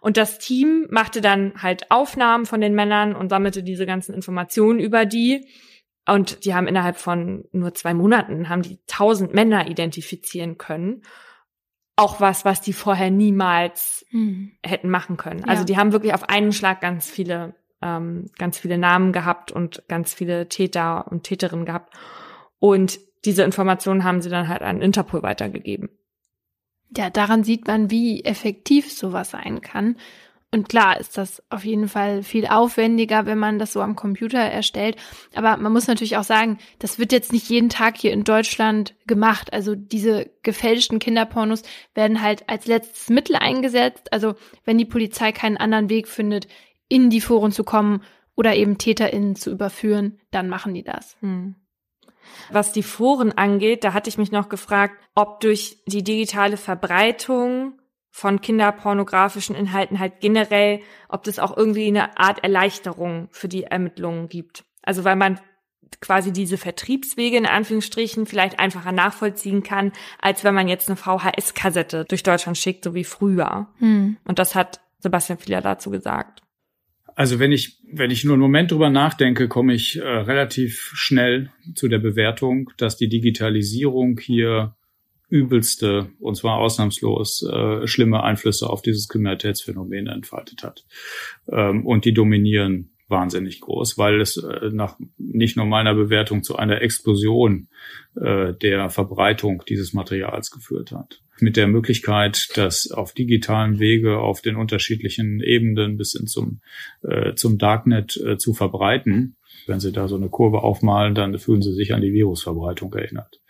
Und das Team machte dann halt Aufnahmen von den Männern und sammelte diese ganzen Informationen über die. Und die haben innerhalb von nur zwei Monaten haben die tausend Männer identifizieren können. Auch was, was die vorher niemals mhm. hätten machen können. Also die haben wirklich auf einen Schlag ganz viele ähm, ganz viele Namen gehabt und ganz viele Täter und Täterinnen gehabt. Und diese Informationen haben sie dann halt an Interpol weitergegeben. Ja, daran sieht man, wie effektiv sowas sein kann. Und klar ist das auf jeden Fall viel aufwendiger, wenn man das so am Computer erstellt. Aber man muss natürlich auch sagen, das wird jetzt nicht jeden Tag hier in Deutschland gemacht. Also diese gefälschten Kinderpornos werden halt als letztes Mittel eingesetzt. Also wenn die Polizei keinen anderen Weg findet, in die Foren zu kommen oder eben TäterInnen zu überführen, dann machen die das. Hm. Was die Foren angeht, da hatte ich mich noch gefragt, ob durch die digitale Verbreitung von kinderpornografischen Inhalten halt generell, ob das auch irgendwie eine Art Erleichterung für die Ermittlungen gibt. Also weil man quasi diese Vertriebswege in Anführungsstrichen vielleicht einfacher nachvollziehen kann, als wenn man jetzt eine VHS-Kassette durch Deutschland schickt, so wie früher. Hm. Und das hat Sebastian Fieler dazu gesagt. Also wenn ich, wenn ich nur einen Moment drüber nachdenke, komme ich äh, relativ schnell zu der Bewertung, dass die Digitalisierung hier übelste, und zwar ausnahmslos, äh, schlimme Einflüsse auf dieses Kriminalitätsphänomen entfaltet hat. Ähm, und die dominieren wahnsinnig groß, weil es äh, nach nicht nur meiner Bewertung zu einer Explosion äh, der Verbreitung dieses Materials geführt hat. Mit der Möglichkeit, das auf digitalen Wege auf den unterschiedlichen Ebenen bis hin zum, äh, zum Darknet äh, zu verbreiten. Wenn Sie da so eine Kurve aufmalen, dann fühlen Sie sich an die Virusverbreitung erinnert.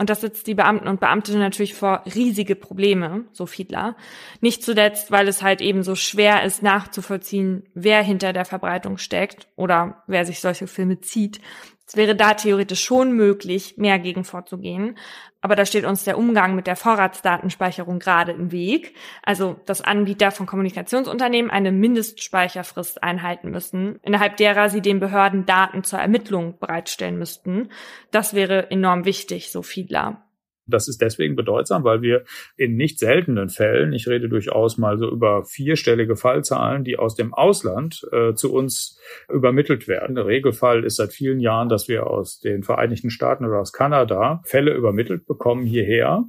Und das setzt die Beamten und Beamtinnen natürlich vor riesige Probleme, so Fiedler. Nicht zuletzt, weil es halt eben so schwer ist nachzuvollziehen, wer hinter der Verbreitung steckt oder wer sich solche Filme zieht. Es wäre da theoretisch schon möglich, mehr gegen vorzugehen. Aber da steht uns der Umgang mit der Vorratsdatenspeicherung gerade im Weg. Also, dass Anbieter von Kommunikationsunternehmen eine Mindestspeicherfrist einhalten müssen, innerhalb derer sie den Behörden Daten zur Ermittlung bereitstellen müssten. Das wäre enorm wichtig, so Fiedler. Das ist deswegen bedeutsam, weil wir in nicht seltenen Fällen, ich rede durchaus mal so über vierstellige Fallzahlen, die aus dem Ausland äh, zu uns übermittelt werden. Der Regelfall ist seit vielen Jahren, dass wir aus den Vereinigten Staaten oder aus Kanada Fälle übermittelt bekommen hierher.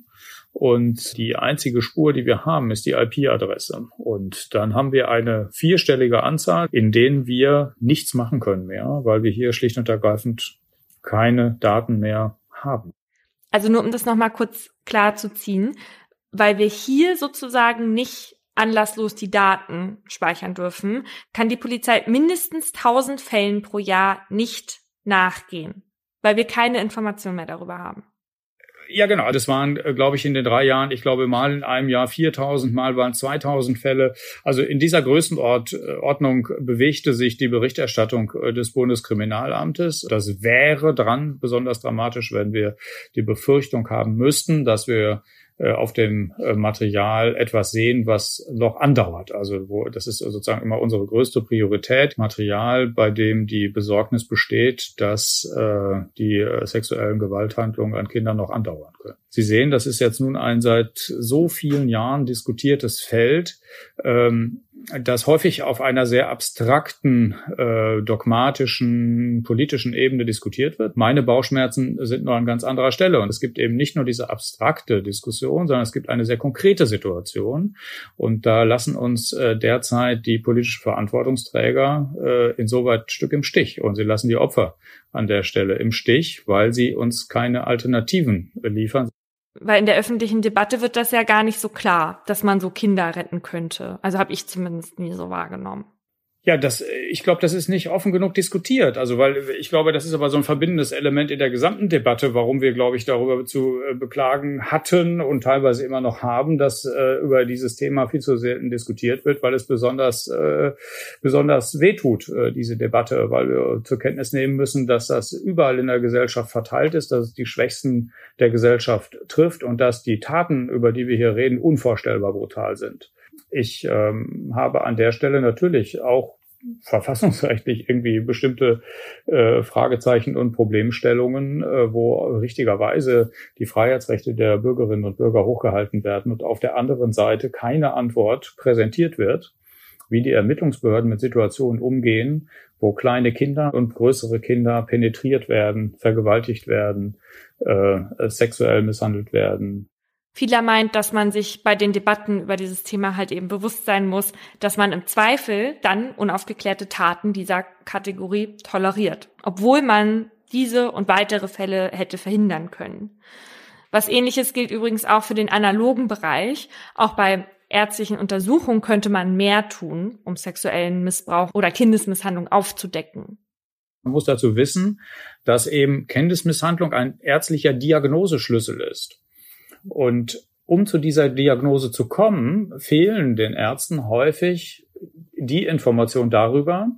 Und die einzige Spur, die wir haben, ist die IP-Adresse. Und dann haben wir eine vierstellige Anzahl, in denen wir nichts machen können mehr, weil wir hier schlicht und ergreifend keine Daten mehr haben. Also nur um das nochmal kurz klar zu ziehen, weil wir hier sozusagen nicht anlasslos die Daten speichern dürfen, kann die Polizei mindestens 1000 Fällen pro Jahr nicht nachgehen, weil wir keine Informationen mehr darüber haben. Ja, genau. Das waren, äh, glaube ich, in den drei Jahren, ich glaube, mal in einem Jahr 4000, mal waren 2000 Fälle. Also in dieser Größenordnung bewegte sich die Berichterstattung äh, des Bundeskriminalamtes. Das wäre dran besonders dramatisch, wenn wir die Befürchtung haben müssten, dass wir äh, auf dem äh, Material etwas sehen, was noch andauert. Also wo, das ist sozusagen immer unsere größte Priorität. Material, bei dem die Besorgnis besteht, dass äh, die äh, sexuellen Gewalthandlungen an Kindern noch andauern können. Sie sehen, das ist jetzt nun ein seit so vielen Jahren diskutiertes Feld. Ähm, das häufig auf einer sehr abstrakten, äh, dogmatischen, politischen Ebene diskutiert wird. Meine Bauchschmerzen sind nur an ganz anderer Stelle. Und es gibt eben nicht nur diese abstrakte Diskussion, sondern es gibt eine sehr konkrete Situation. Und da lassen uns äh, derzeit die politischen Verantwortungsträger äh, insoweit Stück im Stich. Und sie lassen die Opfer an der Stelle im Stich, weil sie uns keine Alternativen liefern. Weil in der öffentlichen Debatte wird das ja gar nicht so klar, dass man so Kinder retten könnte. Also habe ich zumindest nie so wahrgenommen. Ja, das, ich glaube, das ist nicht offen genug diskutiert. Also, weil ich glaube, das ist aber so ein verbindendes Element in der gesamten Debatte, warum wir, glaube ich, darüber zu äh, beklagen hatten und teilweise immer noch haben, dass äh, über dieses Thema viel zu selten diskutiert wird, weil es besonders, äh, besonders wehtut, äh, diese Debatte, weil wir zur Kenntnis nehmen müssen, dass das überall in der Gesellschaft verteilt ist, dass es die Schwächsten der Gesellschaft trifft und dass die Taten, über die wir hier reden, unvorstellbar brutal sind. Ich ähm, habe an der Stelle natürlich auch verfassungsrechtlich irgendwie bestimmte äh, Fragezeichen und Problemstellungen, äh, wo richtigerweise die Freiheitsrechte der Bürgerinnen und Bürger hochgehalten werden und auf der anderen Seite keine Antwort präsentiert wird, wie die Ermittlungsbehörden mit Situationen umgehen, wo kleine Kinder und größere Kinder penetriert werden, vergewaltigt werden, äh, sexuell misshandelt werden, Vieler meint, dass man sich bei den Debatten über dieses Thema halt eben bewusst sein muss, dass man im Zweifel dann unaufgeklärte Taten dieser Kategorie toleriert, obwohl man diese und weitere Fälle hätte verhindern können. Was ähnliches gilt übrigens auch für den analogen Bereich. Auch bei ärztlichen Untersuchungen könnte man mehr tun, um sexuellen Missbrauch oder Kindesmisshandlung aufzudecken. Man muss dazu wissen, dass eben Kindesmisshandlung ein ärztlicher Diagnoseschlüssel ist. Und um zu dieser Diagnose zu kommen, fehlen den Ärzten häufig die Information darüber,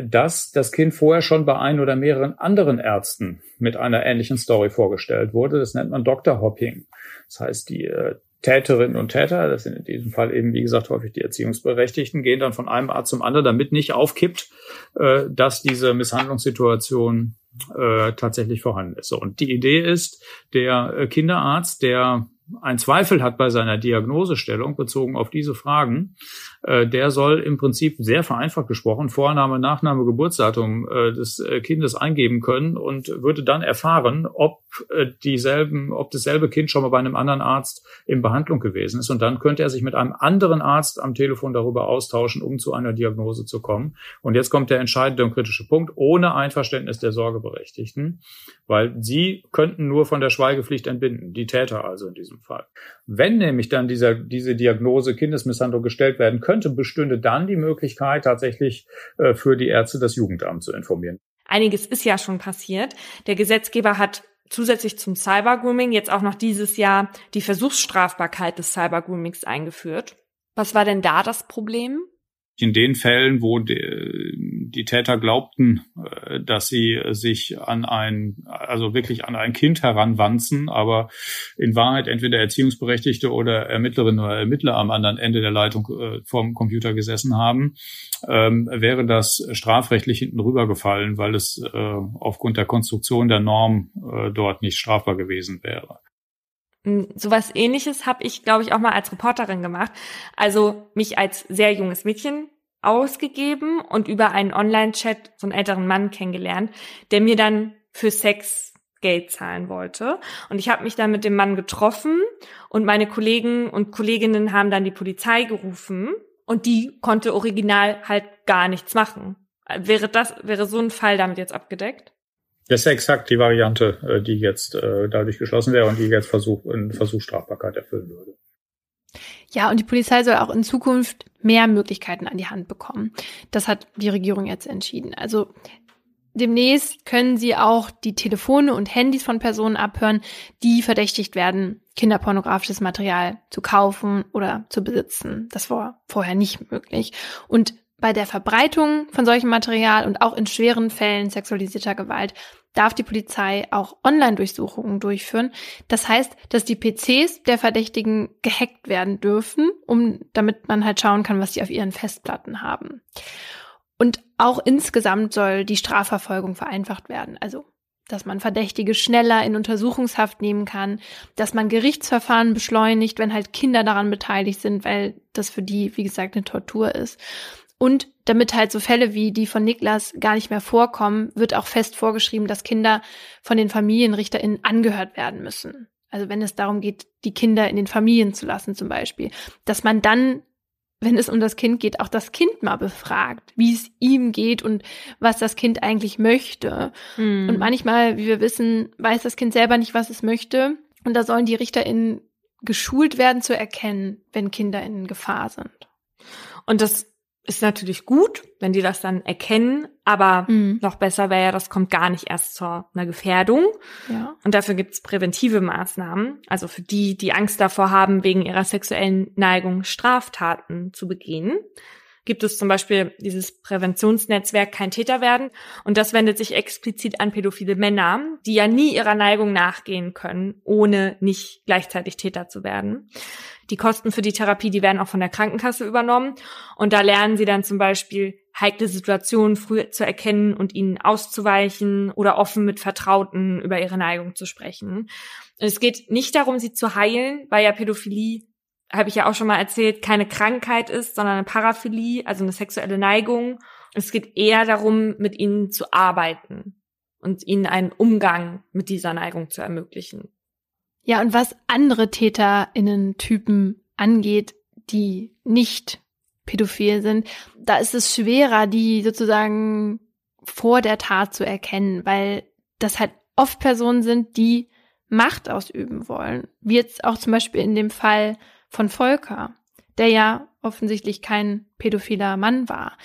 dass das Kind vorher schon bei ein oder mehreren anderen Ärzten mit einer ähnlichen Story vorgestellt wurde. Das nennt man Dr. Hopping. Das heißt, die äh, Täterinnen und Täter, das sind in diesem Fall eben, wie gesagt, häufig die Erziehungsberechtigten, gehen dann von einem Arzt zum anderen, damit nicht aufkippt, äh, dass diese Misshandlungssituation äh, tatsächlich vorhanden ist. So, und die Idee ist, der äh, Kinderarzt, der ein Zweifel hat bei seiner Diagnosestellung bezogen auf diese Fragen, äh, der soll im Prinzip sehr vereinfacht gesprochen Vorname, Nachname, Geburtsdatum äh, des äh, Kindes eingeben können und würde dann erfahren, ob äh, dieselben, ob dasselbe Kind schon mal bei einem anderen Arzt in Behandlung gewesen ist. Und dann könnte er sich mit einem anderen Arzt am Telefon darüber austauschen, um zu einer Diagnose zu kommen. Und jetzt kommt der entscheidende und kritische Punkt, ohne Einverständnis der Sorgeberechtigten, weil sie könnten nur von der Schweigepflicht entbinden, die Täter also in diesem Fall. Wenn nämlich dann dieser, diese Diagnose Kindesmisshandlung gestellt werden könnte, bestünde dann die Möglichkeit, tatsächlich äh, für die Ärzte das Jugendamt zu informieren. Einiges ist ja schon passiert. Der Gesetzgeber hat zusätzlich zum Cybergrooming jetzt auch noch dieses Jahr die Versuchsstrafbarkeit des Cybergroomings eingeführt. Was war denn da das Problem? In den Fällen, wo die, die Täter glaubten, äh, dass sie sich an ein, also wirklich an ein Kind heranwanzen, aber in Wahrheit entweder Erziehungsberechtigte oder Ermittlerinnen oder Ermittler am anderen Ende der Leitung äh, vom Computer gesessen haben, ähm, wäre das strafrechtlich hinten rübergefallen, weil es äh, aufgrund der Konstruktion der Norm dort nicht strafbar gewesen wäre. Hm, sowas ähnliches habe ich, glaube ich, auch mal als Reporterin gemacht. Also mich als sehr junges Mädchen ausgegeben und über einen Online-Chat so einen älteren Mann kennengelernt, der mir dann für Sex Geld zahlen wollte. Und ich habe mich dann mit dem Mann getroffen und meine Kollegen und Kolleginnen haben dann die Polizei gerufen und die konnte original halt gar nichts machen. Wäre das, wäre so ein Fall damit jetzt abgedeckt? Das ist exakt die Variante, äh, die jetzt äh, dadurch geschlossen wäre und die jetzt Versuch, in Versuchsstrafbarkeit erfüllen würde. Ja, und die Polizei soll auch in Zukunft mehr Möglichkeiten an die Hand bekommen. Das hat die Regierung jetzt entschieden. Also demnächst können sie auch die Telefone und Handys von Personen abhören, die verdächtigt werden, kinderpornografisches Material zu kaufen oder zu besitzen. Das war vorher nicht möglich. Und bei der Verbreitung von solchem Material und auch in schweren Fällen sexualisierter Gewalt darf die Polizei auch Online-Durchsuchungen durchführen. Das heißt, dass die PCs der Verdächtigen gehackt werden dürfen, um, damit man halt schauen kann, was sie auf ihren Festplatten haben. Und auch insgesamt soll die Strafverfolgung vereinfacht werden. Also, dass man Verdächtige schneller in Untersuchungshaft nehmen kann, dass man Gerichtsverfahren beschleunigt, wenn halt Kinder daran beteiligt sind, weil das für die, wie gesagt, eine Tortur ist. Und damit halt so Fälle wie die von Niklas gar nicht mehr vorkommen, wird auch fest vorgeschrieben, dass Kinder von den FamilienrichterInnen angehört werden müssen. Also wenn es darum geht, die Kinder in den Familien zu lassen zum Beispiel, dass man dann, wenn es um das Kind geht, auch das Kind mal befragt, wie es ihm geht und was das Kind eigentlich möchte. Mhm. Und manchmal, wie wir wissen, weiß das Kind selber nicht, was es möchte. Und da sollen die RichterInnen geschult werden zu erkennen, wenn Kinder in Gefahr sind. Und das ist natürlich gut, wenn die das dann erkennen, aber mhm. noch besser wäre ja, das kommt gar nicht erst zu einer Gefährdung. Ja. Und dafür gibt's präventive Maßnahmen, also für die, die Angst davor haben, wegen ihrer sexuellen Neigung Straftaten zu begehen gibt es zum Beispiel dieses Präventionsnetzwerk Kein Täter werden. Und das wendet sich explizit an pädophile Männer, die ja nie ihrer Neigung nachgehen können, ohne nicht gleichzeitig Täter zu werden. Die Kosten für die Therapie, die werden auch von der Krankenkasse übernommen. Und da lernen sie dann zum Beispiel heikle Situationen früh zu erkennen und ihnen auszuweichen oder offen mit Vertrauten über ihre Neigung zu sprechen. Es geht nicht darum, sie zu heilen, weil ja Pädophilie habe ich ja auch schon mal erzählt, keine Krankheit ist, sondern eine Paraphilie, also eine sexuelle Neigung. Es geht eher darum, mit ihnen zu arbeiten und ihnen einen Umgang mit dieser Neigung zu ermöglichen. Ja, und was andere TäterInnen-Typen angeht, die nicht pädophil sind, da ist es schwerer, die sozusagen vor der Tat zu erkennen, weil das halt oft Personen sind, die Macht ausüben wollen. Wie jetzt auch zum Beispiel in dem Fall von Volker, der ja offensichtlich kein pädophiler Mann war.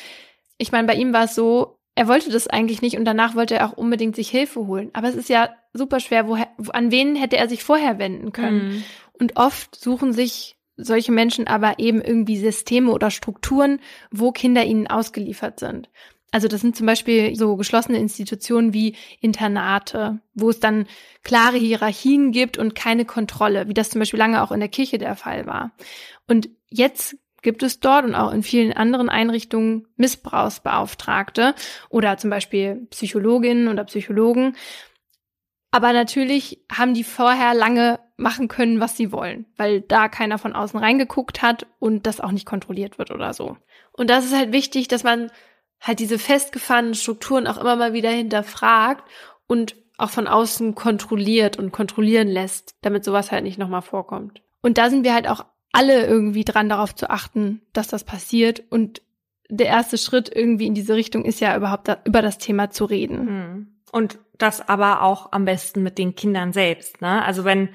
Ich meine, bei ihm war es so, er wollte das eigentlich nicht und danach wollte er auch unbedingt sich Hilfe holen. Aber es ist ja super schwer, woher, an wen hätte er sich vorher wenden können? Mhm. Und oft suchen sich solche Menschen aber eben irgendwie Systeme oder Strukturen, wo Kinder ihnen ausgeliefert sind. Also das sind zum Beispiel so geschlossene Institutionen wie Internate, wo es dann klare Hierarchien gibt und keine Kontrolle, wie das zum Beispiel lange auch in der Kirche der Fall war. Und jetzt gibt es dort und auch in vielen anderen Einrichtungen Missbrauchsbeauftragte oder zum Beispiel Psychologinnen oder Psychologen. Aber natürlich haben die vorher lange machen können, was sie wollen, weil da keiner von außen reingeguckt hat und das auch nicht kontrolliert wird oder so. Und das ist halt wichtig, dass man halt diese festgefahrenen Strukturen auch immer mal wieder hinterfragt und auch von außen kontrolliert und kontrollieren lässt, damit sowas halt nicht nochmal vorkommt. Und da sind wir halt auch alle irgendwie dran, darauf zu achten, dass das passiert. Und der erste Schritt irgendwie in diese Richtung ist ja überhaupt da, über das Thema zu reden. Hm. Und das aber auch am besten mit den Kindern selbst. Ne? Also wenn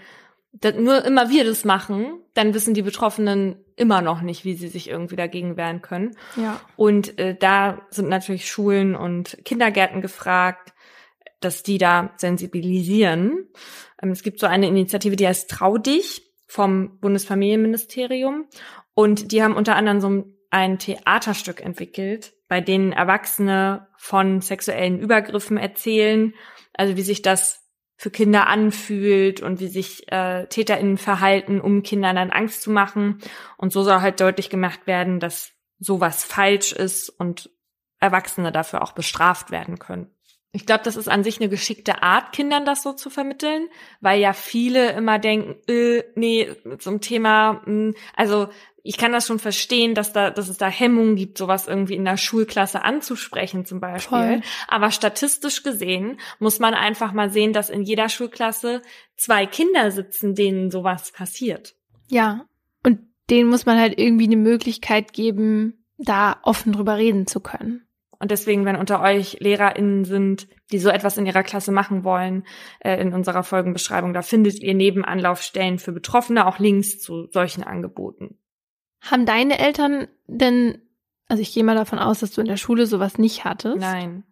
nur immer wir das machen, dann wissen die Betroffenen immer noch nicht, wie sie sich irgendwie dagegen wehren können. Ja. Und äh, da sind natürlich Schulen und Kindergärten gefragt, dass die da sensibilisieren. Ähm, es gibt so eine Initiative, die heißt Trau dich vom Bundesfamilienministerium. Und die haben unter anderem so ein Theaterstück entwickelt, bei denen Erwachsene von sexuellen Übergriffen erzählen, also wie sich das für Kinder anfühlt und wie sich äh, TäterInnen verhalten, um Kindern dann Angst zu machen. Und so soll halt deutlich gemacht werden, dass sowas falsch ist und Erwachsene dafür auch bestraft werden können. Ich glaube, das ist an sich eine geschickte Art, Kindern das so zu vermitteln, weil ja viele immer denken, äh, nee, einem Thema, mh, hm, also ich kann das schon verstehen, dass da, dass es da Hemmungen gibt, sowas irgendwie in der Schulklasse anzusprechen zum Beispiel. Voll. Aber statistisch gesehen muss man einfach mal sehen, dass in jeder Schulklasse zwei Kinder sitzen, denen sowas passiert. Ja. Und denen muss man halt irgendwie eine Möglichkeit geben, da offen drüber reden zu können. Und deswegen, wenn unter euch LehrerInnen sind, die so etwas in ihrer Klasse machen wollen, äh, in unserer Folgenbeschreibung, da findet ihr neben Anlaufstellen für Betroffene auch Links zu solchen Angeboten. Haben deine Eltern denn, also ich gehe mal davon aus, dass du in der Schule sowas nicht hattest? Nein.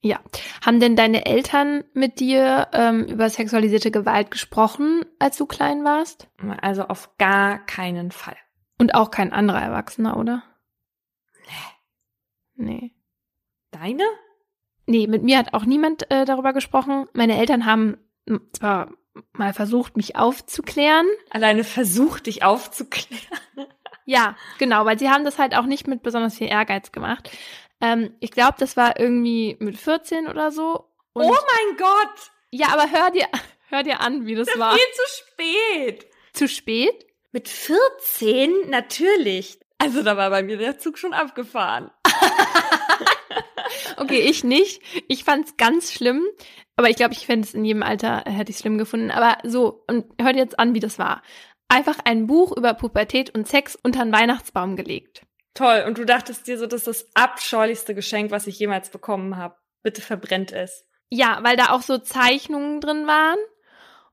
Ja. Haben denn deine Eltern mit dir ähm, über sexualisierte Gewalt gesprochen, als du klein warst? Also auf gar keinen Fall. Und auch kein anderer Erwachsener, oder? Nee. Nee. Deine? Nee, mit mir hat auch niemand äh, darüber gesprochen. Meine Eltern haben zwar mal versucht, mich aufzuklären. Alleine versucht, dich aufzuklären. Ja, genau, weil sie haben das halt auch nicht mit besonders viel Ehrgeiz gemacht. Ähm, ich glaube, das war irgendwie mit 14 oder so. Oh mein Gott! Ja, aber hör dir, hör dir an, wie das, das war. Viel zu spät. Zu spät? Mit 14? Natürlich. Also da war bei mir der Zug schon abgefahren. okay, ich nicht. Ich fand's ganz schlimm. Aber ich glaube, ich fände es in jedem Alter, hätte ich schlimm gefunden. Aber so, und hört jetzt an, wie das war einfach ein Buch über Pubertät und Sex unter den Weihnachtsbaum gelegt. Toll. Und du dachtest dir so, das ist das abscheulichste Geschenk, was ich jemals bekommen habe. Bitte verbrennt es. Ja, weil da auch so Zeichnungen drin waren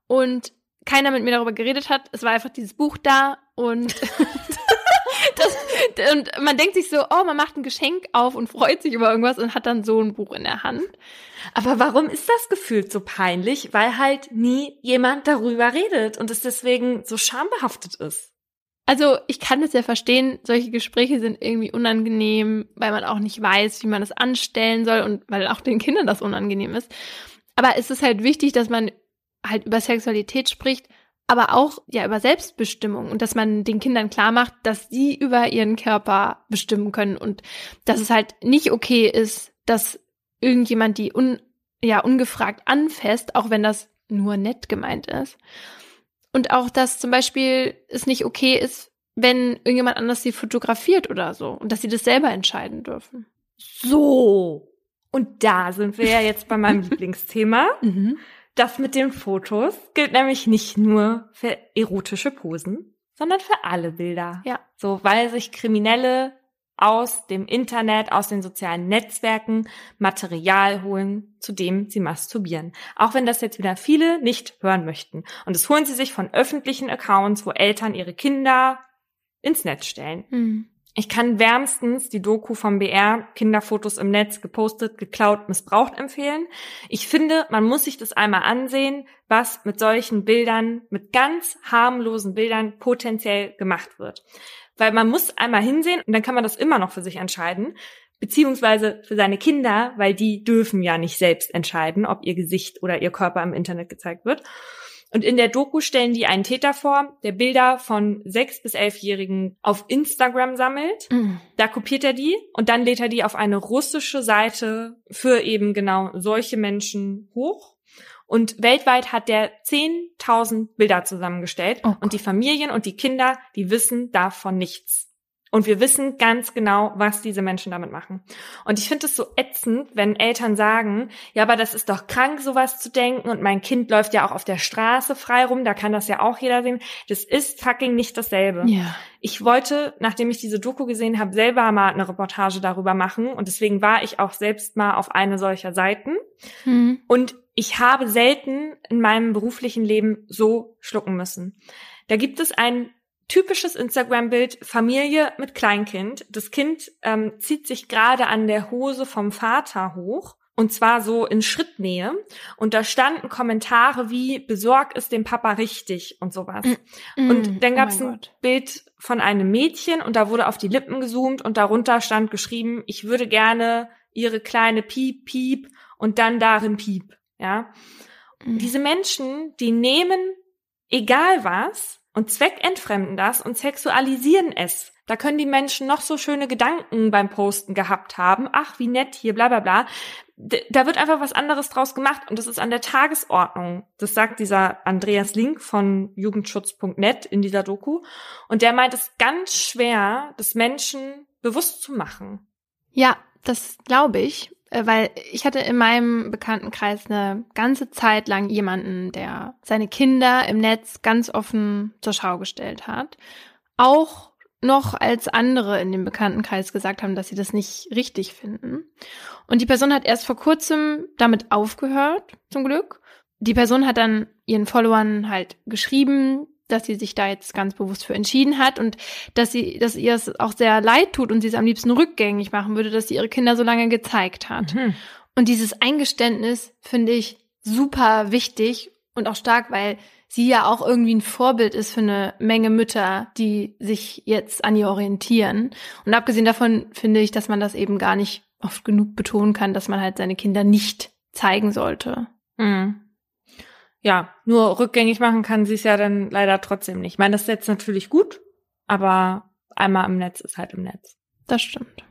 und keiner mit mir darüber geredet hat. Es war einfach dieses Buch da und und man denkt sich so, oh, man macht ein Geschenk auf und freut sich über irgendwas und hat dann so ein Buch in der Hand. Aber warum ist das gefühlt so peinlich? Weil halt nie jemand darüber redet und es deswegen so schambehaftet ist. Also ich kann es ja verstehen, solche Gespräche sind irgendwie unangenehm, weil man auch nicht weiß, wie man das anstellen soll und weil auch den Kindern das unangenehm ist. Aber es ist halt wichtig, dass man halt über Sexualität spricht, aber auch ja über Selbstbestimmung und dass man den Kindern klar macht, dass sie über ihren Körper bestimmen können und dass es halt nicht okay ist, dass irgendjemand die un, ja ungefragt anfasst, auch wenn das nur nett gemeint ist. Und auch, dass zum Beispiel es nicht okay ist, wenn irgendjemand anders sie fotografiert oder so und dass sie das selber entscheiden dürfen. So. Und da sind wir ja jetzt bei meinem Lieblingsthema. Mhm. Das mit den Fotos gilt nämlich nicht nur für erotische Posen, sondern für alle Bilder. Ja. So, weil sich Kriminelle aus dem Internet, aus den sozialen Netzwerken Material holen, zu dem sie masturbieren. Auch wenn das jetzt wieder viele nicht hören möchten. Und das holen sie sich von öffentlichen Accounts, wo Eltern ihre Kinder ins Netz stellen. Mhm. Ich kann wärmstens die Doku vom BR Kinderfotos im Netz gepostet, geklaut, missbraucht empfehlen. Ich finde, man muss sich das einmal ansehen, was mit solchen Bildern, mit ganz harmlosen Bildern potenziell gemacht wird. Weil man muss einmal hinsehen und dann kann man das immer noch für sich entscheiden, beziehungsweise für seine Kinder, weil die dürfen ja nicht selbst entscheiden, ob ihr Gesicht oder ihr Körper im Internet gezeigt wird. Und in der Doku stellen die einen Täter vor, der Bilder von sechs bis elfjährigen auf Instagram sammelt. Mhm. Da kopiert er die und dann lädt er die auf eine russische Seite für eben genau solche Menschen hoch. Und weltweit hat der 10.000 Bilder zusammengestellt. Oh und die Familien und die Kinder, die wissen davon nichts. Und wir wissen ganz genau, was diese Menschen damit machen. Und ich finde es so ätzend, wenn Eltern sagen, ja, aber das ist doch krank, sowas zu denken. Und mein Kind läuft ja auch auf der Straße frei rum, da kann das ja auch jeder sehen. Das ist fucking nicht dasselbe. Ja. Ich wollte, nachdem ich diese Doku gesehen habe, selber mal eine Reportage darüber machen. Und deswegen war ich auch selbst mal auf eine solcher Seiten. Mhm. Und ich habe selten in meinem beruflichen Leben so schlucken müssen. Da gibt es ein typisches Instagram-Bild, Familie mit Kleinkind. Das Kind ähm, zieht sich gerade an der Hose vom Vater hoch. Und zwar so in Schrittnähe. Und da standen Kommentare wie, besorg es dem Papa richtig und sowas. Mhm. Und dann Oh gab es mein ein Gott. Bild von einem Mädchen und da wurde auf die Lippen gezoomt und darunter stand geschrieben, ich würde gerne ihre kleine Piep, Piep und dann darin Piep. Ja. Mhm. Diese Menschen, die nehmen egal was und zweckentfremden das und sexualisieren es. Da können die Menschen noch so schöne Gedanken beim Posten gehabt haben. Ach, wie nett hier, bla bla bla. Da wird einfach was anderes draus gemacht und das ist an der Tagesordnung. Das sagt dieser Andreas Link von jugendschutz.net in dieser Doku. Und der meint es ganz schwer, das Menschen bewusst zu machen. Ja, das glaube ich, weil ich hatte in meinem Bekanntenkreis eine ganze Zeit lang jemanden, der seine Kinder im Netz ganz offen zur Schau gestellt hat. Auch noch als andere in dem Bekanntenkreis gesagt haben, dass sie das nicht richtig finden. Und die Person hat erst vor kurzem damit aufgehört, zum Glück. Die Person hat dann ihren Followern halt geschrieben, dass sie sich da jetzt ganz bewusst für entschieden hat und dass sie, dass ihr es auch sehr leid tut und sie es am liebsten rückgängig machen würde, dass sie ihre Kinder so lange gezeigt hat. Und dieses Eingeständnis finde ich super wichtig und auch stark, weil sie ja auch irgendwie ein Vorbild ist für eine Menge Mütter, die sich jetzt an ihr orientieren. Und abgesehen davon finde ich, dass man das eben gar nicht oft genug betonen kann, dass man halt seine Kinder nicht zeigen sollte. Mhm. Ja, nur rückgängig machen kann sie es ja dann leider trotzdem nicht. Ich meine, das ist jetzt natürlich gut, aber einmal im Netz ist halt im Netz. Das stimmt.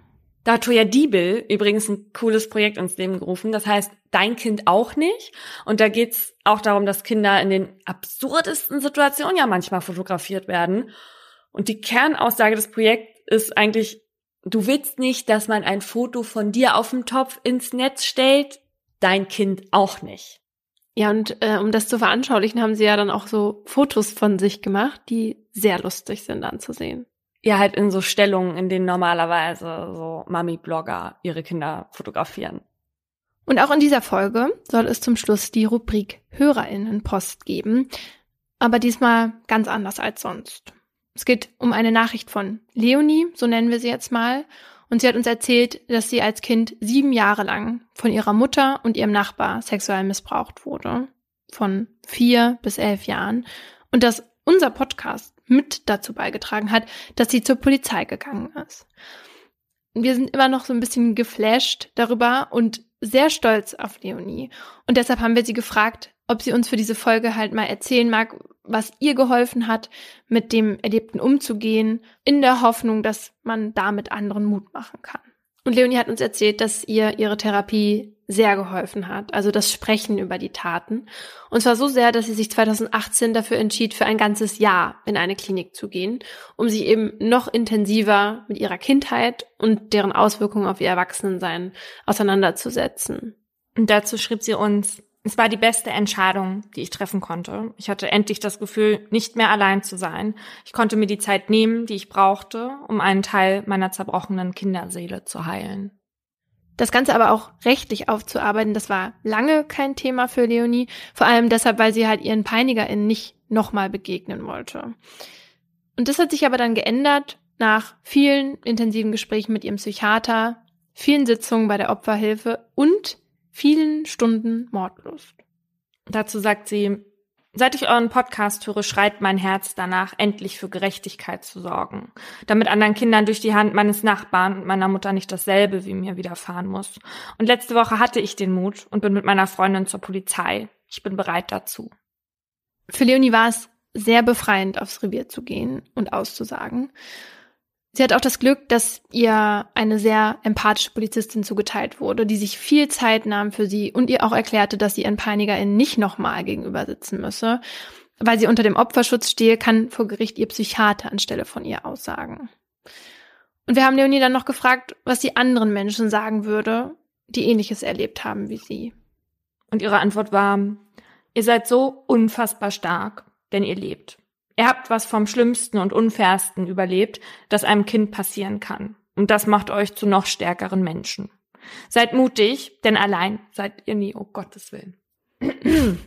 Da hat Toya Diebel übrigens ein cooles Projekt ins Leben gerufen. Das heißt, dein Kind auch nicht. Und da geht's auch darum, dass Kinder in den absurdesten Situationen ja manchmal fotografiert werden. Und die Kernaussage des Projekts ist eigentlich, du willst nicht, dass man ein Foto von dir auf dem Topf ins Netz stellt, dein Kind auch nicht. Ja, und äh, um das zu veranschaulichen, haben sie ja dann auch so Fotos von sich gemacht, die sehr lustig sind anzusehen. Ja, halt in so Stellungen, in denen normalerweise so Mami-Blogger ihre Kinder fotografieren. Und auch in dieser Folge soll es zum Schluss die Rubrik Hörerinnenpost geben, aber diesmal ganz anders als sonst. Es geht um eine Nachricht von Leonie, so nennen wir sie jetzt mal. Und sie hat uns erzählt, dass sie als Kind sieben Jahre lang von ihrer Mutter und ihrem Nachbar sexuell missbraucht wurde. Von vier bis elf Jahren. Und dass unser Podcast mit dazu beigetragen hat, dass sie zur Polizei gegangen ist. Wir sind immer noch so ein bisschen geflasht darüber und sehr stolz auf Leonie. Und deshalb haben wir sie gefragt, ob sie uns für diese Folge halt mal erzählen mag, was ihr geholfen hat, mit dem Erlebten umzugehen, in der Hoffnung, dass man damit anderen Mut machen kann. Und Leonie hat uns erzählt, dass ihr ihre Therapie sehr geholfen hat, also das Sprechen über die Taten. Und zwar so sehr, dass sie sich 2018 dafür entschied, für ein ganzes Jahr in eine Klinik zu gehen, um sich eben noch intensiver mit ihrer Kindheit und deren Auswirkungen auf ihr Erwachsenensein auseinanderzusetzen. Und dazu schrieb sie uns, es war die beste Entscheidung, die ich treffen konnte. Ich hatte endlich das Gefühl, nicht mehr allein zu sein. Ich konnte mir die Zeit nehmen, die ich brauchte, um einen Teil meiner zerbrochenen Kinderseele zu heilen. Das Ganze aber auch rechtlich aufzuarbeiten, das war lange kein Thema für Leonie, vor allem deshalb, weil sie halt ihren PeinigerInnen nicht nochmal begegnen wollte. Und das hat sich aber dann geändert nach vielen intensiven Gesprächen mit ihrem Psychiater, vielen Sitzungen bei der Opferhilfe und vielen Stunden Mordlust. Dazu sagt sie, Seit ich euren Podcast höre, schreit mein Herz danach, endlich für Gerechtigkeit zu sorgen, damit anderen Kindern durch die Hand meines Nachbarn und meiner Mutter nicht dasselbe wie mir widerfahren muss. Und letzte Woche hatte ich den Mut und bin mit meiner Freundin zur Polizei. Ich bin bereit dazu. Für Leonie war es sehr befreiend, aufs Revier zu gehen und auszusagen. Sie hat auch das Glück, dass ihr eine sehr empathische Polizistin zugeteilt wurde, die sich viel Zeit nahm für sie und ihr auch erklärte, dass sie ihren PeinigerInnen nicht nochmal gegenüber sitzen müsse. Weil sie unter dem Opferschutz stehe, kann vor Gericht ihr Psychiater anstelle von ihr aussagen. Und wir haben Leonie dann noch gefragt, was sie anderen Menschen sagen würde, die ähnliches erlebt haben wie sie. Und ihre Antwort war, ihr seid so unfassbar stark, denn ihr lebt. Ihr habt was vom Schlimmsten und Unfairsten überlebt, das einem Kind passieren kann. Und das macht euch zu noch stärkeren Menschen. Seid mutig, denn allein seid ihr nie, oh Gottes Willen.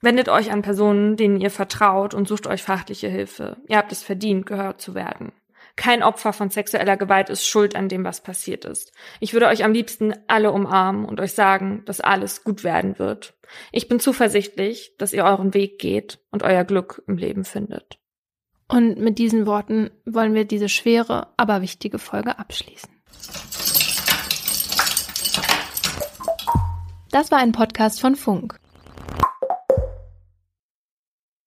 Wendet euch an Personen, denen ihr vertraut und sucht euch fachliche Hilfe. Ihr habt es verdient, gehört zu werden. Kein Opfer von sexueller Gewalt ist schuld an dem, was passiert ist. Ich würde euch am liebsten alle umarmen und euch sagen, dass alles gut werden wird. Ich bin zuversichtlich, dass ihr euren Weg geht und euer Glück im Leben findet. Und mit diesen Worten wollen wir diese schwere, aber wichtige Folge abschließen. Das war ein Podcast von Funk.